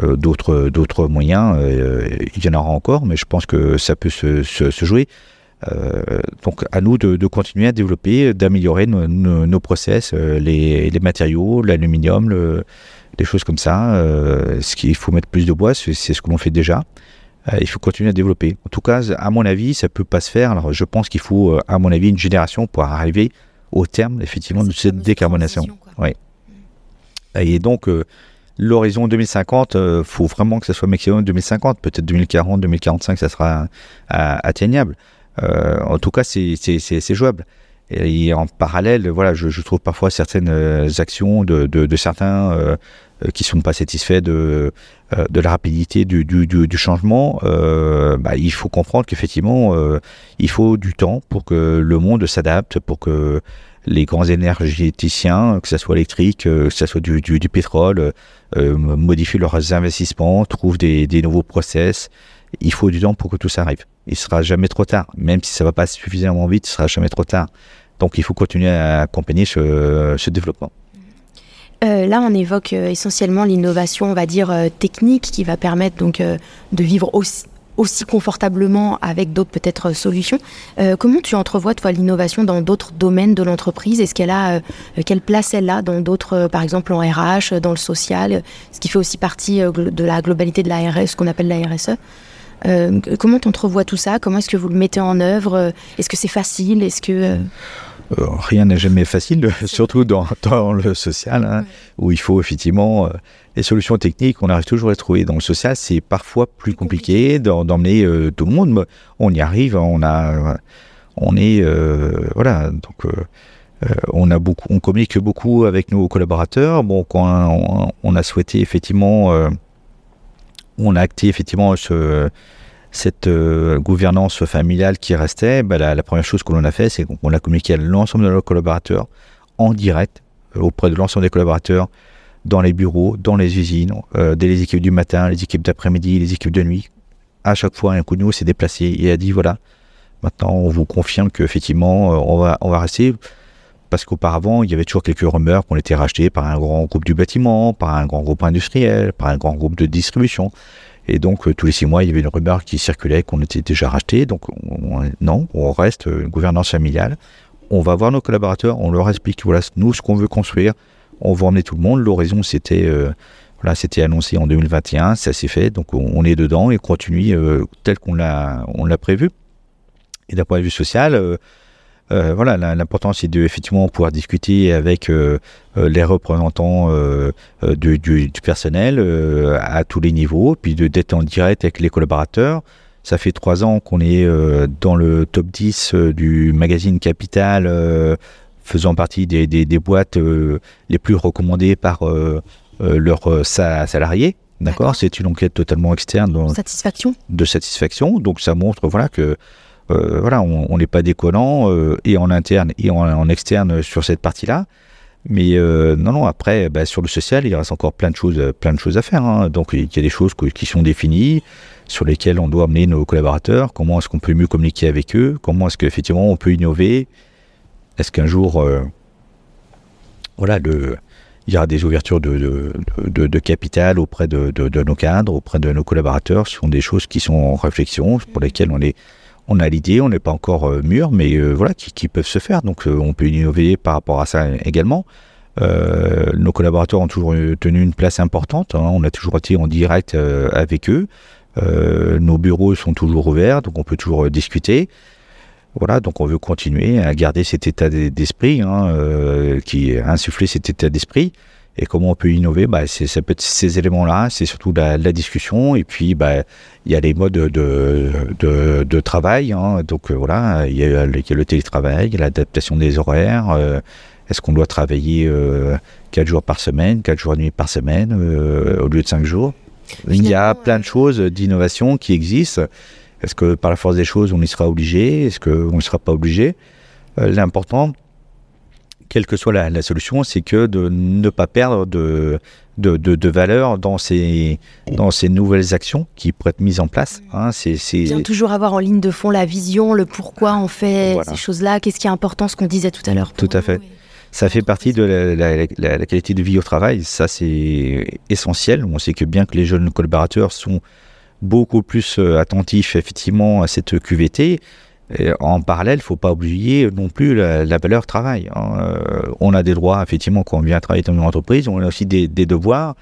d'autres d'autres moyens. il y en aura encore, mais je pense que ça peut se, jouer. Euh, donc à nous de, continuer à développer, d'améliorer nos, process, euh, les, matériaux, l'aluminium, le, des choses comme ça. Euh, ce qu'il faut mettre plus de bois, c'est ce que l'on fait déjà. Il faut continuer à développer. En tout cas, à mon avis, ça peut pas se faire. Alors, je pense qu'il faut, à mon avis, une génération pour arriver au terme, effectivement, de cette décarbonation. Oui. Et donc, l'horizon 2050, il faut vraiment que ça soit maximum 2050. Peut-être 2040, 2045, ça sera atteignable. Euh, en tout cas, c'est jouable. Et, en parallèle, voilà, je, trouve parfois certaines euh, actions de, certains euh, qui sont pas satisfaits de, de la rapidité du, changement. Bah, il faut comprendre qu'effectivement, il faut du temps pour que le monde s'adapte, pour que les grands énergéticiens, que ce soit électrique, que ce soit du, pétrole, modifient leurs investissements, trouvent des, des nouveaux process. Il faut du temps pour que tout ça arrive il sera jamais trop tard. Même si ça va pas suffisamment vite, il sera jamais trop tard. Donc il faut continuer à accompagner ce, développement. Euh, là, on évoque euh, essentiellement l'innovation, on va dire, euh, technique qui va permettre donc de vivre aussi, aussi confortablement avec d'autres peut-être solutions. comment tu entrevois, toi, l'innovation dans d'autres domaines de l'entreprise? Est-ce qu'elle a, quelle place elle a dans d'autres, par exemple en RH, dans le social, ce qui fait aussi partie de la globalité de la RS, ce qu'on appelle la RSE euh, comment tu entrevois tout ça? Comment est-ce que vous le mettez en œuvre? Est-ce que c'est facile? Est-ce que euh, euh, rien n'est jamais facile, surtout dans, le social, hein, où il faut effectivement les solutions techniques, on arrive toujours à les trouver. Dans le social, c'est parfois plus compliqué d'emmener tout le monde. On y arrive, on a, on est, voilà, donc on a beaucoup, on communique beaucoup avec nos collaborateurs. Bon, quand on a souhaité effectivement on a acté effectivement cette euh, gouvernance familiale qui restait, bah, la, première chose que l'on a fait, c'est qu'on a communiqué à l'ensemble de nos collaborateurs en direct euh, auprès de l'ensemble des collaborateurs dans les bureaux, dans les usines, euh, dès les équipes du matin, les équipes d'après-midi, les équipes de nuit. À chaque fois, un coup de nous s'est déplacé et a dit voilà, maintenant on vous confirme qu'effectivement on va, on va rester parce qu'auparavant, il y avait toujours quelques rumeurs qu'on était racheté par un grand groupe du bâtiment, par un grand groupe industriel, par un grand groupe de distribution. Et donc, euh, tous les six mois, il y avait une rumeur qui circulait qu'on était déjà racheté. Donc, non, on reste une gouvernance familiale. On va voir nos collaborateurs, on leur explique, voilà, nous, ce qu'on veut construire. On va emmener tout le monde. L'horizon, c'était, euh, voilà, c'était annoncé en 2021, ça s'est fait. Donc, on, est dedans et continue euh, tel qu'on l'a, l'a prévu. Et d'un point de vue social, euh, voilà, l'important c'est de effectivement pouvoir discuter avec euh, euh, les représentants du, du, personnel à tous les niveaux, puis d'être en direct avec les collaborateurs. Ça fait trois ans qu'on est dans le top 10 du magazine Capital, faisant partie des, des, des boîtes les plus recommandées par leurs salariés. D'accord, c'est une enquête totalement externe. satisfaction? De satisfaction. Donc ça montre voilà que euh, voilà, on n'est pas déconnant euh, et en interne et en, externe sur cette partie-là. Mais euh, non, non, après, bah, sur le social, il reste encore plein de choses, plein de choses à faire. Hein. Donc, il y a des choses qui sont définies, sur lesquelles on doit amener nos collaborateurs. Comment est-ce qu'on peut mieux communiquer avec eux? Comment est-ce qu'effectivement on peut innover? Est-ce qu'un jour, voilà, il y aura des ouvertures de, capital auprès de, nos cadres, auprès de nos collaborateurs? Ce sont des choses qui sont en réflexion, pour lesquelles on est on a l'idée, on n'est pas encore euh, mûr, mais euh, voilà, qui, peuvent se faire. Donc euh, on peut innover par rapport à ça également. nos collaborateurs ont toujours tenu une place importante. Hein. on a toujours été en direct avec eux. nos bureaux sont toujours ouverts, donc on peut toujours discuter. Voilà, donc on veut continuer à garder cet état d'esprit, hein, qui insuffler cet état d'esprit. Et comment on peut innover? Bah, c'est, Ça peut être ces éléments-là, c'est surtout la, la, discussion. Et puis, bah, il y a les modes de, de, de travail. Hein. Donc voilà, il y, a, le télétravail, l'adaptation des horaires. est-ce qu'on doit travailler 4 jours par semaine, 4 jours et demi par semaine au lieu de 5 jours? Il y a plein de choses d'innovation qui existent. Est-ce que par la force des choses, on y sera obligé? Est-ce qu'on ne sera pas obligé? L'important, quelle que soit la, solution, c'est que de ne pas perdre de, de, de, valeur dans ces, dans ces nouvelles actions qui pourraient être mises en place. Hein, c'est, Bien toujours avoir en ligne de fond la vision, le pourquoi on fait ces choses-là, qu'est-ce qui est important, ce qu'on disait tout à l'heure. Tout à fait. Ça fait partie de la, qualité de vie au travail, ça c'est essentiel. On sait que bien que les jeunes collaborateurs sont beaucoup plus euh, attentifs effectivement à cette QVT, en parallèle, il ne faut pas oublier non plus la, valeur travail. Hein. Euh, on a des droits, effectivement, quand on vient travailler dans une entreprise, on a aussi des, devoirs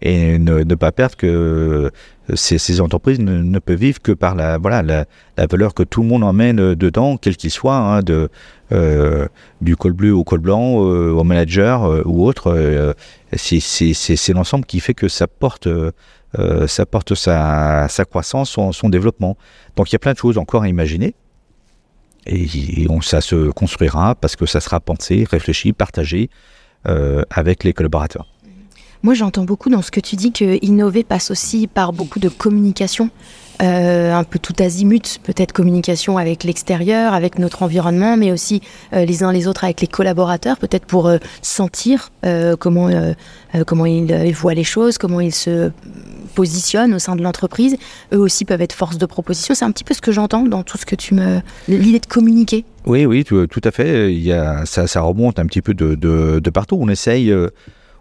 et ne, pas perdre que ces, entreprises ne, peuvent vivre que par la, voilà, la, valeur que tout le monde emmène dedans, quel qu'il soit, hein, de, euh, du col bleu au col blanc, euh, au manager ou autre. c'est l'ensemble qui fait que ça porte, ça porte sa, sa croissance, son développement. Donc il y a plein de choses encore à imaginer. Et, ça se construira parce que ça sera pensé, réfléchi, partagé euh, avec les collaborateurs. Moi, j'entends beaucoup dans ce que tu dis que innover passe aussi par beaucoup de communication. Euh, un peu tout azimut, peut-être communication avec l'extérieur, avec notre environnement, mais aussi euh, les uns les autres avec les collaborateurs, peut-être pour sentir comment, comment ils voient les choses, comment ils se positionnent au sein de l'entreprise, eux aussi peuvent être force de proposition. C'est un petit peu ce que j'entends dans tout ce que tu me... L'idée de communiquer. Oui, oui, tout, à fait. Il y a, ça, remonte un petit peu de, de, partout. On essaye euh,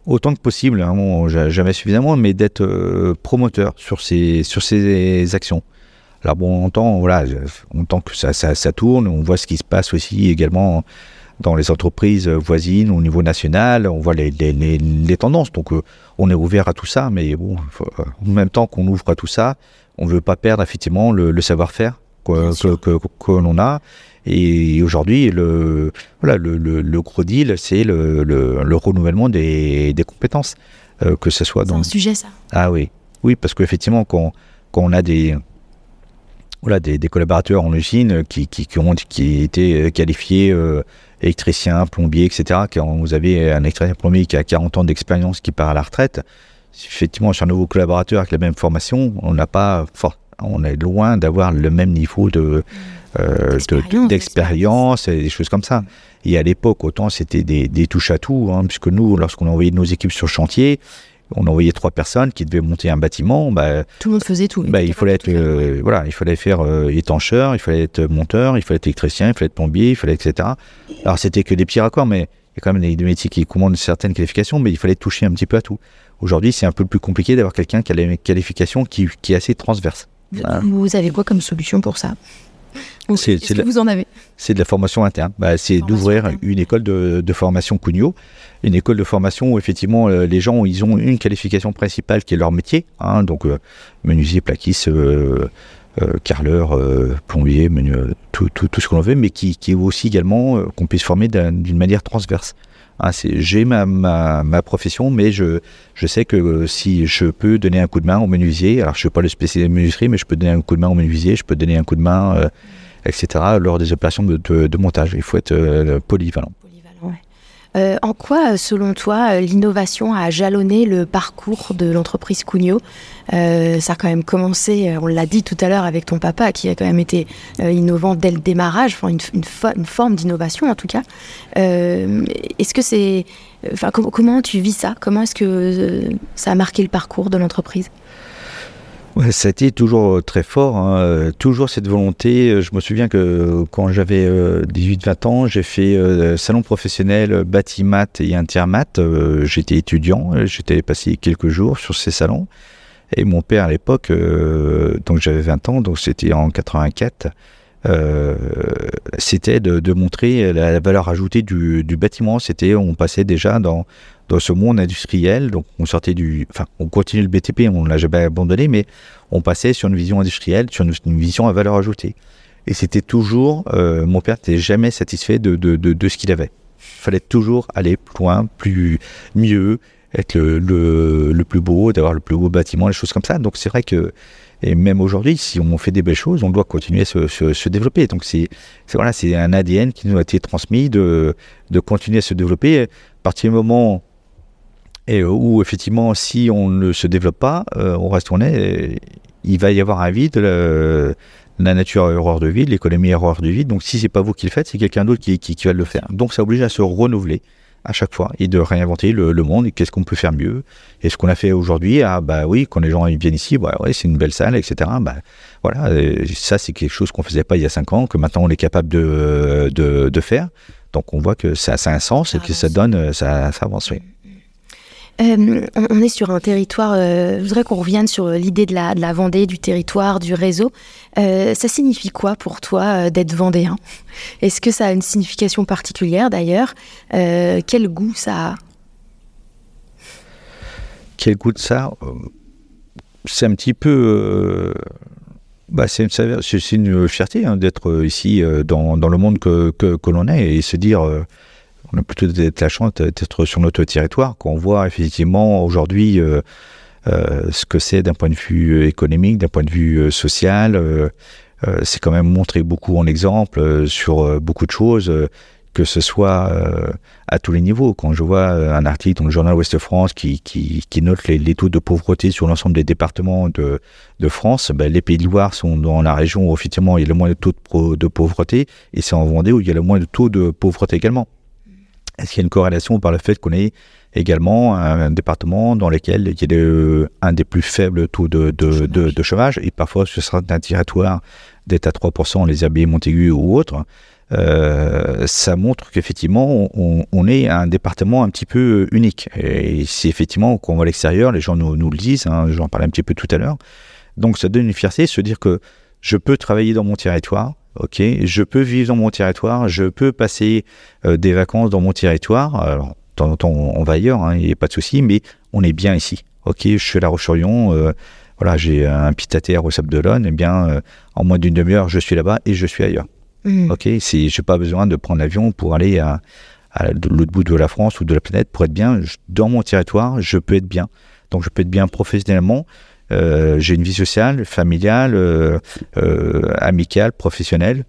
autant que possible, hein, jamais suffisamment, mais d'être euh, promoteur sur ces, sur ces actions. Alors bon, on entend, voilà, on entend que ça, ça, tourne, on voit ce qui se passe aussi également dans les entreprises voisines au niveau national, on voit les, les, les, tendances. Donc euh, on est ouvert à tout ça, mais bon, en même temps qu'on ouvre à tout ça, on ne veut pas perdre effectivement le, savoir-faire que, que, que, l'on a. Et aujourd'hui, le, voilà, le, le, gros deal, c'est le, le, renouvellement des, des compétences. Euh, que ce soit dans. C'est un sujet, ça. Ah oui. Oui, parce qu'effectivement, quand, quand on a des, voilà, des, des, collaborateurs en usine qui, qui, qui ont qui été qualifiés euh, électricien, plombier, etc. Quand vous avez un électricien plombier qui a 40 ans d'expérience qui part à la retraite, effectivement, sur un nouveau collaborateur avec la même formation, on n'a pas on est loin d'avoir le même niveau de euh, d'expérience et des choses comme ça. Et à l'époque, autant c'était des, des touches à tout, hein, puisque nous, lorsqu'on envoyait nos équipes sur chantier, on envoyait trois personnes qui devaient monter un bâtiment. Bah, tout le monde faisait tout. Bah, il fallait être, euh, voilà, il fallait faire euh, étancheur, il fallait être monteur, il fallait être électricien, il fallait être plombier, il fallait etc. Alors c'était que des petits raccords, mais il y a quand même des, métiers qui commandent certaines qualifications, mais il fallait toucher un petit peu à tout. Aujourd'hui, c'est un peu plus compliqué d'avoir quelqu'un qui a les qualifications qui, qui est assez transverse. Vous avez quoi comme solution pour ça c'est, ce que vous en avez C'est de la formation interne. Bah, c'est d'ouvrir une école de, formation Cugno, une école de formation où effectivement euh, les gens ils ont une qualification principale qui est leur métier, hein, donc euh, menuisier, plaquiste, euh, carreleur, plombier, tout, tout, tout, ce qu'on veut, mais qui, qui est aussi également qu'on puisse former d'une manière transverse. Hein, j'ai ma, ma, ma, profession, mais je, je sais que si je peux donner un coup de main au menuisier, alors je ne suis pas le spécialiste de menuiserie, mais je peux donner un coup de main au menuisier, je peux donner un coup de main etc., lors des opérations de, montage. Il faut être euh, polyvalent. Euh, en quoi, selon toi, euh, l'innovation a jalonné le parcours de l'entreprise Cugno Ça a quand même commencé, on l'a dit tout à l'heure avec ton papa, qui a quand même été innovant dès le démarrage, une, une, forme d'innovation en tout cas. est-ce que c'est, comment tu vis ça? Comment est-ce que ça a marqué le parcours de l'entreprise? Ouais, ça a été toujours euh, très fort, hein. euh, toujours cette volonté. Euh, je me souviens que quand j'avais 18-20 ans, j'ai fait salon professionnel bâtiment et intermat. j'étais étudiant, j'étais passé quelques jours sur ces salons. Et mon père à l'époque, donc j'avais 20 ans, donc c'était en 84, c'était de, montrer la valeur ajoutée du, du bâtiment. C'était, on passait déjà dans dans ce monde industriel. Donc, on sortait du, enfin, on continue le BTP, on l'a jamais abandonné, mais on passait sur une vision industrielle, sur une, vision à valeur ajoutée. Et c'était toujours, euh, mon père n'était jamais satisfait de, de, de, de ce qu'il avait. Il fallait toujours aller plus loin, plus mieux, être le, le, plus beau, d'avoir le plus beau bâtiment, les choses comme ça. Donc c'est vrai que et même aujourd'hui, si on fait des belles choses, on doit continuer à se, se, développer. Donc c'est voilà, c'est un ADN qui nous a été transmis de, de continuer à se développer. À partir du moment et où effectivement, si on ne se développe pas, on reste on est, il va y avoir un vide. la nature a horreur de vide, l'économie a horreur de vide. Donc si c'est pas vous qui le faites, c'est quelqu'un d'autre qui, qui, qui, va le faire. Donc ça oblige à se renouveler à chaque fois et de réinventer le, monde et qu'est-ce qu'on peut faire mieux? Et ce qu'on a fait aujourd'hui, ah bah oui, quand les gens viennent ici, bah ouais, c'est une belle salle, etc. Bah voilà, ça c'est quelque chose qu'on faisait pas il y a cinq ans, que maintenant on est capable de, de, de faire. Donc on voit que ça, ça a un sens et que ça donne, ça, ça avance. Oui. Euh, on est sur un territoire, euh, je voudrais qu'on revienne sur l'idée de la, Vendée, du territoire, du réseau. Euh, ça signifie quoi pour toi d'être vendéen? Est-ce que ça a une signification particulière d'ailleurs? Quel goût ça a? Quel goût ça? C'est un petit peu... Bah, c'est une, une, fierté hein, d'être ici dans, dans, le monde que, que, que l'on est et se dire on a plutôt la chance d'être sur notre territoire, qu'on voit effectivement aujourd'hui euh, euh, ce que c'est d'un point de vue économique, d'un point de vue euh, social. c'est quand même montré beaucoup en exemple sur beaucoup de choses, que ce soit à tous les niveaux. Quand je vois un article dans le journal Ouest France qui, note les, taux de pauvreté sur l'ensemble des départements de, de France, ben, les Pays de Loire sont dans la région où effectivement il y a le moins de taux de, de pauvreté, et c'est en Vendée où il y a le moins de taux de pauvreté également. Est-ce qu'il y a une corrélation par le fait qu'on ait également un, département dans lequel il y a un des plus faibles taux de, de, chômage. et parfois ce sera un territoire d'être à 3%, les Herbiers, Montaigu ou autres, euh, ça montre qu'effectivement on, est un département un petit peu unique. Et si effectivement quand on va à l'extérieur, les gens nous, nous le disent, hein, j'en parlais un petit peu tout à l'heure, donc ça donne une fierté, se dire que je peux travailler dans mon territoire, ok, je peux vivre dans mon territoire, je peux passer euh, des vacances dans mon territoire. Alors, de temps en temps, on va ailleurs, hein, il n'y a pas de souci, mais on est bien ici. Ok, je suis à La Roche-sur-Yon, euh, voilà, j'ai un à terre au Sable d'Olonne, et eh bien, euh, en moins d'une demi-heure, je suis là-bas et je suis ailleurs. Mmh. Ok, je n'ai pas besoin de prendre l'avion pour aller à, l'autre bout de la France ou de la planète pour être bien. dans mon territoire, je peux être bien. Donc, je peux être bien professionnellement, euh, j'ai une vie sociale, familiale, euh, euh, amicale, professionnelle.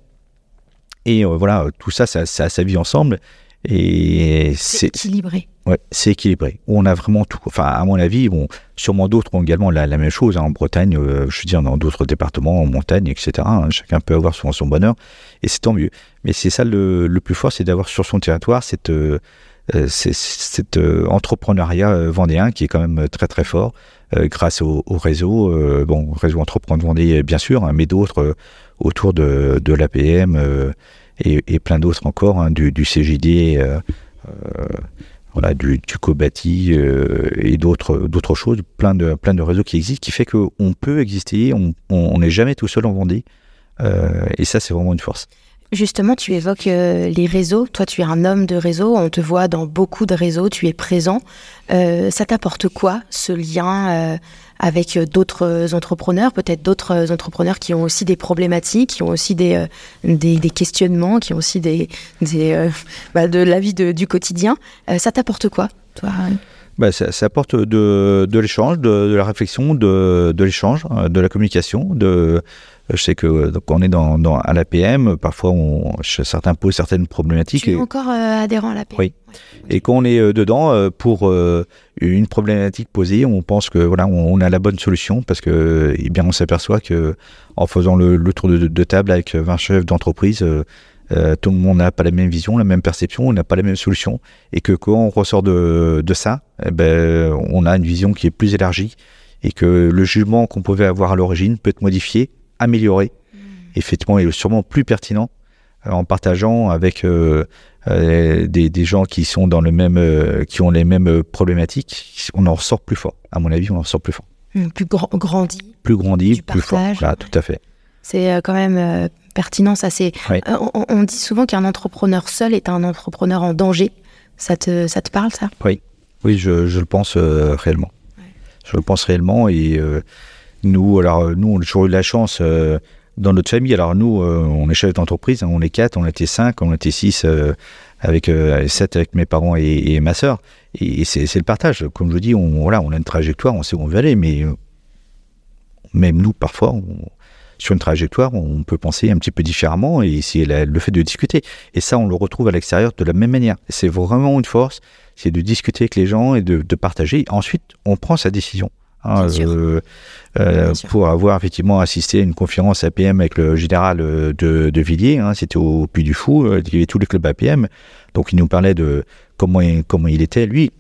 Et voilà, tout ça, ça, ça, ça vit ensemble. Et c'est équilibré. Ouais, c'est équilibré. On a vraiment tout. Enfin, à mon avis, bon, sûrement d'autres ont également la, même chose. Hein, en Bretagne, je veux dire, dans d'autres départements, en montagne, etc. Hein, chacun peut avoir son, son bonheur. Et c'est tant mieux. Mais c'est ça le, le, plus fort, c'est d'avoir sur son territoire cette, cet entrepreneuriat vendéen qui est quand même très très fort. Euh, grâce au, réseau, euh, bon, réseau Entreprendre Vendée bien sûr, hein, mais d'autres euh, autour de, de l'APM et, plein d'autres encore, hein, du, du, CGD, voilà, du, du Cobati et d'autres d'autres choses, plein de plein de réseaux qui existent, qui fait qu'on peut exister, on n'est jamais tout seul en Vendée, et ça c'est vraiment une force. Justement, tu évoques euh, les réseaux. Toi, tu es un homme de réseau. On te voit dans beaucoup de réseaux. Tu es présent. Euh, ça t'apporte quoi, ce lien euh, avec d'autres entrepreneurs, peut-être d'autres entrepreneurs qui ont aussi des problématiques, qui ont aussi des, des, questionnements, qui ont aussi des, des bah, de la vie du quotidien. ça t'apporte quoi, toi? Bah, ça, apporte de, l'échange, de, de, la réflexion, de, de l'échange, de la communication, de je sais que donc on est dans, dans à l'APM, parfois on, certains posent certaines problématiques. Tu es encore euh, adhérent à l'APM. Oui. Et quand on est euh, dedans euh, pour une problématique posée, on pense que voilà, on, a la bonne solution parce que eh bien on s'aperçoit que en faisant le, tour de, table avec 20 chefs d'entreprise, tout le monde n'a pas la même vision, la même perception, on n'a pas la même solution, et que quand on ressort de, de ça, eh ben, on a une vision qui est plus élargie et que le jugement qu'on pouvait avoir à l'origine peut être modifié amélioré, mmh. effectivement, et sûrement plus pertinent euh, en partageant avec euh, euh, des, des, gens qui sont dans le même, qui ont les mêmes problématiques. On en ressort plus fort. À mon avis, on en ressort plus fort. Mmh, plus grandi. Plus grandi, plus fort. Là, tout à fait. C'est quand même pertinent. Ça, c'est. On, dit souvent qu'un entrepreneur seul est un entrepreneur en danger. Ça te, ça te parle, ça? Oui, oui, je, je le pense réellement. Je le pense réellement et nous, alors, nous, on a toujours eu la chance euh, dans notre famille. Alors nous, on est chef d'entreprise, hein, on est quatre, on était cinq, on était six avec sept avec mes parents et, ma sœur. Et, c'est le partage. Comme je dis, on, voilà, on a une trajectoire, on sait où on veut aller, mais même nous, parfois, sur une trajectoire, on peut penser un petit peu différemment et c'est le fait de discuter. Et ça, on le retrouve à l'extérieur de la même manière. C'est vraiment une force, c'est de discuter avec les gens et de, partager. Ensuite, on prend sa décision. Hein, euh, euh, pour avoir effectivement assisté à une conférence APM avec le général euh, de, Villiers, hein, c'était au Puy du Fou, il y avait tous les clubs APM, donc il nous parlait de comment, comment il était, lui,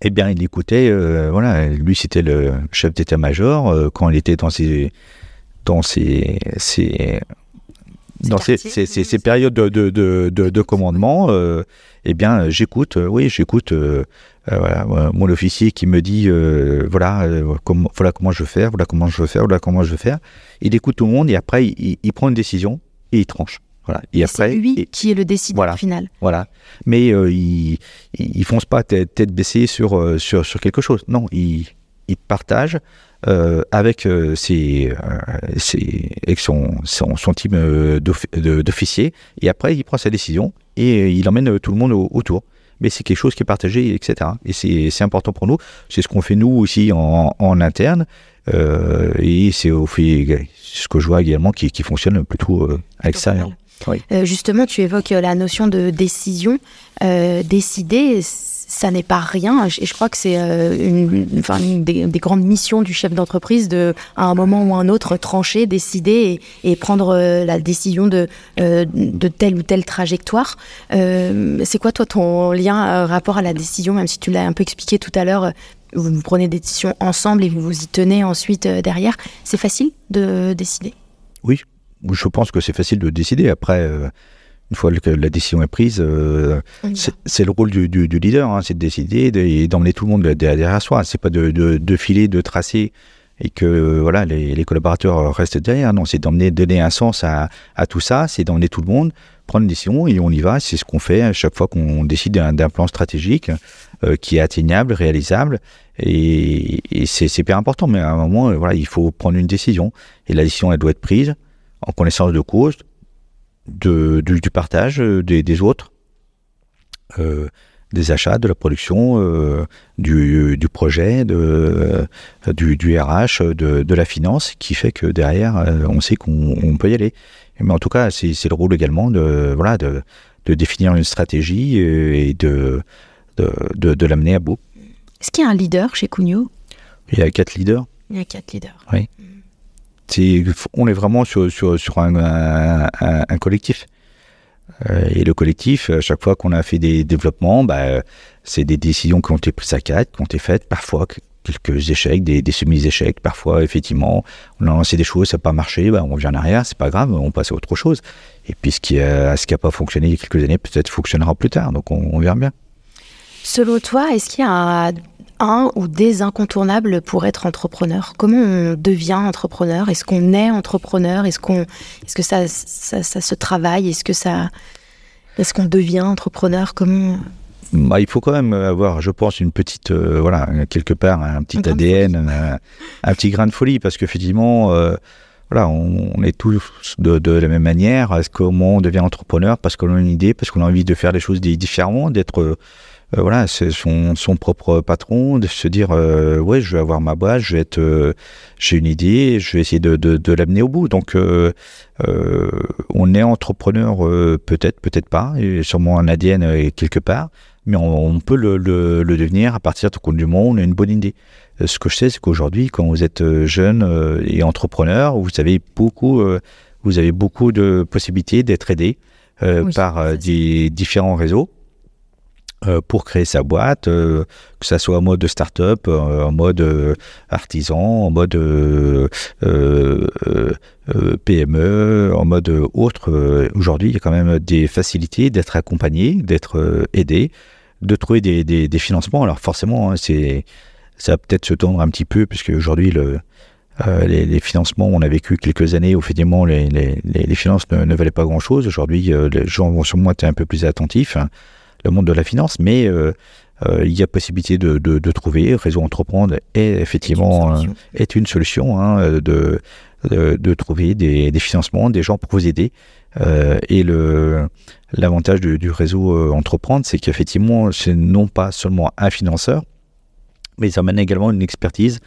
eh bien, il écoutait, voilà, lui c'était le chef d'état-major quand il était dans ses dans ces dans ces, ces, ces, périodes de, de, de, de commandement, euh, eh bien, j'écoute, euh, oui, j'écoute euh, voilà, mon officier qui me dit, voilà, comment, voilà comment je veux faire, voilà comment je veux faire, voilà comment je veux faire. Il écoute tout le monde et après, il, il prend une décision et il tranche. Voilà. Et, après, c'est lui qui est le décideur final. Voilà. Mais il, il, fonce pas tête, tête baissée sur, sur, sur quelque chose. Non, il, il partage euh, avec, euh, ses, euh, ses, avec son, son, son team d'officiers. Et après, il prend sa décision et il emmène tout le monde autour. Mais c'est quelque chose qui est partagé, etc. Et c'est important pour nous. C'est ce qu'on fait nous aussi en, en interne. et c'est ce que je vois également qui, qui fonctionne plutôt avec ça. Oui. justement, tu évoques la notion de décision. décider, ça n'est pas rien. Et je crois que c'est euh, une, des, grandes missions du chef d'entreprise de, à un moment ou un autre, trancher, décider et, prendre euh, la décision euh, de telle ou telle trajectoire. c'est quoi, toi, ton lien, rapport à la décision, même si tu l'as un peu expliqué tout à l'heure vous prenez des décisions ensemble et vous vous y tenez ensuite derrière. C'est facile de décider? Oui, je pense que c'est facile de décider. Après, une fois que la décision est prise, euh, c'est le rôle du, leader, hein, c'est de décider et d'emmener tout le monde derrière soi. C'est pas de, de, filer, de tracer et que voilà les, collaborateurs restent derrière. Non, c'est d'emmener, donner un sens à, tout ça, c'est d'emmener tout le monde, prendre une décision et on y va. C'est ce qu'on fait à chaque fois qu'on décide d'un plan stratégique euh, qui est atteignable, réalisable. Et, c'est super important. Mais à un moment, voilà, il faut prendre une décision et la décision elle doit être prise en connaissance de cause de, du, partage euh, des, autres, euh, des achats, de la production, euh, du, projet, de, du, RH, de, la finance, qui fait que derrière, on sait qu'on peut y aller. Mais en tout cas, c'est le rôle également de, voilà, de, définir une stratégie et de, de, l'amener à bout. Est-ce qu'il y a un leader chez Cugno Il y a quatre leaders. Il y a quatre leaders. Oui. On est vraiment sur, un, collectif. Euh, et le collectif, à chaque fois qu'on a fait des développements, bah, c'est des décisions qui ont été prises à quatre, qui ont été faites, parfois quelques échecs, des, semi-échecs, parfois effectivement, on a lancé des choses, ça n'a pas marché, bah, on revient en arrière, c'est pas grave, on passe à autre chose. Et puis ce qui n'a a pas fonctionné il y a quelques années, peut-être fonctionnera plus tard, donc on, on verra bien. Selon toi, est-ce qu'il y a un ou des incontournables pour être entrepreneur? Comment on devient entrepreneur? Est-ce qu'on est entrepreneur? Est-ce qu'on, est-ce que ça, ça, se travaille? Est-ce que ça, est-ce qu'on devient entrepreneur? Comment? Bah, il faut quand même avoir, je pense, une petite, euh, voilà, quelque part, un petit ADN, un, petit grain de folie, parce qu'effectivement, euh, voilà, on, est tous de, la même manière. Est-ce comment on devient entrepreneur Parce qu'on a une idée, parce qu'on a envie de faire les choses différemment, d'être euh, voilà, c'est son, son, propre patron, de se dire euh, ouais, je vais avoir ma boîte, je vais être, euh, j'ai une idée, je vais essayer de, de, de l'amener au bout. Donc, on est entrepreneur, peut-être, peut-être pas, et sûrement un ADN quelque part, mais on, peut le, le, le, devenir à partir du monde, on a une bonne idée. Ce que je sais, c'est qu'aujourd'hui, quand vous êtes jeune et entrepreneur, vous avez beaucoup, vous avez beaucoup de possibilités d'être aidé par des différents réseaux. Euh, pour créer sa boîte, euh, que ça soit en mode start-up, euh, en mode artisan, en mode PME, en mode autre. Aujourd'hui, il y a quand même des facilités d'être accompagné, d'être aidé, de trouver des, des, financements. Alors forcément, hein, c'est ça va peut-être se tendre un petit peu, puisque aujourd'hui, le, les, financements, on a vécu quelques années où effectivement les, les, les finances ne, valaient pas grand-chose. Aujourd'hui, les gens vont sûrement être un peu plus attentifs. Le monde de la finance, mais euh, euh, il y a possibilité de, de, de, trouver. Réseau Entreprendre est effectivement est une solution, hein, de, de trouver des, financements, des gens pour vous aider. et le l'avantage du, réseau Entreprendre, c'est qu'effectivement, c'est non pas seulement un financeur, mais ça amène également une expertise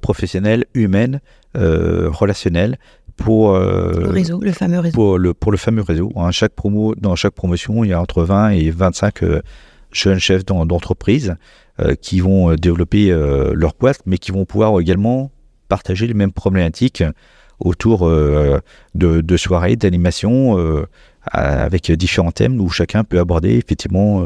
professionnelle, humaine, relationnelle pour le réseau, le fameux réseau. Pour le, pour le fameux réseau. Hein, chaque promo, dans chaque promotion, il y a entre 20 et 25 jeunes chefs d'entreprise euh, qui vont euh, développer euh, leur boîte, mais qui vont pouvoir également partager les mêmes problématiques autour de, soirées, d'animations avec différents thèmes où chacun peut aborder effectivement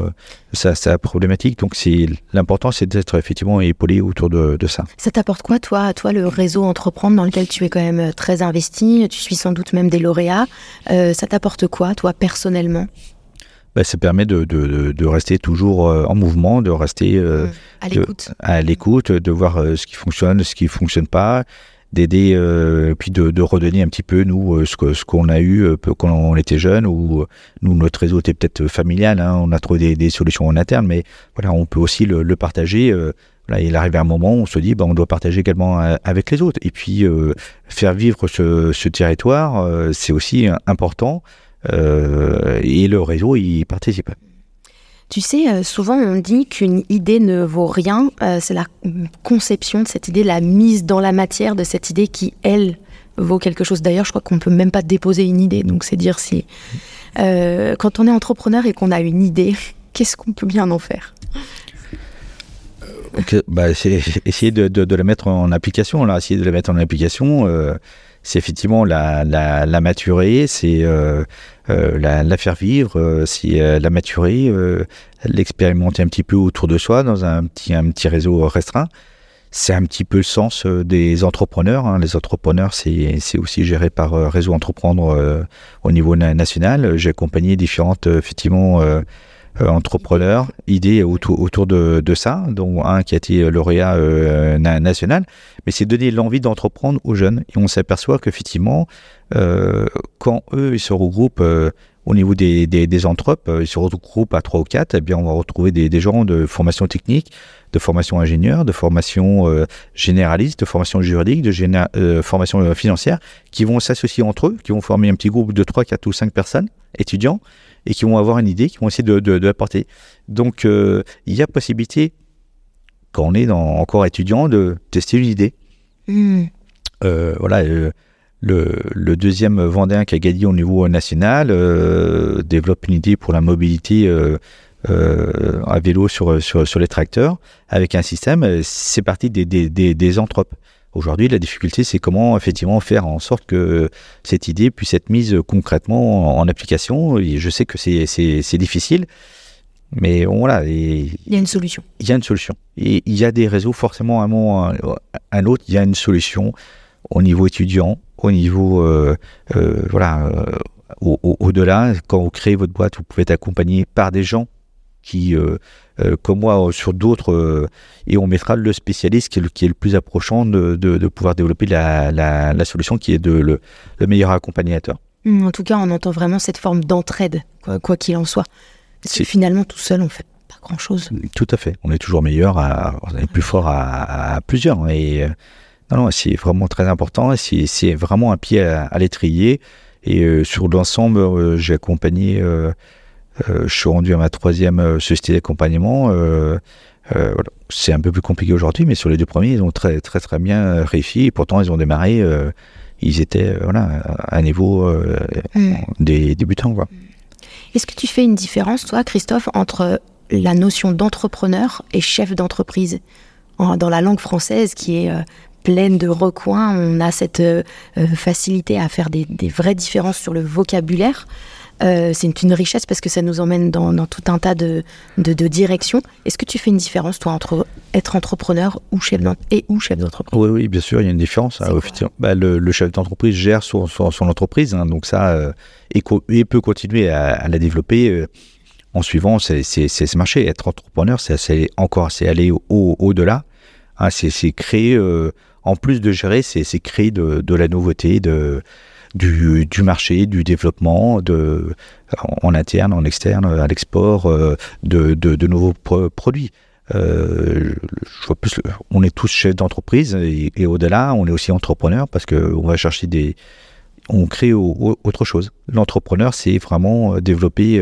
sa, problématique. Donc c'est l'important, c'est d'être effectivement épaulé autour de, ça. Ça t'apporte quoi, toi, toi, le réseau Entreprendre dans lequel tu es quand même très investi? Tu suis sans doute même des lauréats. ça t'apporte quoi, toi, personnellement? Bah, ça permet de, de, de, rester toujours euh, en mouvement, de rester euh, mmh. à l'écoute, à l'écoute, de voir euh, ce qui fonctionne, ce qui fonctionne pas, d'aider, puis de, de, redonner un petit peu nous ce que ce qu'on a eu quand on était jeune ou nous notre réseau était peut-être familial, hein, on a trouvé des, des, solutions en interne, mais voilà, on peut aussi le, le partager. Là, il arrive un moment où on se dit, bah, on doit partager également avec les autres. Et puis, faire vivre ce, ce territoire, c'est aussi important. Euh, et le réseau y participe. Tu sais, euh, souvent on dit qu'une idée ne vaut rien. Euh, c'est la conception de cette idée, la mise dans la matière de cette idée qui, elle, vaut quelque chose. D'ailleurs, je crois qu'on peut même pas déposer une idée. Donc, c'est dire si. quand on est entrepreneur et qu'on a une idée, qu'est-ce qu'on peut bien en faire? Bah, c'est essayer de, la mettre en application. Là, essayer de la mettre en application, c'est effectivement la, la, la maturer, c'est euh, euh, la, la, faire vivre, euh, la maturer, l'expérimenter un petit peu autour de soi dans un petit, un petit réseau restreint. C'est un petit peu le sens des entrepreneurs. Hein. Les entrepreneurs, c'est aussi géré par Réseau Entreprendre au niveau national. J'ai accompagné différentes, effectivement, euh, entrepreneurs, idées autour, autour de, de, ça, dont un qui a été lauréat euh, national, mais c'est donner l'envie d'entreprendre aux jeunes. Et on s'aperçoit qu'effectivement, euh, quand eux, ils se regroupent au niveau des, des, des entrepes, ils se regroupent à trois ou quatre, eh bien, on va retrouver des, des gens de formation technique, de formation ingénieur, de formation généraliste, de formation juridique, de formation financière, qui vont s'associer entre eux, qui vont former un petit groupe de trois, quatre ou cinq personnes, étudiants, et qui vont avoir une idée, qui vont essayer de, de, de l'apporter. Donc, euh, il y a possibilité, quand on est dans, encore étudiant, de tester une idée. Euh, voilà, euh, le, le, deuxième Vendéen qui a gagné au niveau national développe une idée pour la mobilité à vélo sur, sur, sur, les tracteurs avec un système. C'est parti des, des, des, des entrepôts. Aujourd'hui, la difficulté, c'est comment effectivement faire en sorte que cette idée puisse être mise concrètement en application. Et je sais que c'est difficile, mais voilà. il y a une solution. Il y a une solution. Et il y a des réseaux, forcément, à un moment ou un autre, il y a une solution au niveau étudiant, au niveau, euh, euh, voilà, euh, au-delà. quand vous créez votre boîte, vous pouvez être accompagné par des gens qui, euh, euh, comme moi, euh, sur d'autres, et on mettra le spécialiste qui est le, qui est le plus approchant de, de, pouvoir développer la, la, solution qui est de, le, meilleur accompagnateur. Mmh, en tout cas, on entend vraiment cette forme d'entraide, quoi qu'il en soit. Parce que finalement, tout seul, on fait pas grand-chose. Tout à fait. On est toujours meilleur, à, on est plus fort à, plusieurs. Et non, non, c'est vraiment très important. C'est vraiment un pied à, l'étrier. Et sur l'ensemble, j'ai accompagné euh, je suis rendu à ma troisième euh, société d'accompagnement. Euh, c'est un peu plus compliqué aujourd'hui, mais sur les deux premiers, ils ont très très très bien réussi. Et pourtant, ils ont démarré. ils étaient voilà à un niveau des débutants. Est-ce que tu fais une différence, toi, Christophe, entre la notion d'entrepreneur et chef d'entreprise Dans la langue française, qui est pleine de recoins, on a cette facilité à faire des, des, vraies différences sur le vocabulaire. Euh, c'est une richesse parce que ça nous emmène dans, tout un tas de, de, directions. Est-ce que tu fais une différence, toi, entre être entrepreneur ou chef et ou chef d'entreprise? Oui, oui, bien sûr, il y a une différence. bah, le, chef d'entreprise gère son, son, entreprise, hein, donc ça, euh, et, peut continuer à, la développer euh, en suivant ses, marchés. Être entrepreneur, c'est encore c'est aller au-delà. Au, hein, c'est créer, en plus de gérer, c'est créer de, la nouveauté, de du, marché, du développement, de, en interne, en externe, à l'export, euh, de, nouveaux produits. plus, on est tous chefs d'entreprise et, au-delà, on est aussi entrepreneur parce que on va chercher des, on crée autre chose. L'entrepreneur, c'est vraiment développer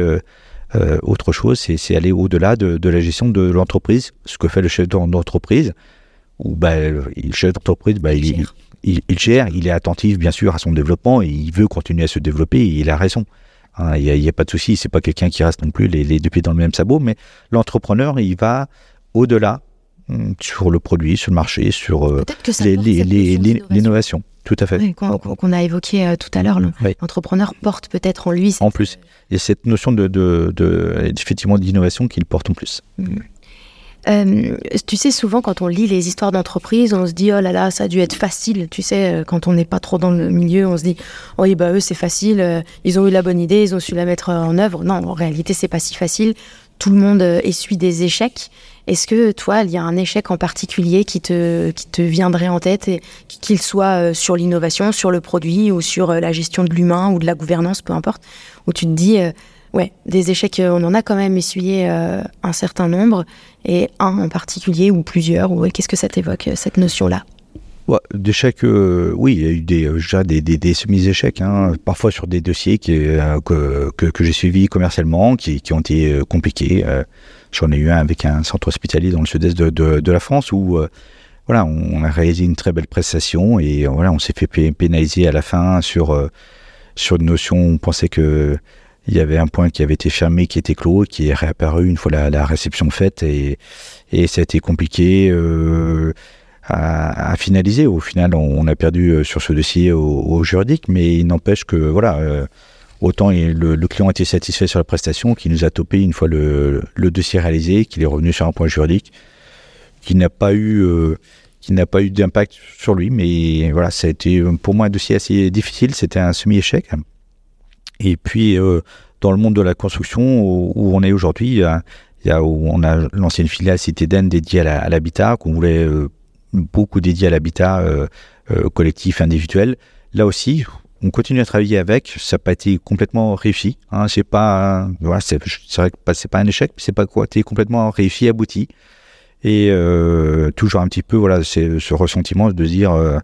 autre chose, c'est aller au-delà de, la gestion de l'entreprise, ce que fait le chef d'entreprise. Bah, le chef d'entreprise, bah, il, il, gère, il est attentif bien sûr à son développement et il veut continuer à se développer et il a raison. Hein, il n'y a, pas de souci, c'est pas quelqu'un qui reste non plus les, les deux pieds dans le même sabot, mais l'entrepreneur, il va au-delà hum, sur le produit, sur le marché, sur euh, l'innovation. Tout à fait. Qu'on a évoqué euh, tout à l'heure, l'entrepreneur porte peut-être en lui. En plus, il y a cette notion de, de, effectivement d'innovation qu'il porte en plus. Mmh. Euh, tu sais, souvent quand on lit les histoires d'entreprise, on se dit oh là là, ça a dû être facile. Tu sais, euh, quand on n'est pas trop dans le milieu, on se dit oh, oui bah eux c'est facile, euh, ils ont eu la bonne idée, ils ont su la mettre en œuvre. Non, en réalité c'est pas si facile. Tout le monde essuie des échecs. Est-ce que toi, il y a un échec en particulier qui te, qui te viendrait en tête, qu'il soit sur l'innovation, sur le produit ou sur la gestion de l'humain ou de la gouvernance, peu importe, où tu te dis Ouais, des échecs, euh, on en a quand même essuyé euh, un certain nombre, et un en particulier, ou plusieurs. Ou, qu'est-ce que ça t'évoque, euh, cette notion-là? Ouais, D'échecs, oui, il y a eu des, déjà des, des, semi-échecs, hein, parfois sur des dossiers que, que, j'ai suivis commercialement, qui, ont été compliqués. J'en ai eu un avec un centre hospitalier dans le sud-est de, la France où voilà, on a réalisé une très belle prestation et voilà, on s'est fait pénaliser à la fin sur, sur une notion, on pensait que il y avait un point qui avait été fermé, qui était clos, qui est réapparu une fois la, réception faite, et, et ça a été compliqué euh, à, finaliser. Au final, on, a perdu euh, sur ce dossier au, juridique, mais il n'empêche que voilà, euh, autant le, client était satisfait sur la prestation, qu'il nous a topé une fois le, le dossier réalisé, qu'il est revenu sur un point juridique, qui n'a pas eu qui n'a pas eu d'impact sur lui, mais voilà, ça a été pour moi un dossier assez difficile. C'était un semi-échec. Et puis, euh, dans le monde de la construction où, on est aujourd'hui, où on a lancé une filiale Cité d'Aisne dédiée à l'habitat, qu'on voulait euh, beaucoup dédié à l'habitat euh, collectif, individuel. Là aussi, on continue à travailler avec. Ça n'a pas été complètement réussi. Hein, c'est pas, voilà, c'est, vrai que c'est pas un échec, c'est pas quoi, été complètement réussi, abouti. Et toujours un petit peu, voilà, ce ressentiment de dire,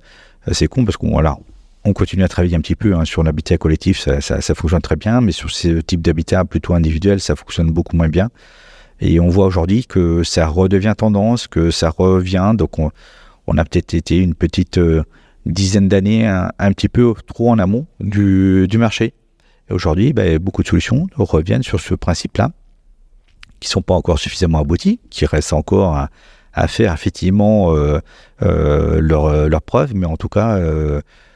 c'est con parce qu'on, voilà, on continue à travailler un petit peu hein, sur l'habitat collectif, ça, fonctionne très bien, mais sur ce type d'habitat plutôt individuel, ça fonctionne beaucoup moins bien. Et on voit aujourd'hui que ça redevient tendance, que ça revient. Donc on, a peut-être été une petite euh, dizaine d'années un, petit peu trop en amont du, marché. Et aujourd'hui, ben, beaucoup de solutions reviennent sur ce principe-là, qui sont pas encore suffisamment abouties, qui restent encore à, faire effectivement euh, euh, leur preuves, mais en tout cas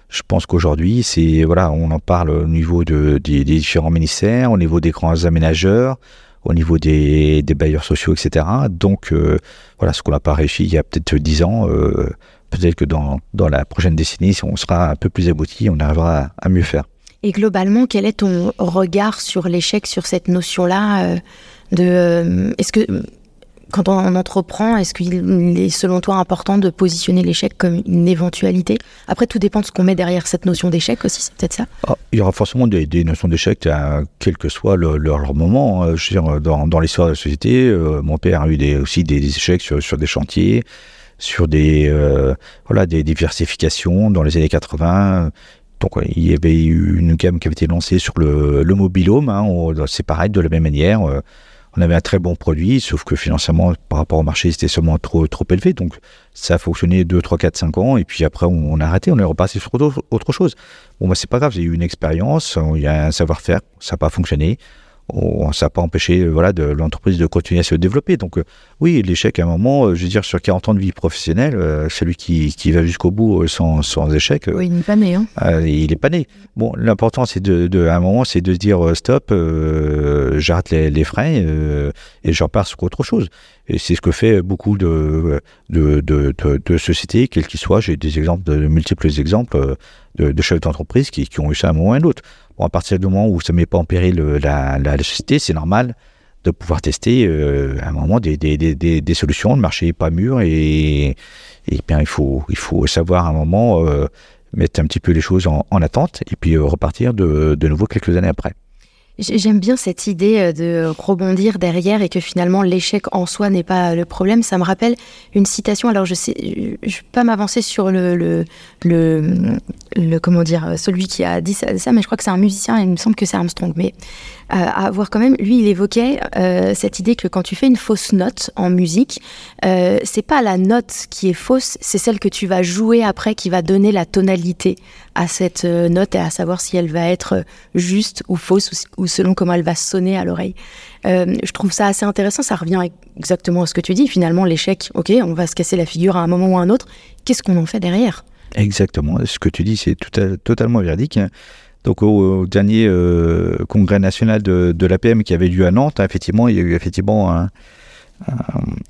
je pense qu'aujourd'hui, c'est voilà, on en parle au niveau de, des, différents ministères, au niveau des grands aménageurs, au niveau des, bailleurs sociaux, etc. Donc euh, voilà, ce qu'on n'a pas réussi il y a peut-être dix ans, euh, peut-être que dans, dans la prochaine décennie, on sera un peu plus abouti, on arrivera à, mieux faire. Et globalement, quel est ton regard sur l'échec, sur cette notion-là euh, de Est-ce que quand on entreprend, est-ce qu'il est selon toi important de positionner l'échec comme une éventualité? Après, tout dépend de ce qu'on met derrière cette notion d'échec aussi, c'est peut-être ça ah, Il y aura forcément des, notions d'échec, quel que soit leur, moment. Dire, dans, l'histoire de la société, euh, mon père a eu aussi des, échecs sur, des chantiers, sur des, euh, voilà, des diversifications dans les années 80. Donc, il y avait eu une gamme qui avait été lancée sur le, le mobilhome. Hein. c'est pareil, de la même manière. Euh, on avait un très bon produit, sauf que financièrement, par rapport au marché, c'était seulement trop, trop élevé. Donc, ça a fonctionné 2, 3, 4, 5 ans. Et puis après, on, a arrêté, on est reparti sur autre, chose. Bon, bah, c'est pas grave, j'ai eu une expérience, il y a un savoir-faire, ça n'a pas fonctionné ça n'a pas empêché euh, voilà, de l'entreprise de continuer à se développer. Donc euh, oui, l'échec à un moment, euh, je veux dire, sur 40 ans de vie professionnelle, celui qui, qui va jusqu'au bout sans, sans, échec, oui, il n'est pas né. Hein. il n'est pas né. Bon, l'important, c'est de, de, à un moment, c'est de se dire stop, j'arrête les, les, freins et je repars sur autre chose. Et c'est ce que fait beaucoup de, de, de, de sociétés, quelles qu'ils soient. J'ai des exemples, de multiples exemples de, chefs d'entreprise qui, qui ont eu ça à un moment ou à un autre à partir du moment où ça ne met pas en péril euh, la, société, c'est normal de pouvoir tester euh, à un moment des, solutions. Le marché n'est pas mûr et, et bien, il, faut, savoir à un moment euh, mettre un petit peu les choses en, en attente et puis repartir de nouveau quelques années après. J'aime bien cette idée euh, de rebondir derrière et que finalement l'échec en soi n'est pas le problème. Ça me rappelle une citation. Alors je sais, je vais pas m'avancer sur le, comment dire, celui qui a dit ça, mais je crois que c'est un musicien. Et il me semble que c'est Armstrong. Mais euh, à voir quand même, lui, il évoquait euh, cette idée que quand tu fais une fausse note en musique, euh, c'est pas la note qui est fausse, c'est celle que tu vas jouer après qui va donner la tonalité à cette note et à savoir si elle va être juste ou fausse selon comment elle va sonner à l'oreille. je trouve ça assez intéressant, ça revient exactement à ce que tu dis. Finalement, l'échec, ok, on va se casser la figure à un moment ou à un autre. Qu'est-ce qu'on en fait derrière? Exactement, ce que tu dis, c'est totalement véridique. Donc au, dernier euh, congrès national de, de l'APM qui avait lieu à Nantes, effectivement, il y a eu effectivement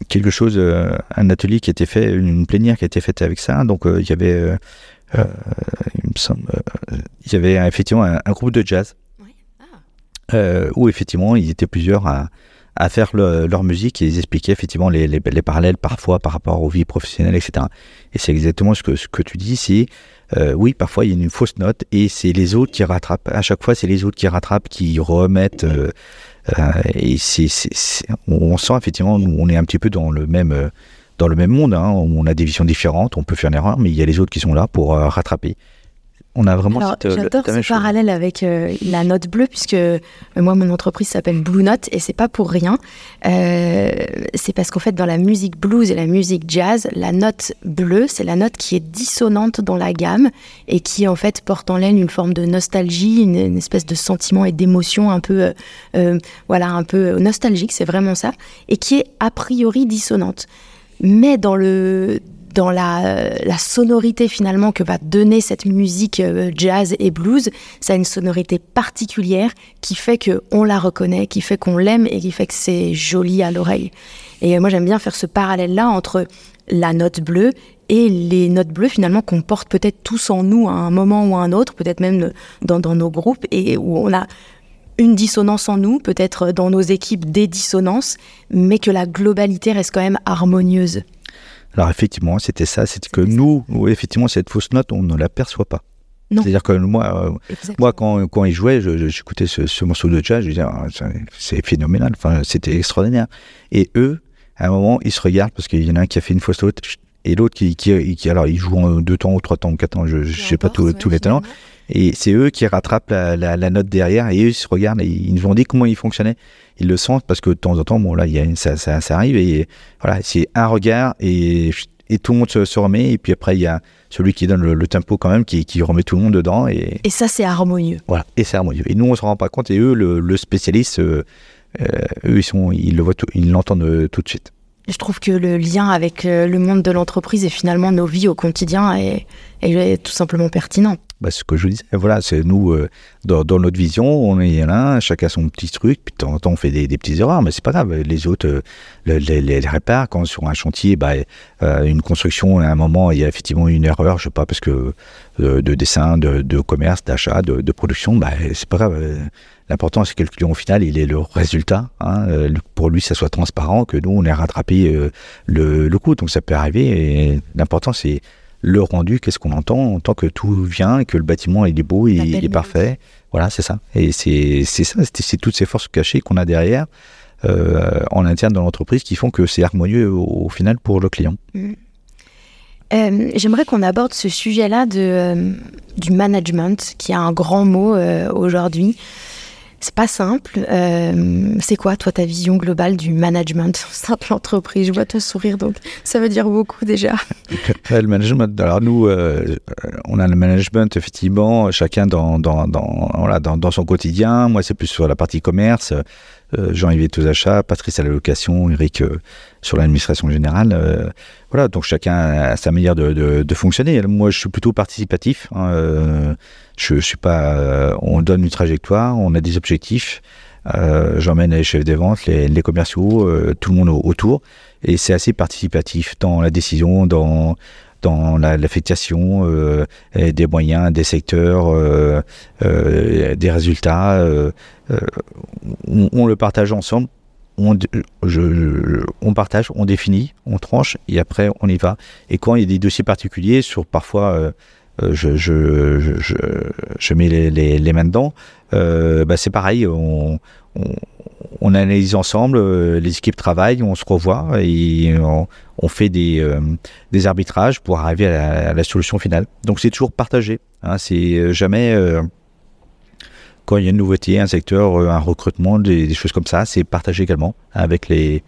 quelque chose, euh, un atelier qui a été fait, une plénière qui a été faite avec ça. Donc euh, il y avait, il, me semble, il y avait effectivement un, groupe de jazz ah. où effectivement ils étaient plusieurs à, à faire leur musique et ils expliquaient effectivement les, les, les, parallèles parfois par rapport aux vies professionnelles, etc. Et c'est exactement ce que, ce que tu dis, c'est euh, oui, parfois il y a une fausse note et c'est les autres qui rattrapent. À chaque fois, c'est les autres qui rattrapent, qui remettent. Euh, euh, et c'est, on sent effectivement, on est un petit peu dans le même, dans le même monde. Hein, on a des visions différentes, on peut faire une erreur, mais il y a les autres qui sont là pour rattraper on a vraiment Alors, cette, j'adore ce parallèle avec euh, la note bleue puisque euh, moi mon entreprise s'appelle Blue Note et c'est pas pour rien. Euh, c'est parce qu'en fait dans la musique blues et la musique jazz la note bleue c'est la note qui est dissonante dans la gamme et qui en fait porte en laine une forme de nostalgie une, espèce de sentiment et d'émotion un peu voilà un peu nostalgique c'est vraiment ça et qui est a priori dissonante. Mais dans le dans la, sonorité finalement que va donner cette musique euh, jazz et blues, ça a une sonorité particulière qui fait que on la reconnaît, qui fait qu'on l'aime et qui fait que c'est joli à l'oreille. Et euh, moi j'aime bien faire ce parallèle-là entre la note bleue et les notes bleues finalement qu'on porte peut-être tous en nous à un moment ou à un autre, peut-être même dans, dans nos groupes et où on a une dissonance en nous, peut-être dans nos équipes des dissonances, mais que la globalité reste quand même harmonieuse. Alors effectivement, c'était ça, c'était que nous, effectivement, cette fausse note, on ne l'aperçoit pas. C'est-à-dire que moi, euh, moi quand, quand ils jouaient, j'écoutais ce, ce, morceau de jazz, je disais, ah, c'est phénoménal, enfin, c'était extraordinaire. Et eux, à un moment, ils se regardent parce qu'il y en a un qui a fait une fausse note et l'autre qui, qui, alors, ils jouent en deux temps ou trois temps ou quatre temps, je ne sais pas tous les talents. Et c'est eux qui rattrapent la, la, la, note derrière et eux ils se regardent et ils nous ont dit comment ils fonctionnaient. Ils le sentent parce que de temps en temps, bon là, il y a, ça, ça, ça, arrive et voilà, c'est un regard et, et tout le monde se, remet et puis après il y a celui qui donne le, tempo quand même qui, qui, remet tout le monde dedans et, et ça c'est harmonieux. Voilà, et c'est harmonieux. Et nous on se rend pas compte et eux le, le spécialiste, euh, euh eux ils sont, ils le voient, ils l'entendent euh, tout de suite. Je trouve que le lien avec euh, le monde de l'entreprise et finalement nos vies au quotidien est, tout simplement pertinent bah, ce que je disais, voilà, c'est nous, euh, dans, notre vision, on est là, chacun son petit truc, puis de temps en temps on fait des, des petites erreurs, mais c'est pas grave, les autres euh, les, les, réparent. Quand sur un chantier, bah, une construction, à un moment, il y a effectivement une erreur, je sais pas, parce que de dessin, de, de commerce, d'achat, de, de, production, bah, c'est pas grave. L'important, c'est que le client au final, il ait le résultat. Hein, pour lui, ça soit transparent, que nous, on ait rattrapé le, le coût. Donc ça peut arriver. L'important, c'est le rendu, qu'est-ce qu'on entend en tant que tout vient, que le bâtiment il est beau, il, est parfait. Voilà, c'est ça. Et c'est ça, c'est toutes ces forces cachées qu'on a derrière euh, en interne dans l'entreprise qui font que c'est harmonieux au, final pour le client. Mm. Euh, j'aimerais qu'on aborde ce sujet-là de euh, du management, qui a un grand mot aujourd'hui. C'est pas simple. Euh, c'est quoi, toi, ta vision globale du management au sein de l'entreprise? Je vois te sourire, donc ça veut dire beaucoup déjà. le management, alors nous, euh, on a le management, effectivement, chacun dans, dans, dans, voilà, dans, dans son quotidien. Moi, c'est plus sur la partie commerce. Euh, Jean-Yves achats, Patrice à la location, Eric euh, sur l'administration générale. Euh, voilà, donc chacun a sa manière de, fonctionner. Moi, je suis plutôt participatif. Hein, je, suis pas. on donne une trajectoire, on a des objectifs. J'emmène les chefs des ventes, les commerciaux, tout le monde autour, et c'est assez participatif dans la décision, dans dans l'affectation euh, des moyens, des secteurs, euh, euh, des résultats. On, le partage ensemble. On, partage, on définit, on tranche et après on y va. Et quand il y a des dossiers particuliers sur parfois je, je, je, je, mets les, mains dedans. bah, c'est pareil, on, on, analyse ensemble, les équipes travaillent, on se revoit et on, fait des, des arbitrages pour arriver à la, solution finale. Donc c'est toujours partagé. Hein, c'est jamais quand il y a une nouveauté, un secteur, un recrutement, des, choses comme ça, c'est partagé également avec les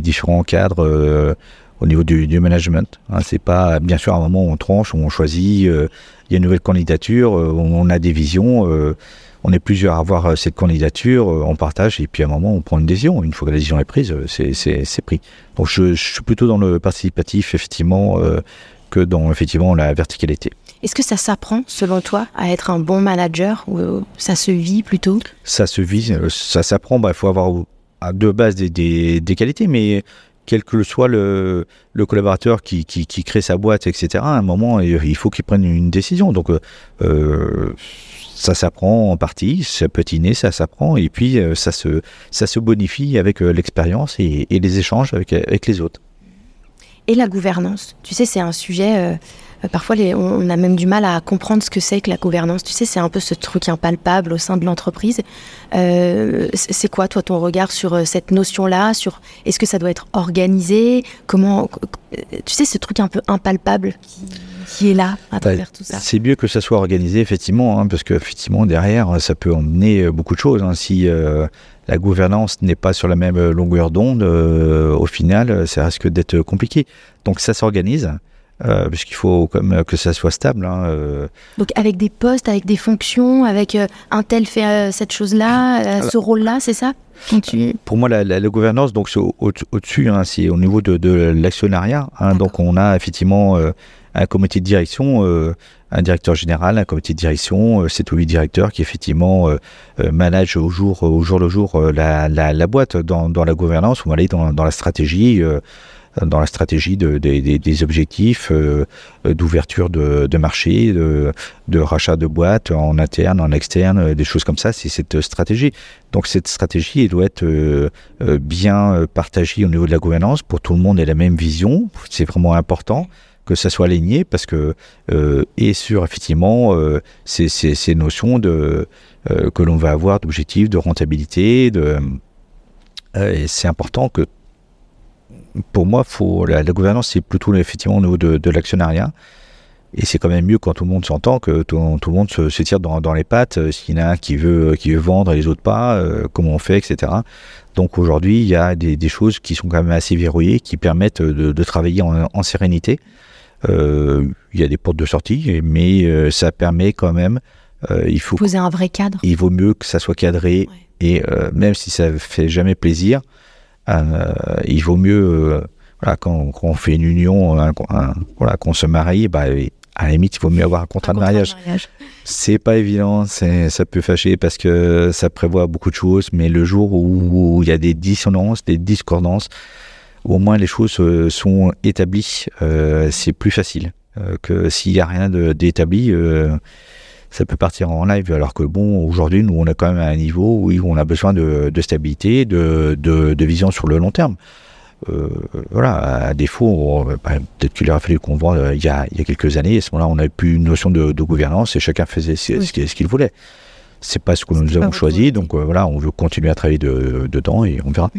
différents cadres au niveau du, management. Hein, c'est pas bien sûr à un moment on tranche, on choisit, euh, il y a une nouvelle candidature, euh, on a des visions, euh, on est plusieurs à avoir cette candidature, on partage et puis à un moment on prend une décision. Une fois que la décision est prise, c'est pris. Donc je, je, suis plutôt dans le participatif effectivement que dans effectivement la verticalité. Est-ce que ça s'apprend, selon toi, à être un bon manager ou ça se vit plutôt? Ça se vit, ça s'apprend. Bah, il faut avoir à deux bases des, des, des, qualités, mais quel que soit le, le collaborateur qui, qui, qui, crée sa boîte, etc., à un moment, il faut qu'il prenne une décision. Donc, euh, ça s'apprend en partie, ça peut inné, ça s'apprend, et puis euh, ça, se, ça se bonifie avec euh, l'expérience et, les échanges avec, avec les autres. Et la gouvernance, tu sais, c'est un sujet euh, euh, parfois, on a même du mal à comprendre ce que c'est que la gouvernance. Tu sais, c'est un peu ce truc impalpable au sein de l'entreprise. Euh, c'est quoi, toi, ton regard sur euh, cette notion-là Sur est-ce que ça doit être organisé? Comment Tu sais, ce truc un peu impalpable qui est là à travers bah, tout ça. C'est mieux que ça soit organisé, effectivement, hein, parce que effectivement derrière, ça peut emmener beaucoup de choses. Hein, si euh, la gouvernance n'est pas sur la même longueur d'onde, euh, au final, ça risque d'être compliqué. Donc ça s'organise. Euh, puisqu'il faut comme que ça soit stable. Hein, euh. Donc avec des postes, avec des fonctions, avec euh, un tel fait euh, cette chose-là, ce rôle-là, c'est ça tu... Pour moi, la, la, la gouvernance, donc c'est au-dessus, au hein, c'est au niveau de, de l'actionnariat. Hein, donc on a effectivement un comité de direction, un directeur général, un comité de direction, c'est tous les directeurs qui effectivement managent au jour, au jour le jour la, la, boîte dans, dans la gouvernance, va aller dans, dans la stratégie dans la stratégie de, de, de, des objectifs euh, d'ouverture de, marché, de, rachat de boîtes en interne, en externe, des choses comme ça. C'est cette stratégie. Donc cette stratégie elle doit être euh, euh bien partagée au niveau de la gouvernance pour tout le monde ait la même vision. C'est vraiment important que ça soit aligné parce que euh, et sur effectivement euh, ces, ces, notions de euh, que l'on va avoir d'objectifs, de rentabilité, de c'est important que pour moi, faut, la, gouvernance, c'est plutôt effectivement au niveau de, de l'actionnariat. Et c'est quand même mieux quand tout le monde s'entend que tout, tout, le monde se, tire dans, dans, les pattes. S'il y en a un qui veut, qui veut vendre et les autres pas, comment on fait, etc. Donc aujourd'hui, il y a des, des, choses qui sont quand même assez verrouillées, qui permettent de, de travailler en, en sérénité. Euh, il y a des portes de sortie, mais euh, ça permet quand même. Euh, il faut poser un vrai cadre. Il vaut mieux que ça soit cadré ouais. et même si ça fait jamais plaisir, il vaut mieux, voilà, quand, quand, on fait une union, un, un, voilà, qu'on se marie, bah, à la limite, il vaut mieux avoir un contrat, un de, mariage. de mariage. C'est pas évident, ça peut fâcher parce que ça prévoit beaucoup de choses, mais le jour où il y a des dissonances, des discordances, au moins les choses euh, sont établies, euh, c'est plus facile euh, que s'il n'y a rien d'établi. Ça peut partir en live, alors que bon, aujourd'hui, nous, on a quand même un niveau où on a besoin de, de stabilité, de, de, de, vision sur le long terme. Euh, voilà, à défaut, bah, peut-être qu'il aurait fallu qu'on euh, il, y a, il y a quelques années, à ce moment-là, on n'avait plus une notion de, de, gouvernance et chacun faisait ce, oui. ce qu'il voulait. C'est pas ce que nous avons choisi, donc euh, voilà, on veut continuer à travailler de, dedans et on verra.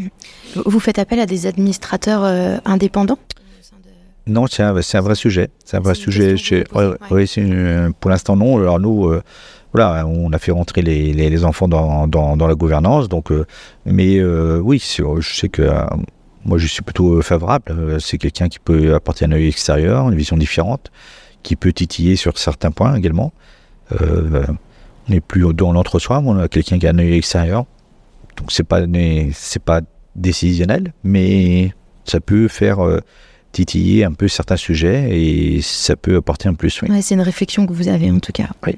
Vous faites appel à des administrateurs euh, indépendants? Non, c'est un, un, vrai sujet. C'est un vrai sujet. Chez, ouais, ouais. Ouais, pour l'instant, non. Alors nous, euh, voilà, on a fait rentrer les, les, les enfants dans, dans, dans, la gouvernance. Donc, euh, mais euh, oui, je sais que euh, moi, je suis plutôt favorable. Euh, c'est quelqu'un qui peut apporter un œil extérieur, une vision différente, qui peut titiller sur certains points également. Euh, on n'est plus dans l'entre-soi, on a quelqu'un qui a un œil extérieur. Donc, c'est pas, c'est pas décisionnel, mais ça peut faire titiller un peu certains sujets et ça peut apporter un plus. Oui. Ouais, c'est une réflexion que vous avez en tout cas. Oui.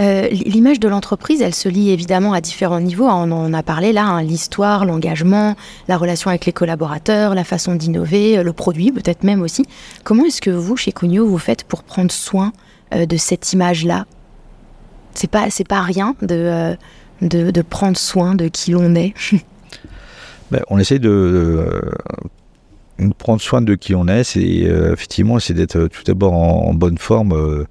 Euh, L'image de l'entreprise, elle se lie évidemment à différents niveaux. On en a parlé là, hein, l'histoire, l'engagement, la relation avec les collaborateurs, la façon d'innover, euh, le produit peut-être même aussi. Comment est-ce que vous, chez Cugno, vous faites pour prendre soin euh, de cette image-là? C'est pas, c'est pas rien de, euh, de, de, prendre soin de qui l'on est. ben, on essaie de prendre soin de qui on est, c'est effectivement c'est d'être tout d'abord en, bonne forme,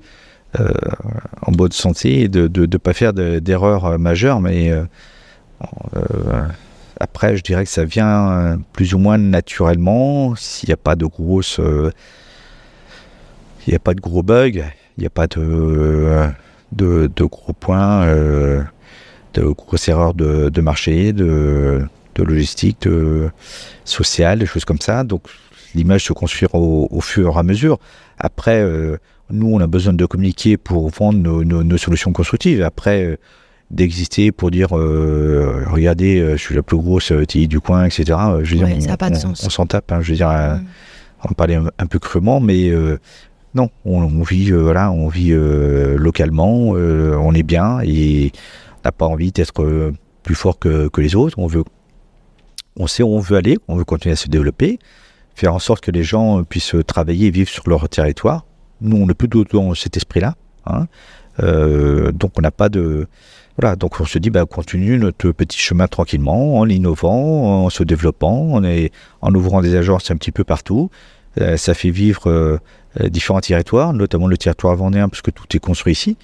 en bonne santé, et de ne pas faire d'erreurs majeures, mais après, je dirais que ça vient plus ou moins naturellement, s'il n'y a pas de grosses, il n'y a pas de gros bugs, il n'y a pas de, de, gros points, de grosses erreurs de, marché, de, logistique, de social, des choses comme ça. Donc l'image se construit au, fur et à mesure. Après, euh, nous, on a besoin de communiquer pour vendre nos, solutions constructives. Après, euh, d'exister pour dire euh, regardez, je suis la plus grosse TI du coin, etc. Je veux dire, de. On, s'en tape. Hein, je veux dire, mm. on parlait un, peu crûment, mais non, on, vit, voilà, on vit localement, on est bien et n'a pas envie d'être euh, plus fort que, les autres. On veut, on sait où on veut aller, on veut continuer à se développer, faire en sorte que les gens puissent travailler et vivre sur leur territoire. Nous, on est plutôt dans cet esprit-là. Hein. Euh, donc, on n'a pas de. Voilà, donc on se dit, bah, continue notre petit chemin tranquillement, en innovant, en se développant, en ouvrant des agences un petit peu partout. Euh, ça fait vivre différents territoires, notamment le territoire vendéen, parce que tout est construit ici.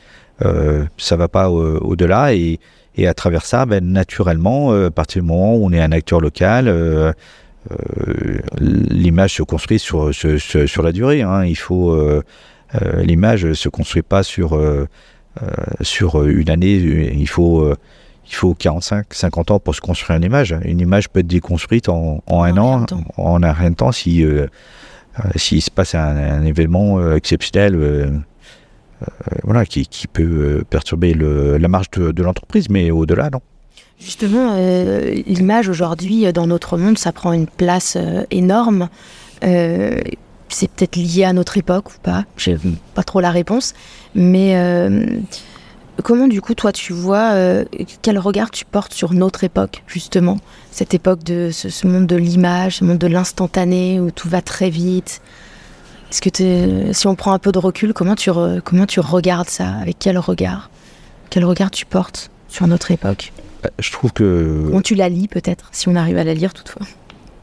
Euh, ça va pas au-delà et, et, à travers ça, ben, naturellement, euh, à partir du moment où on est un acteur local, euh, l'image se construit sur, sur, sur la durée. Hein. Il faut l'image se construit pas sur sur une année. Il faut il faut 45, 50 ans pour se construire une image. Une image peut être déconstruite en, en un an, en un rien de temps, si s'il se passe un, événement exceptionnel euh, voilà, qui, peut euh, perturber la marge de, l'entreprise, mais au-delà, non. Justement, euh, l'image aujourd'hui dans notre monde, ça prend une place énorme. c'est peut-être lié à notre époque ou pas, j'ai pas trop la réponse. Mais comment du coup toi tu vois quel regard tu portes sur notre époque justement, cette époque de ce, ce monde de l'image, ce monde de l'instantané où tout va très vite, est-ce que si on prend un peu de recul, comment tu, comment tu regardes ça? Avec quel regard? Quel regard tu portes sur notre époque? Bah, Je trouve que. Comment tu la lis peut-être, si on arrive à la lire toutefois?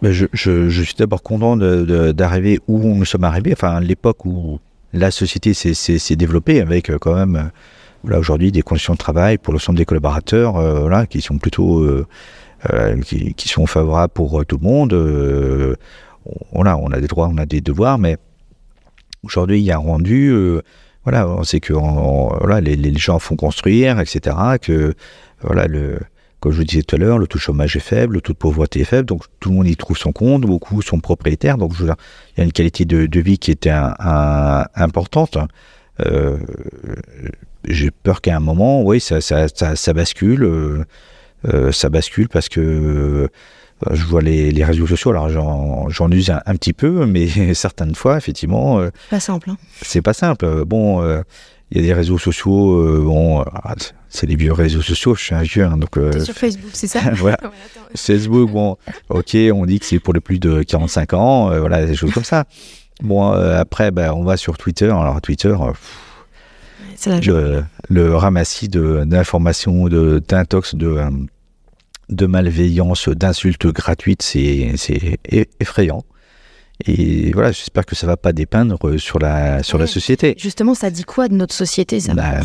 Bah, je, je, suis d'abord content d'arriver où nous sommes arrivés, enfin l'époque où la société s'est développée avec euh, quand même, euh, voilà, aujourd'hui des conditions de travail pour l'ensemble des collaborateurs, euh, voilà, qui sont plutôt, qui, qui, sont favorables pour tout le monde. voilà, on a des droits, on a des devoirs, mais Aujourd'hui, il y a un rendu, euh, voilà, on sait que voilà, les, gens font construire, etc. Que voilà, comme je vous disais tout à l'heure, le taux de chômage est faible, le taux de pauvreté est faible, donc tout le monde y trouve son compte, beaucoup sont propriétaires, donc je il y a une qualité de, vie qui était importante. Euh, j'ai peur qu'à un moment, oui, ça, ça, ça, bascule, euh, ça bascule parce que euh, je vois les, les, réseaux sociaux, alors j'en use un, petit peu, mais certaines fois, effectivement. Euh, pas simple. Hein. C'est pas simple. Bon, euh, il y a des réseaux sociaux, bon, ah, c'est les vieux réseaux sociaux, je suis un vieux. Hein, donc, sur Facebook, c'est ça? Voilà. Facebook, bon, ok, on dit que c'est pour les plus de 45 ans, voilà, des choses comme ça. Bon, après, ben, on va sur Twitter. Alors, Twitter. Le, le, ramassis d'informations, d'intox, de, de malveillance, d'insultes gratuites, c'est effrayant. Et voilà, j'espère que ça va pas dépeindre sur la, sur la société. Justement, ça dit quoi de notre société, ça bah,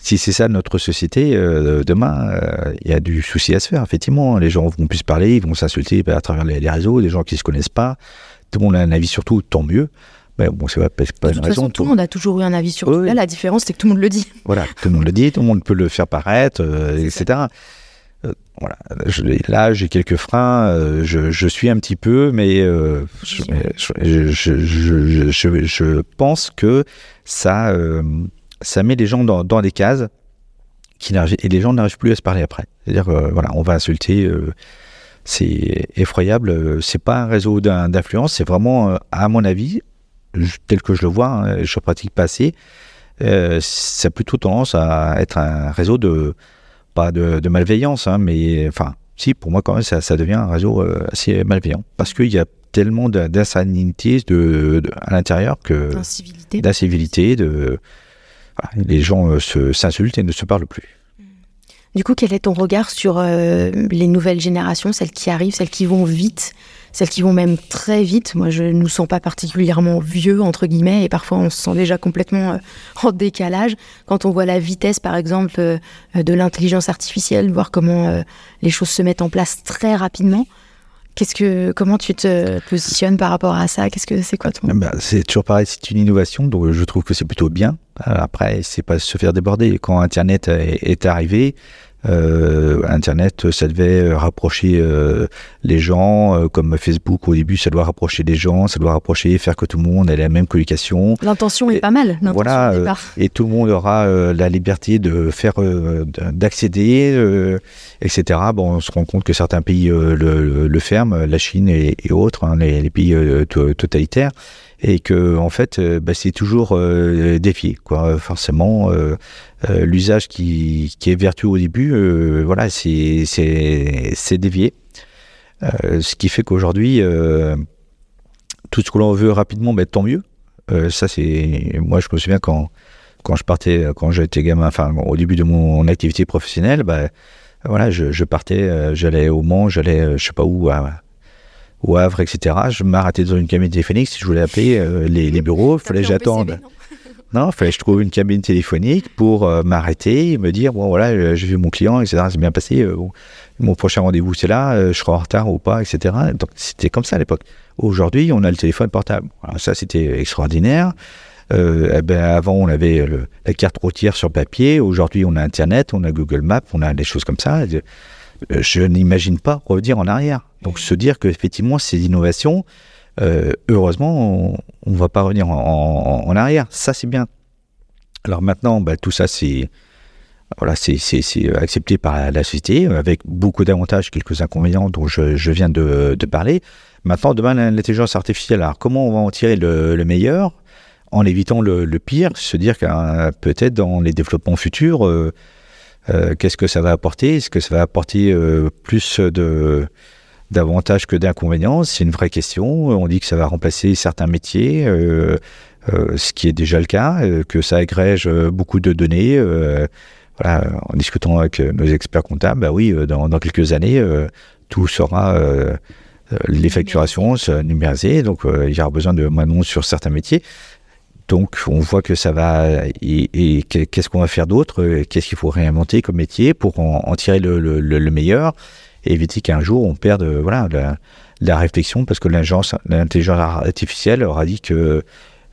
Si c'est ça notre société, euh, demain, euh, il y a du souci à se faire, effectivement. Les gens vont plus se parler, ils vont s'insulter à travers les, réseaux, des gens qui se connaissent pas. Tout le monde a un avis sur tout, tant mieux. Bon, c'est pas, pas une raison. tout le monde a toujours eu un avis sur tout. Là, la différence, c'est que tout le monde le dit. Voilà, tout le monde le dit, tout le monde peut le faire paraître, euh, etc. Euh, voilà, là j'ai quelques freins, euh, je, suis un petit peu, mais euh, je, pense que ça, ça met les gens dans, des cases qui et les gens n'arrivent plus à se parler après. C'est-à-dire, voilà, on va insulter, c'est effroyable. C'est pas un réseau d'influence, c'est vraiment, à mon avis, tel que je le vois, hein, je pratique pas assez, ça a plutôt tendance à être un réseau de pas de, malveillance, hein, mais enfin, si, pour moi, quand même, ça, devient un réseau euh, assez malveillant. Parce qu'il y a tellement d'insanité de, à l'intérieur que. D'incivilité. D'incivilité, de. les gens euh, s'insultent et ne se parlent plus. Du coup, quel est ton regard sur euh, les nouvelles générations, celles qui arrivent, celles qui vont vite? Celles qui vont même très vite. Moi, je ne nous sens pas particulièrement vieux, entre guillemets, et parfois on se sent déjà complètement en décalage. Quand on voit la vitesse, par exemple, de l'intelligence artificielle, voir comment les choses se mettent en place très rapidement. Qu'est-ce que, comment tu te positionnes par rapport à ça? Qu'est-ce que c'est quoi ton bah, C'est toujours pareil, c'est une innovation, donc je trouve que c'est plutôt bien. Après, c'est pas se faire déborder. Quand Internet est arrivé, euh, Internet, ça devait euh, rapprocher euh, les gens, euh, comme Facebook au début, ça doit rapprocher les gens, ça doit rapprocher, faire que tout le monde ait la même communication. L'intention est pas mal. Voilà, et tout le monde aura la liberté de faire, d'accéder, etc. Bon, on se rend compte que certains pays le, le, ferment, la Chine et, autres, hein, les, les, pays totalitaires et que en fait bah, c'est toujours défié quoi forcément euh, l'usage qui, est vertueux au début, euh, voilà, c'est dévié. Euh, ce qui fait qu'aujourd'hui, tout ce que l'on veut rapidement, ben, tant mieux. ça, c'est. Moi, je me souviens quand, quand je partais, quand j'étais gamin, enfin, au début de mon activité professionnelle, ben, voilà, je, partais, j'allais au Mans, j'allais, je sais pas où, à, au Havre, etc. Je m'arrêtais dans une cabine téléphonique. Si je voulais appeler les, les, bureaux, il fallait que j'attende. Non, il fallait que je trouve une cabine téléphonique pour euh, m'arrêter et me dire bon voilà, euh, j'ai vu mon client, etc. C'est bien passé. Euh, mon prochain rendez-vous c'est là, je serai en retard ou pas, etc. Donc c'était comme ça à l'époque. Aujourd'hui, on a le téléphone portable. ça c'était extraordinaire. Eh ben, avant, on avait la carte routière sur papier. Aujourd'hui, on a Internet, on a Google Maps, on a des choses comme ça. Je, n'imagine pas revenir en arrière. Donc, se dire qu'effectivement, ces innovations, euh, heureusement, on ne va pas revenir en, arrière. Ça, c'est bien. Alors maintenant, bah, tout ça, c'est voilà, accepté par la société avec beaucoup d'avantages, quelques inconvénients dont je, viens de, parler. Maintenant, demain, l'intelligence artificielle. Alors, comment on va en tirer le, meilleur? En évitant le, pire Se dire que peut-être dans les développements futurs, euh, euh, qu'est-ce que ça va apporter? Est-ce que ça va apporter plus de davantage que d'inconvénients? C'est une vraie question. On dit que ça va remplacer certains métiers, euh, euh, ce qui est déjà le cas, euh, que ça agrège beaucoup de données. voilà, en discutant avec nos experts comptables, bah oui, dans, quelques années, tout sera les facturations numérisées, donc il y aura besoin de moins de sur certains métiers. Donc on voit que ça va et, qu'est-ce qu'on va faire d'autre Qu'est-ce qu'il faut réinventer comme métier pour en, tirer le meilleur et éviter qu'un jour on perde voilà, la, réflexion parce que l'intelligence artificielle aura dit que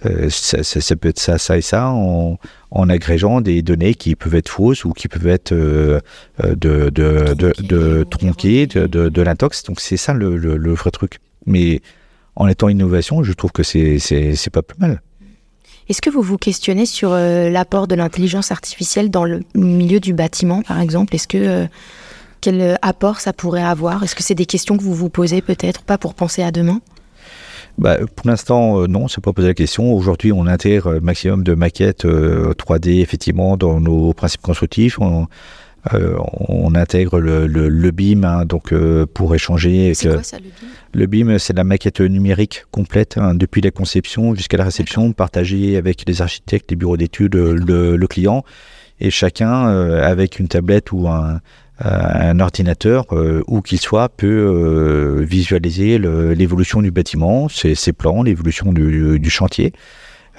euh, ça, peut être ça, ça et ça en, en, agrégeant des données qui peuvent être fausses ou qui peuvent être euh, euh, de, de, de, de tronquées, de, de, l'intox. Donc c'est ça le, le, vrai truc. Mais en étant innovation, je trouve que c'est pas plus mal. Est-ce que vous vous questionnez sur l'apport de l'intelligence artificielle dans le milieu du bâtiment, par exemple? Est-ce que quel euh, apport ça pourrait avoir? Est-ce que c'est des questions que vous vous posez peut-être, pas pour penser à demain? Bah, pour l'instant, euh, non, c'est pas posé la question. Aujourd'hui, on intègre maximum de maquettes 3D, euh, effectivement, dans nos principes constructifs. On, intègre le, le, BIM, hein, donc pour échanger. C'est quoi ça, le BIM? Le BIM, c'est la maquette numérique complète, hein, depuis la conception jusqu'à la réception, partagée avec les architectes, les bureaux d'études, le, le, client, et chacun avec une tablette ou un, euh, un ordinateur, euh, où qu'il soit, peut euh, visualiser l'évolution du bâtiment, ses, plans, l'évolution du, chantier.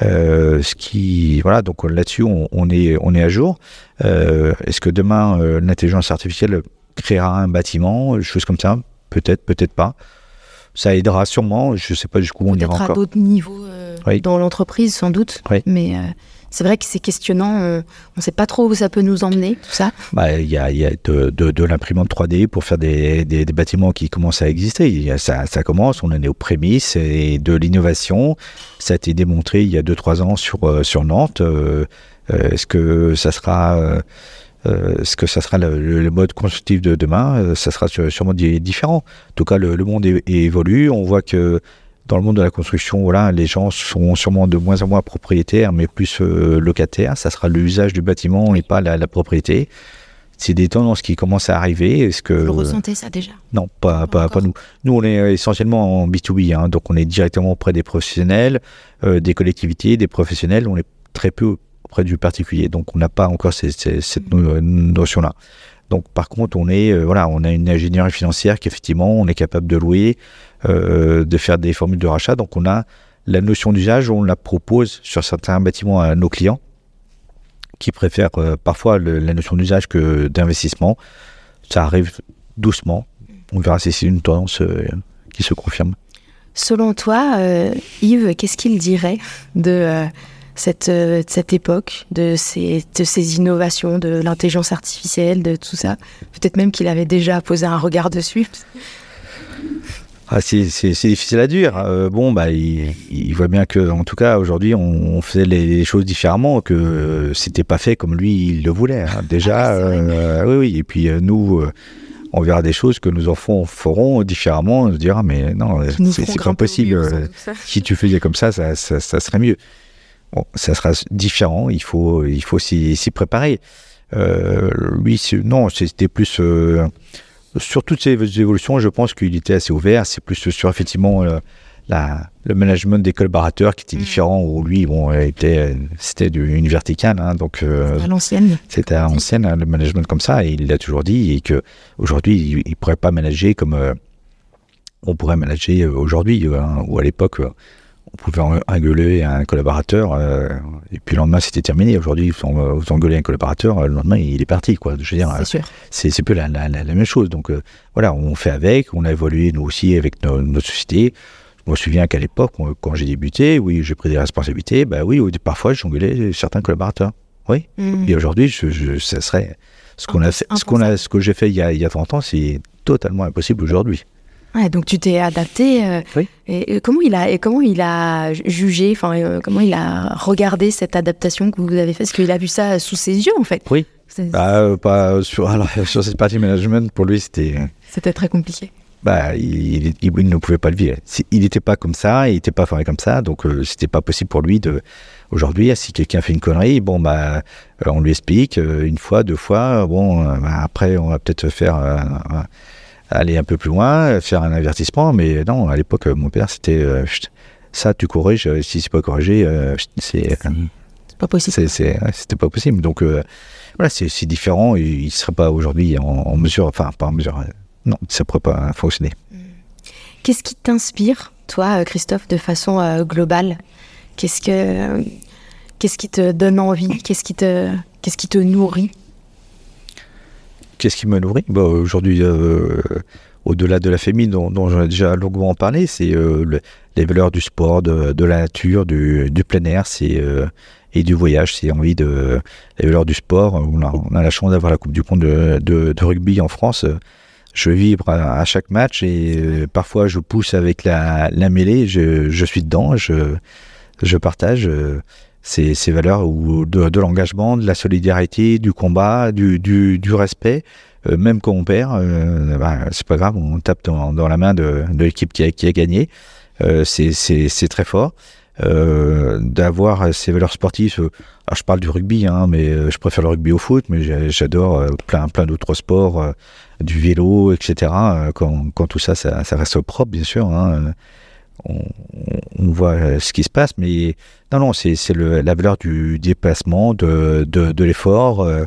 Ce qui voilà donc là-dessus on, est on est à jour. Est-ce que demain l'intelligence artificielle créera un bâtiment, chose comme ça? Peut-être, peut-être pas. Ça aidera sûrement. Je ne sais pas jusqu'où on ira encore. d'autres niveaux dans l'entreprise sans doute, mais c'est vrai que c'est questionnant. On ne sait pas trop où ça peut nous emmener, tout ça. Bah, il y a, de, l'imprimante 3D pour faire des, bâtiments qui commencent à exister. ça, commence, on en est aux prémices et de l'innovation. Ça a été démontré il y a 2-3 ans sur, euh, Nantes. Euh, euh, est-ce que ça sera. ce que ça sera le, mode constructif de demain, ça sera sûrement différent. En tout cas, le, monde évolue. On voit que dans le monde de la construction, voilà, les gens sont sûrement de moins en moins propriétaires, mais plus euh, locataires. Ça sera l'usage du bâtiment et pas la, propriété. C'est des tendances qui commencent à arriver. Est-ce que vous ressentez ça déjà? Non, pas pas, pas, nous. Nous, on est essentiellement en B2B, hein, donc on est directement auprès des professionnels, euh, des collectivités, des professionnels. On est très peu auprès du particulier, donc on n'a pas encore cette, cette mmh. notion-là. Donc par contre, on est voilà, on a une ingénierie financière qui effectivement, on est capable de louer, de faire des formules de rachat. Donc on a la notion d'usage, on la propose sur certains bâtiments à nos clients qui préfèrent parfois la notion d'usage que d'investissement. Ça arrive doucement. On verra si c'est une tendance qui se confirme. Selon toi, euh, Yves, qu'est-ce qu'il dirait de, euh, cette, euh, cette époque, de ces, de ces innovations, de l'intelligence artificielle, de tout ça Peut-être même qu'il avait déjà posé un regard dessus. Ah, c'est difficile à dire. bon, bah, il, voit bien que, en tout cas, aujourd'hui, on, faisait les, choses différemment, que c'était pas fait comme lui il le voulait. Hein. Déjà, ah oui, oui. Et puis nous on verra des choses que nos enfants feront différemment. On se dira, mais non, c'est pas possible. si tu faisais comme ça, ça, serait mieux. Bon, ça sera différent. Il faut, il faut s'y préparer. Euh, lui, non, c'était plus euh, sur toutes ces évolutions. Je pense qu'il était assez ouvert. C'est plus sur effectivement euh, le management des collaborateurs qui était mm. différent, où lui, bon, était, c'était une verticale, hein, donc à l'ancienne. C'était à l'ancienne hein, le management comme ça, et il l'a toujours dit, et que aujourd'hui, il, ne pourrait pas manager comme on pourrait manager aujourd'hui, hein, ou à l'époque. On pouvait engueuler un collaborateur et puis le lendemain c'était terminé. Aujourd'hui, vous, engueulez un collaborateur, le lendemain il est parti. Quoi. Je veux dire, c'est, c'est, peu la, la, la, même chose. Donc voilà, on fait avec, on a évolué nous aussi avec notre société. Je me souviens qu'à l'époque, quand j'ai débuté, oui, j'ai pris des responsabilités. Bah oui, parfois, j'engueulais certains collaborateurs. Oui. Mm. Et aujourd'hui, je, ça serait ce qu'on a, ce qu'on a, ce que j'ai fait il y, a, il y a 30 ans, c'est totalement impossible aujourd'hui. Ouais, donc tu t'es adapté. Euh, oui. Et, comment il a et comment il a jugé, enfin euh, comment il a regardé cette adaptation que vous avez faite Parce qu'il a vu ça sous ses yeux en fait. Oui. Bah, euh, pas sur, sur cette partie management, pour lui, c'était. C'était très compliqué bah, il, ne pouvait pas le vivre. Il n'était pas comme ça, il n'était pas formé comme ça, donc c'était pas possible pour lui de. Aujourd'hui, si quelqu'un fait une connerie, bon bah, on lui explique une fois, deux fois. Bon, bah, après, on va peut-être faire aller un peu plus loin, faire un avertissement. Mais non, à l'époque, mon père, c'était ça, tu corriges. Si c'est pas corrigé, c'est pas possible. C'était pas possible. Donc voilà, c'est différent. Il ne serait pas aujourd'hui en, en, mesure, enfin pas en mesure non, ça ne pourrait pas fonctionner. Hmm. Qu'est-ce qui t'inspire, toi, euh, Christophe, de façon euh, globale? Qu'est-ce que qu'est-ce qui te donne envie? Qu'est-ce qui te qu'est-ce qui te nourrit? Qu'est-ce qui me nourrit? Bah, Aujourd'hui, euh, au-delà de la famille dont, dont j'en ai déjà longuement parlé, c'est les valeurs du sport, de, la nature, du, plein air, c'est et du voyage. C'est envie de les valeurs du sport. On a, la chance d'avoir la Coupe du Monde de, rugby en France je vibre à, chaque match et euh, parfois je pousse avec la, mêlée, je, suis dedans, je, je partage euh, ces, valeurs ou de, l'engagement, de la solidarité, du combat, du, du, respect. Euh, même quand on perd, bah, c'est pas grave, on tape dans, la main de, l'équipe qui a, qui a gagné. c'est très fort. d'avoir ces valeurs sportives. Alors je parle du rugby, hein, mais je préfère le rugby au foot, mais j'adore plein, plein d'autres sports du vélo, etc. Euh, quand, quand tout ça, ça, reste propre, bien sûr. Hein, on, voit euh, ce qui se passe, mais non, non, c'est la valeur du déplacement, de, de, l'effort, euh,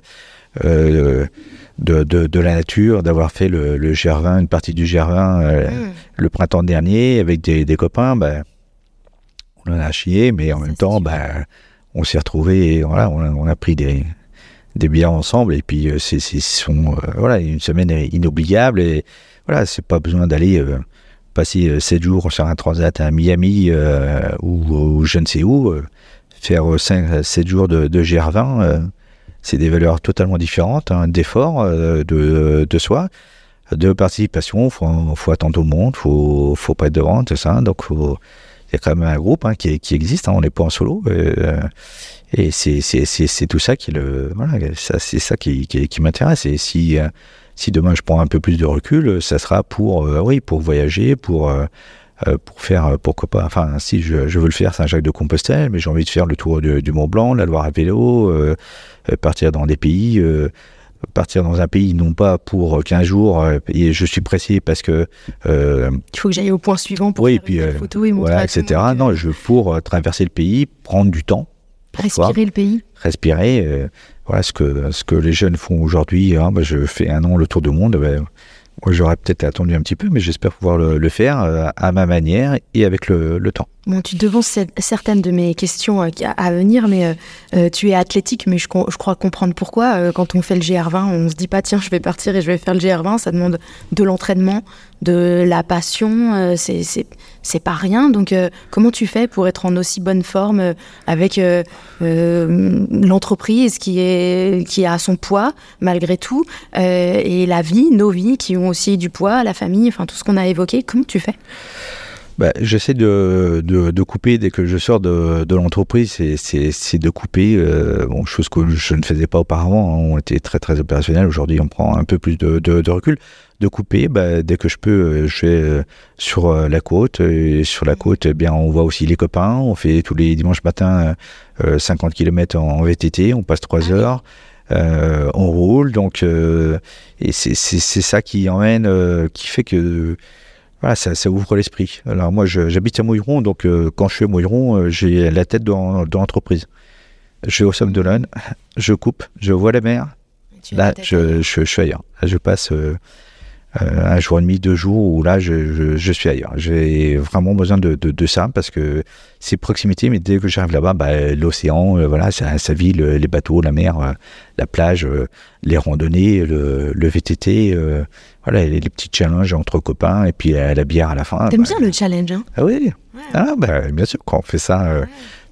de, de, la nature, d'avoir fait le, le, GR20, une partie du GR20 mm. le printemps dernier avec des, des copains. Ben, on en a chié, mais en même temps, ben, on s'est retrouvés et voilà, on on a pris des, des bières ensemble et puis euh, c'est euh, voilà une semaine inoubliable et voilà c'est pas besoin d'aller euh, passer 7 jours sur un transat à Miami ou, je ne sais où faire 5 7 jours de, de GR20 c'est des valeurs totalement différentes hein, d'effort de, de, soi de participation faut faut attendre tout le monde faut faut pas être devant tout ça donc il y a quand même un groupe hein, qui, qui, existe hein, on n'est pas en solo et c'est tout ça qui le voilà, c'est ça qui, qui, m'intéresse. Et si euh, si demain je prends un peu plus de recul, ça sera pour euh, oui pour voyager, pour euh, pour faire pourquoi pas. Enfin, si je, je veux le faire Saint-Jacques-de-Compostelle, mais j'ai envie de faire le tour du Mont Blanc, la Loire à vélo, partir dans des pays. partir dans un pays non pas pour 15 jours et je suis pressé parce que il faut que j'aille au point suivant pour oui, faire puis, une photo et voilà, etc. non je pour traverser le pays prendre du temps Respirer le pays. Respirer. Voilà ce que, ce que les jeunes font aujourd'hui. Hein, je fais un an le tour du monde. Bah, j'aurais peut-être attendu un petit peu, mais j'espère pouvoir le, faire à ma manière et avec le temps. Bon, tu devances certaines de mes questions euh, à venir, mais euh, euh, tu es athlétique, mais je, crois comprendre pourquoi. quand on fait le GR20, on se dit pas tiens, je vais partir et je vais faire le GR20. Ça demande de l'entraînement, de la passion. c'est pas rien. Donc, comment tu fais pour être en aussi bonne forme avec l'entreprise qui est qui a son poids malgré tout et la vie, nos vies qui ont aussi du poids, la famille, enfin tout ce qu'on a évoqué? Comment tu fais? Bah, J'essaie de, de, couper dès que je sors de, de l'entreprise, c'est de couper, euh, bon, chose que je ne faisais pas auparavant, hein. on était très très opérationnel, aujourd'hui on prend un peu plus de, de recul, de couper, bah, dès que je peux, euh, je vais euh, sur la côte, et sur la côte, eh bien, on voit aussi les copains, on fait tous les dimanches matins 50 km en VTT, on passe 3 ah heures. on roule, donc et c'est ça qui emmène, qui fait que voilà, ça, ça ouvre l'esprit. Alors moi, j'habite à Mouilleron, donc euh, quand je suis à Mouilleron, euh, j'ai la tête dans, l'entreprise. Je vais au Somme de l'Aune, je coupe, je vois la mer. Là, je, je, suis ailleurs. je passe euh, un jour et demi, deux jours où là, je, je suis ailleurs. J'ai vraiment besoin de, de, ça parce que c'est proximité, mais dès que j'arrive là-bas, bah, l'océan, voilà, ça, ça vit les bateaux, la mer, la plage, les randonnées, le, le VTT voilà, les, petits challenges entre copains et puis la bière à la fin. T'aimes bien le challenge, hein? Ah oui, ah, bah, bien sûr, quand on fait ça, euh,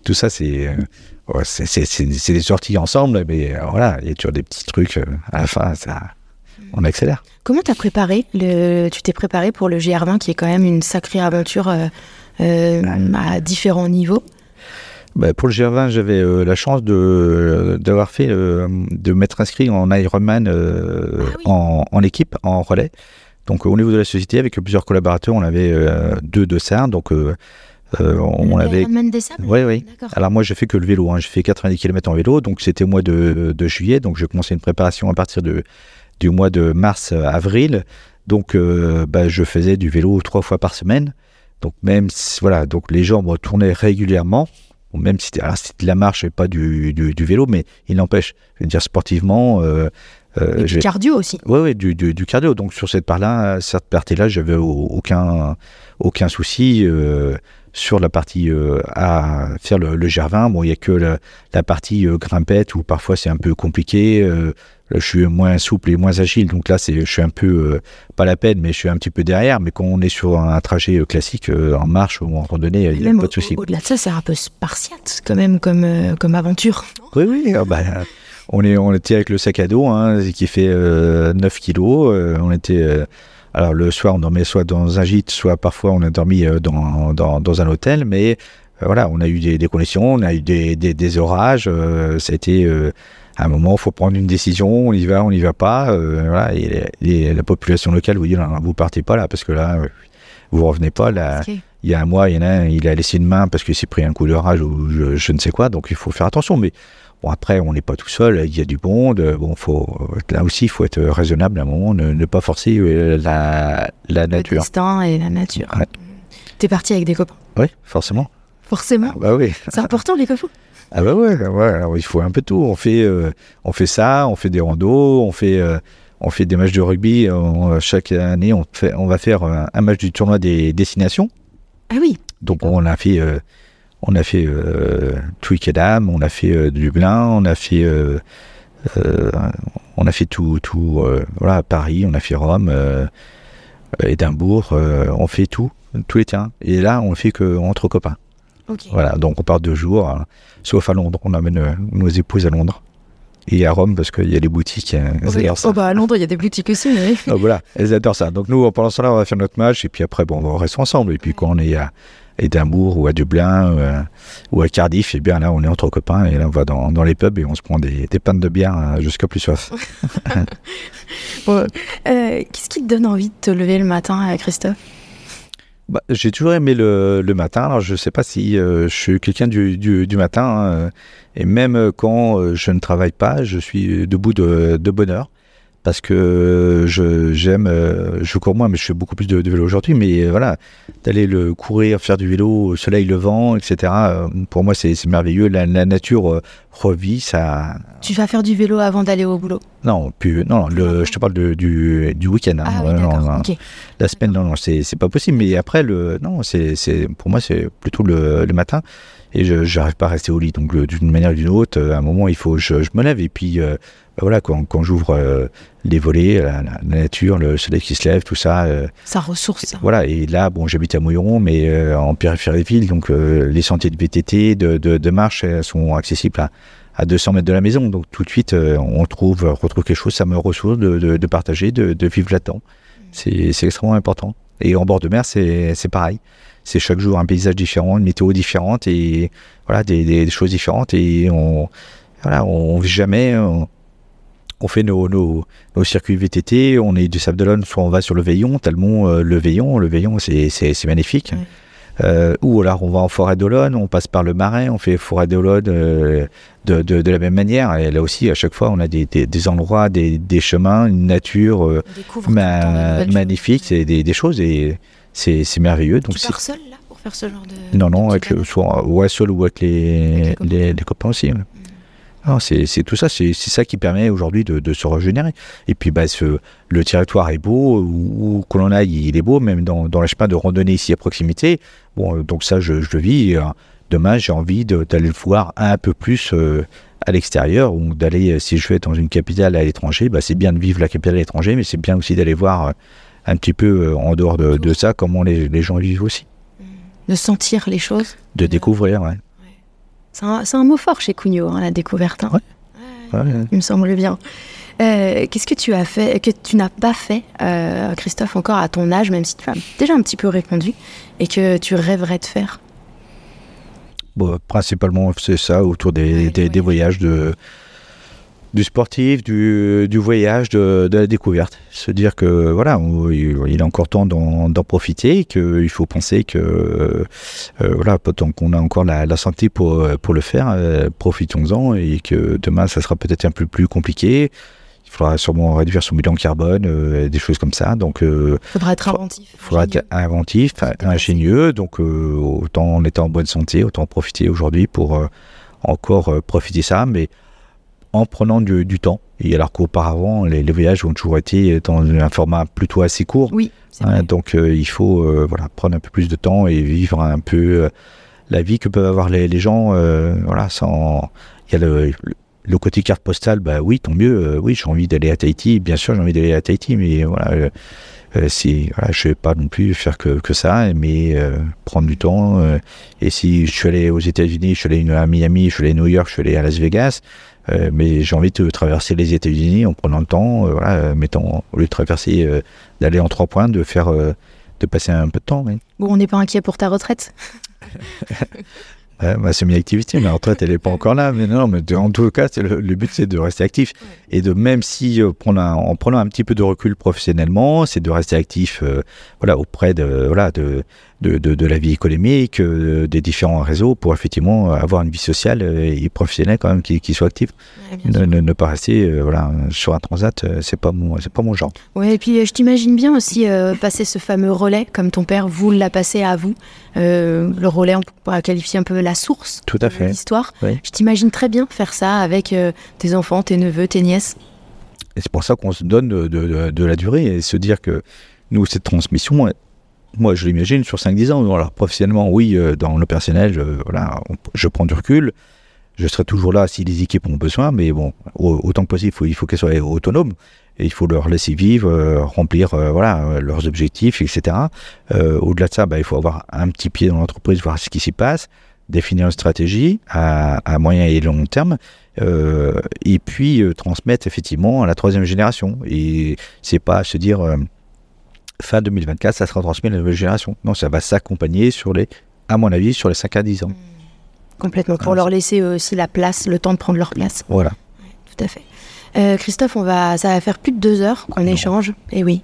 tout ça, c'est, euh, c'est, des sorties ensemble, mais euh, voilà, il y a toujours des petits trucs à la fin, ça, on accélère. Comment t'as préparé le, Tu t'es préparé pour le GR20 qui est quand même une sacrée aventure à différents niveaux? Bah, pour le GR20, j'avais euh, la chance de d'avoir fait, euh, de m'être inscrit en Ironman euh, ah en, en, équipe, en relais. Donc au niveau de la société, avec plusieurs collaborateurs, on avait deux de ça. Donc on avait. des Sables? Oui, oui. Alors moi, j'ai fait que le vélo. Hein. J'ai fait 90 km en vélo. Donc c'était au mois de, de, juillet. Donc j'ai commencé une préparation à partir de, du mois de mars-avril. Donc bah, je faisais du vélo trois fois par semaine. Donc même voilà, donc les jambes tournaient régulièrement même si c'était de la marche et pas du, du, vélo, mais il n'empêche, je veux dire sportivement. Euh, euh du cardio aussi. Oui, oui, du, du, cardio. Donc sur cette part-là, cette partie-là, j'avais aucun, aucun souci. Euh, sur la partie euh, à faire le, le gervin, bon, il n'y a que la, partie grimpette où parfois c'est un peu compliqué. Je suis moins souple et moins agile, donc là, c'est, je suis un peu, euh, pas la peine, mais je suis un petit peu derrière. Mais quand on est sur un trajet euh, classique, euh, en marche ou en randonnée, il n'y a pas de souci. Au-delà de ça, c'est un peu spartiate quand même comme, comme aventure. Oui, oui. Ah, bah, on, est, on était avec le sac à dos hein, qui fait 9 kilos. on était. alors le soir, on dormait soit dans un gîte, soit parfois on a dormi dans, dans, dans un hôtel, mais voilà, on a eu des, des, conditions, on a eu des, des, des orages, ça a été à un moment, il faut prendre une décision, on y va, on n'y va pas. Euh, voilà, et, la population locale vous dit non, vous partez pas là parce que là, vous revenez pas. Là, il y a un mois, il y en a un, il a laissé une main parce qu'il s'est pris un coup de rage ou je, ne sais quoi. Donc il faut faire attention. Mais bon, après, on n'est pas tout seul. Il y a du monde. Bon, faut là aussi, il faut être raisonnable à un moment, ne, pas forcer euh, la, la nature. Le destin et la nature. Tu es parti avec des copains. Oui, forcément. Forcément. Ah bah oui. C'est important les copains. Ah bah ouais, ouais alors il faut un peu tout. On fait, euh, on fait ça, on fait des randos, on fait, euh, on fait des matchs de rugby. chaque année, on, fait, on va faire un, match du tournoi des destinations. Ah oui. Donc on a fait, euh, on a fait Twickenham, on a fait Dublin, on a fait, on a fait tout, tout, voilà, Paris, on a fait Rome, Édimbourg, on fait tout, tous les tiens. Et là, on fait que entre copains. Voilà, donc on part deux jours, hein. sauf à Londres. On amène euh, nos épouses à Londres. Et à Rome, parce qu'il y a des boutiques. Elles oh, ça. Oh bah à Londres, il y a des boutiques aussi. Oui. oh, voilà, elles adorent ça. Donc nous, pendant ce temps-là, on va faire notre match. Et puis après, bon, on va rester ensemble. Et puis quand on est à Édimbourg ou à Dublin euh, ou à Cardiff, et eh bien là, on est entre copains. Et là, on va dans, dans les pubs et on se prend des, des pannes de bière hein, jusqu'à plus soif. Euh, qu'est-ce qui te donne envie de te lever le matin, Christophe? Bah, j'ai toujours aimé le, le, matin. Alors, je ne sais pas si euh, je suis quelqu'un du, du, du, matin. Hein, et même quand euh, je ne travaille pas, je suis debout de, de bonne heure. Parce que je j'aime euh, je cours moins mais je fais beaucoup plus de, vélo aujourd'hui. Mais euh, voilà d'aller le courir faire du vélo au soleil le vent etc euh, pour moi c'est merveilleux. La, nature revit ça tu vas faire du vélo avant d'aller au boulot? Non plus non le, je te parle de, du, du week-end hein. ah, la semaine non non c'est pas possible. Mais après le non c'est c'est pour moi c'est plutôt le, le matin et je n'arrive pas à rester au lit. Donc d'une manière ou d'une autre, à un moment, il faut je, je me lève et puis bah voilà, quand, quand j'ouvre euh, les volets, la, nature, le soleil qui se lève, tout ça. Euh, ça ressource. Voilà, et là, bon, j'habite à Mouilleron, mais euh, en périphérie de ville, donc les sentiers de VTT, de, de, marche sont accessibles à, à 200 mètres de la maison. Donc tout de suite, on trouve, retrouve quelque chose, ça me ressource de, de, de partager, de, de vivre là-dedans. C'est extrêmement important. Et en bord de mer, c'est pareil. C'est chaque jour un paysage différent, une météo différente et voilà, des, des choses différentes. Et on, voilà, on vit jamais on fait nos, nos, nos, circuits VTT, on est du Sable d'Olonne, soit on va sur le Veillon, tellement euh, le Veillon, le Veillon c'est, magnifique. Euh, ou alors on va en forêt d'Olonne, on passe par le Marais, on fait forêt d'Olonne euh, de, de, de, la même manière. Et là aussi, à chaque fois, on a des, des, endroits, des, des, chemins, une nature magnifique, c'est des, choses et c'est, merveilleux. Donc tu pars seul là pour faire ce genre de. Non, non, avec le, soit ouais, seul ou avec les, les, copains. aussi. C'est tout ça, c'est ça qui permet aujourd'hui de, se régénérer. Et puis bah, ce, le territoire est beau, où, que l'on aille, il est beau, même dans, dans les chemins de randonnée ici à proximité. Bon, euh, donc ça, je, le vis. Euh, demain, j'ai envie d'aller le voir un peu plus euh, à l'extérieur, ou d'aller, si je vais dans une capitale à l'étranger, bah, c'est bien de vivre la capitale à l'étranger, mais c'est bien aussi d'aller voir un petit peu en dehors de, ça comment les, les, gens vivent aussi. De sentir les choses. De découvrir, ouais. C'est un, mot fort chez Cugnot, hein, la découverte. Hein. Il me semble bien. Euh, qu'est-ce que tu as fait, que tu n'as pas fait, euh, Christophe, encore à ton âge, même si tu as déjà un petit peu répondu, et que tu rêverais de faire? Bon, Principalement, c'est ça, autour des, des voyages de, du sportif, du, du voyage, de, de, la découverte. Se dire que voilà, il est encore temps d'en profiter, qu'il faut penser que euh, euh, voilà, tant qu'on a encore la, la, santé pour, pour le faire, euh, profitons-en et que demain ça sera peut-être un peu plus compliqué. Il faudra sûrement réduire son bilan carbone, des choses comme ça. Donc, il faudra être inventif. Il faudra être inventif, ingénieux. Donc, autant en étant en bonne santé, autant profiter aujourd'hui pour encore profiter ça. Mais en prenant du, temps. Et alors qu'auparavant, les, voyages ont toujours été dans un format plutôt assez court. Oui. Hein, donc euh, il faut euh, voilà, prendre un peu plus de temps et vivre un peu euh, la vie que peuvent avoir les, gens. voilà, sans. Il y a le, le, côté carte postale, bah oui, tant mieux. oui, j'ai envie d'aller à Tahiti. Bien sûr, j'ai envie d'aller à Tahiti, mais voilà. voilà, je vais pas non plus faire que, que ça, mais prendre du temps. et si je suis allé aux États-Unis, je suis allé à Miami, je suis allé à New York, je suis allé à Las Vegas, euh, mais j'ai envie de traverser les États-Unis en prenant le temps, euh, voilà, euh, mettant, au lieu de traverser, d'aller en trois points, de faire, de passer un peu de temps. Bon, on n'est pas inquiet pour ta retraite ma semi-activité, ma retraite, elle n'est pas encore là. Mais non, mais en tout cas, le, le, but, c'est de rester actif. Et de même si, prendre en prenant un petit peu de recul professionnellement, c'est de rester actif voilà, auprès de, voilà, de, de, de, la vie économique, euh, des différents réseaux pour effectivement avoir une vie sociale et professionnelle quand même qui, qui soit active. ne, ne, pas rester euh, voilà, sur un transat, euh, c'est pas mon, c'est pas mon genre. Ouais, et puis je t'imagine bien aussi passer ce fameux relais comme ton père vous l'a passé à vous. le relais, on pourrait qualifier un peu la source Tout à fait. de l'histoire. Je t'imagine très bien faire ça avec tes enfants, tes neveux, tes nièces. Et c'est pour ça qu'on se donne de, de, de, la durée et se dire que nous, cette transmission, moi, je l'imagine sur 5-10 ans. Alors, professionnellement, oui, euh, dans le personnel, je, voilà, je prends du recul. Je serai toujours là si les équipes ont besoin, mais bon, autant que possible, il faut, qu'elles soient autonomes. Il faut leur laisser vivre, euh, remplir euh, voilà, leurs objectifs, etc. Au-delà de ça, bah, il faut avoir un petit pied dans l'entreprise, voir ce qui s'y passe, définir une stratégie à, à moyen et long terme, et puis transmettre effectivement à la troisième génération. Et c'est pas se dire fin 2024, ça sera transmis à la nouvelle génération. Non, ça va s'accompagner sur les, à mon avis, sur les 5 à 10 ans. Complètement, pour leur laisser aussi la place, le temps de prendre leur place. Voilà. tout à fait. Euh, Christophe, on va, ça va faire plus de deux heures qu'on échange. Et eh oui.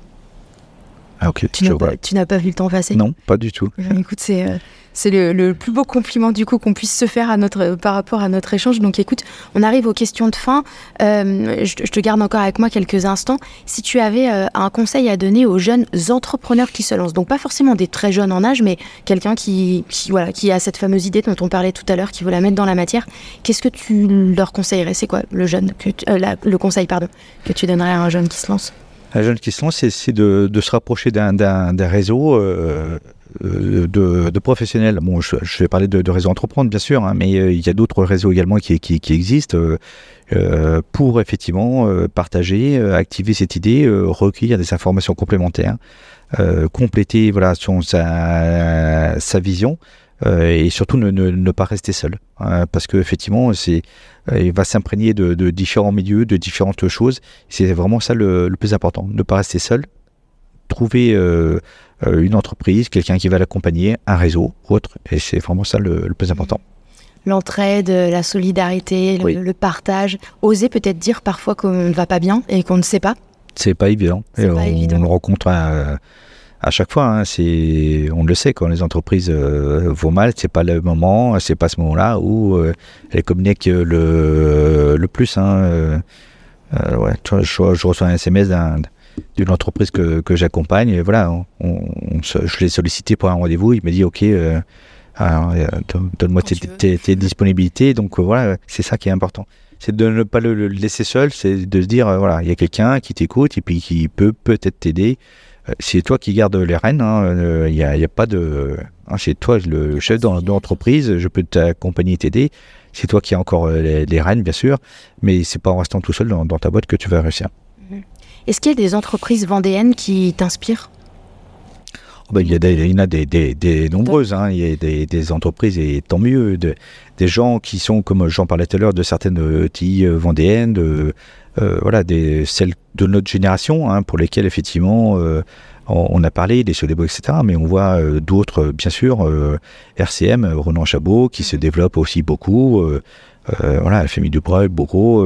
Ah ok, tu n'as pas, vu le temps passer Non, pas du tout. Eh écoute, c'est euh, c'est le, plus beau compliment du coup qu'on puisse se faire à notre, par rapport à notre échange. Donc écoute, on arrive aux questions de fin. Euh, je, te garde encore avec moi quelques instants. Si tu avais euh, un conseil à donner aux jeunes entrepreneurs qui se lancent, donc pas forcément des très jeunes en âge, mais quelqu'un qui, voilà, qui a cette fameuse idée dont on parlait tout à l'heure, qui veut la mettre dans la matière, qu'est-ce que tu leur conseillerais? C'est quoi le jeune, que le conseil pardon, que tu donnerais à un jeune qui se lance? Un jeune qui se lance, c'est de, se rapprocher d'un réseau euh, euh, de, de, professionnels. Bon, je, vais parler de, de réseau entreprendre, bien sûr, hein, mais euh, il y a d'autres réseaux également qui, existent euh, pour effectivement partager, activer cette idée, recueillir des informations complémentaires, compléter voilà, sa, vision. Euh, et surtout ne, pas rester seul, hein, parce que effectivement, euh, il va s'imprégner de, différents milieux, de différentes choses. C'est vraiment ça le, plus important, ne pas rester seul, trouver euh, euh une entreprise, quelqu'un qui va l'accompagner, un réseau, autre, et c'est vraiment ça le, le plus important l'entraide, la solidarité, le, partage. Oser peut-être dire parfois qu'on ne va pas bien et qu'on ne sait pas. C'est pas évident. Et pas on, évident. on, le rencontre à, à chaque fois. Hein, c'est, on le sait, quand les entreprises euh, vont mal, c'est pas le moment, c'est pas ce moment-là où euh, elles communiquent le, le plus. Hein, euh, euh ouais, je, je, reçois un SMS d'une entreprise que, que j'accompagne. Et voilà, on, on, je l'ai sollicité pour un rendez-vous. Il m'a dit OK. Euh, donne-moi tes, tes, tes, disponibilités. Donc voilà, c'est ça qui est important. C'est de ne pas le, le laisser seul, c'est de se dire voilà, il y a quelqu'un qui t'écoute et puis qui peut peut-être t'aider euh, c'est toi qui gardes les rênes. Il hein, n'y euh, a, a, pas de. Hein, c'est toi le chef d'entreprise. Je peux t'accompagner, t'aider. C'est toi qui as encore euh, les, les, rênes, bien sûr. Mais c'est pas en restant tout seul dans, dans ta boîte que tu vas réussir. Est-ce qu'il y a des entreprises vendéennes qui t'inspirent? Oh, ben, il, y a des, il y en a des, des, des nombreuses. Hein. Il y a des, entreprises, et tant mieux, de, des gens qui sont, comme j'en parlais tout à l'heure, de certaines TI vendéennes, de, euh, voilà, des, celles de notre génération, hein, pour lesquelles effectivement euh, on, a parlé des Sodebo, etc. Mais on voit euh, d'autres, bien sûr, RCM, Renan Chabot, qui se mhm. développe aussi beaucoup. Voilà, la famille Dubreuil, beaucoup,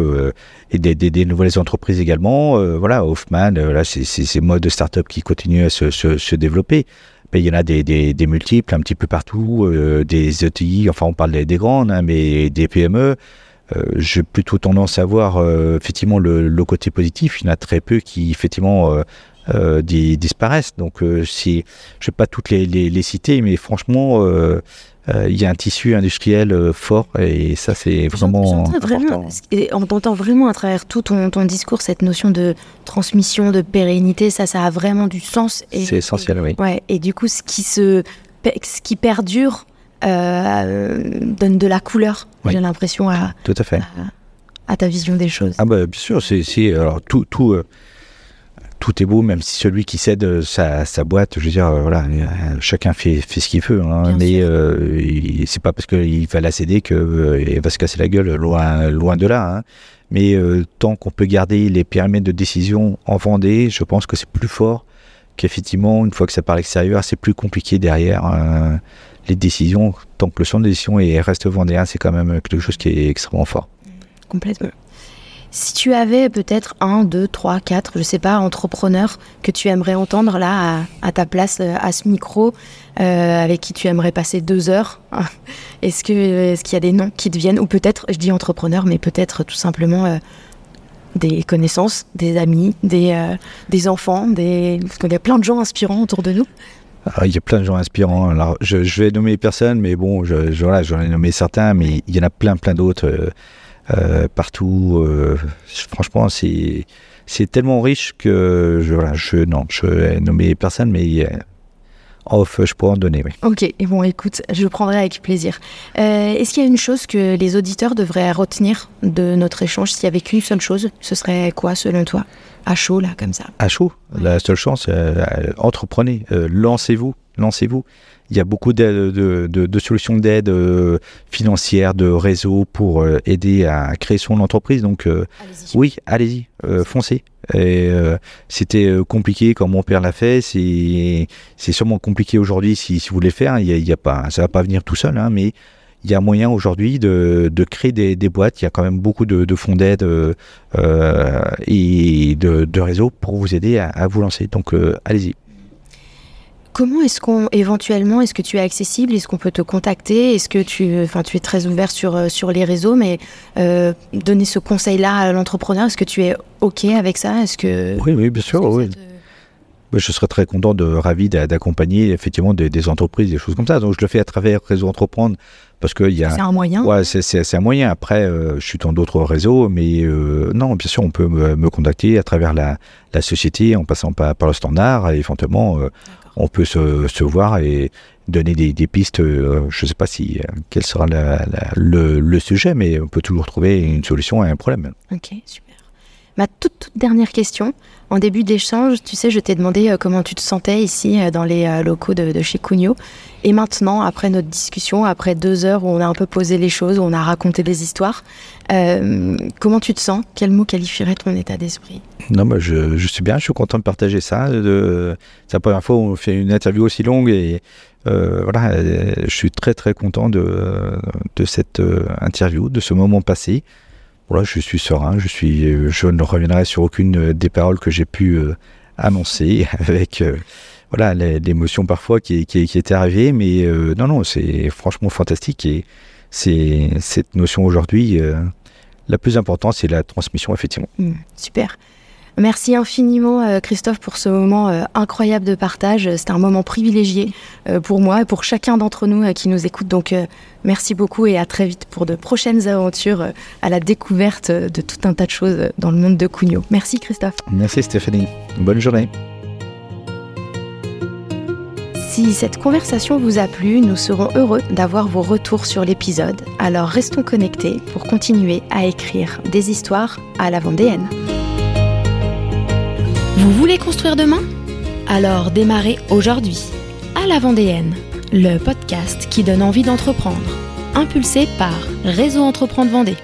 et des, des, des, nouvelles entreprises également. voilà, Hoffman, là, c'est ces modes de start-up qui continuent à se, se, se développer. Mais il y en a des, des, multiples un petit peu partout, des ETI, enfin on parle des, des grandes, hein, mais des PME. Euh, j'ai plutôt tendance à voir euh, effectivement le, le, côté positif. Il y en a très peu qui effectivement euh, euh disparaissent. Donc, si je vais pas toutes les, les, les citer, mais franchement, il y a un tissu industriel fort et ça, c'est vraiment important. Et on entend vraiment à travers tout ton, ton, discours cette notion de transmission, de pérennité. Ça, ça a vraiment du sens. C'est essentiel, et, oui. Ouais, et du coup, ce qui se, ce qui perdure euh, donne de la couleur, oui. j'ai l'impression, à, tout à, fait. À, à, ta vision des choses. Ah bah, bien sûr, c'est, alors tout, tout, euh, tout est beau, même si celui qui cède euh, sa, sa boîte, je veux dire, euh, voilà, chacun fait, fait ce qu'il veut, hein, mais euh, c'est pas parce qu'il va la céder qu'il euh, va se casser la gueule, loin, loin de là. Hein. Mais tant qu'on peut garder les périmètres de décision en Vendée, je pense que c'est plus fort qu'effectivement, une fois que ça part à l'extérieur, c'est plus compliqué derrière les décisions, tant que le champ de décision est, reste vendéen, c'est quand même quelque chose qui est extrêmement fort. Complètement. Si tu avais peut-être un, deux, trois, quatre, je sais pas, entrepreneurs que tu aimerais entendre là à, ta place euh, à ce micro, euh, avec qui tu aimerais passer deux heures, est-ce que est-ce qu'il y a des noms qui te viennent? Ou peut-être, je dis entrepreneur, mais peut-être tout simplement euh, des connaissances, des amis, des, euh, des enfants, des... parce qu'il y a plein de gens inspirants autour de nous. Ah, il y a plein de gens inspirants. Alors, je, je vais nommer personne, mais bon, je, voilà, j'en ai nommé certains, mais il y en a plein, plein d'autres euh, euh, partout. Euh, franchement, c'est c'est tellement riche que je voilà, je non, je personne, mais off, je pourrais en donner, oui. Ok, et bon, écoute, je prendrai avec plaisir. Euh, Est-ce qu'il y a une chose que les auditeurs devraient retenir de notre échange? S'il y avait qu'une seule chose, ce serait quoi selon toi? À chaud, là, comme ça À chaud? La seule chance, euh, entreprenez, euh, lancez-vous, lancez-vous. Il y a beaucoup de, de, de solutions d'aide euh, financière, de réseaux pour euh, aider à créer son entreprise. Donc, euh, allez oui, allez-y, foncez. Et c'était compliqué quand mon père l'a fait. C'est sûrement compliqué aujourd'hui si, si vous voulez faire. Il y a, il y a pas, ça va pas venir tout seul, hein, mais il y a moyen aujourd'hui de, de créer des, des, boîtes. Il y a quand même beaucoup de, de fonds d'aide euh, et de, de réseaux pour vous aider à, à vous lancer. Donc, allez-y. Comment est-ce qu'on éventuellement est-ce que tu es accessible? Est-ce qu'on peut te contacter? Est-ce que tu enfin tu es très ouvert sur euh, sur les réseaux? Mais euh, donner ce conseil là à l'entrepreneur est-ce que tu es OK avec ça? Est-ce que Oui oui, bien sûr, oui. Je serais très content de ravi d'accompagner effectivement des, des, entreprises, des choses comme ça. Donc je le fais à travers Réseau Entreprendre parce que il y a. C'est un moyen. Ouais, c'est un moyen. Après, euh, je suis dans d'autres réseaux, mais euh, non, bien sûr, on peut me, me, contacter à travers la, la société, en passant par, par le standard. Et éventuellement, on peut se, se, voir et donner des, pistes. je ne sais pas si quel sera le, le, sujet, mais on peut toujours trouver une solution à un problème. Ok, super. Ma toute, toute, dernière question. En début d'échange, tu sais, je t'ai demandé euh, comment tu te sentais ici euh, dans les euh, locaux de, chez Cugno. Et maintenant, après notre discussion, après deux heures où on a un peu posé les choses, où on a raconté des histoires, comment tu te sens? Quel mot qualifierait ton état d'esprit? Non, moi, je, suis bien. Je suis content de partager ça. C'est la première fois où on fait une interview aussi longue et voilà, je suis très très content de cette interview, de ce moment passé voilà, je suis serein, je, suis, je ne reviendrai sur aucune des paroles que j'ai pu euh, annoncer avec euh, voilà l'émotion parfois qui, qui, qui, était arrivée, mais euh, non, non, c'est franchement fantastique et c'est cette notion aujourd'hui, euh, la plus importante, c'est la transmission, effectivement. Mmh, super. Merci infiniment euh, Christophe pour ce moment euh, incroyable de partage. C'était un moment privilégié euh, pour moi et pour chacun d'entre nous qui nous écoute. Donc merci beaucoup et à très vite pour de prochaines aventures à la découverte de tout un tas de choses dans le monde de Cugno. Merci Christophe. Merci Stéphanie. Bonne journée. Si cette conversation vous a plu, nous serons heureux d'avoir vos retours sur l'épisode. Alors restons connectés pour continuer à écrire des histoires à la vendéenne. Vous voulez construire demain? Alors démarrez aujourd'hui. À la Vendéenne, le podcast qui donne envie d'entreprendre. Impulsé par Réseau Entreprendre Vendée.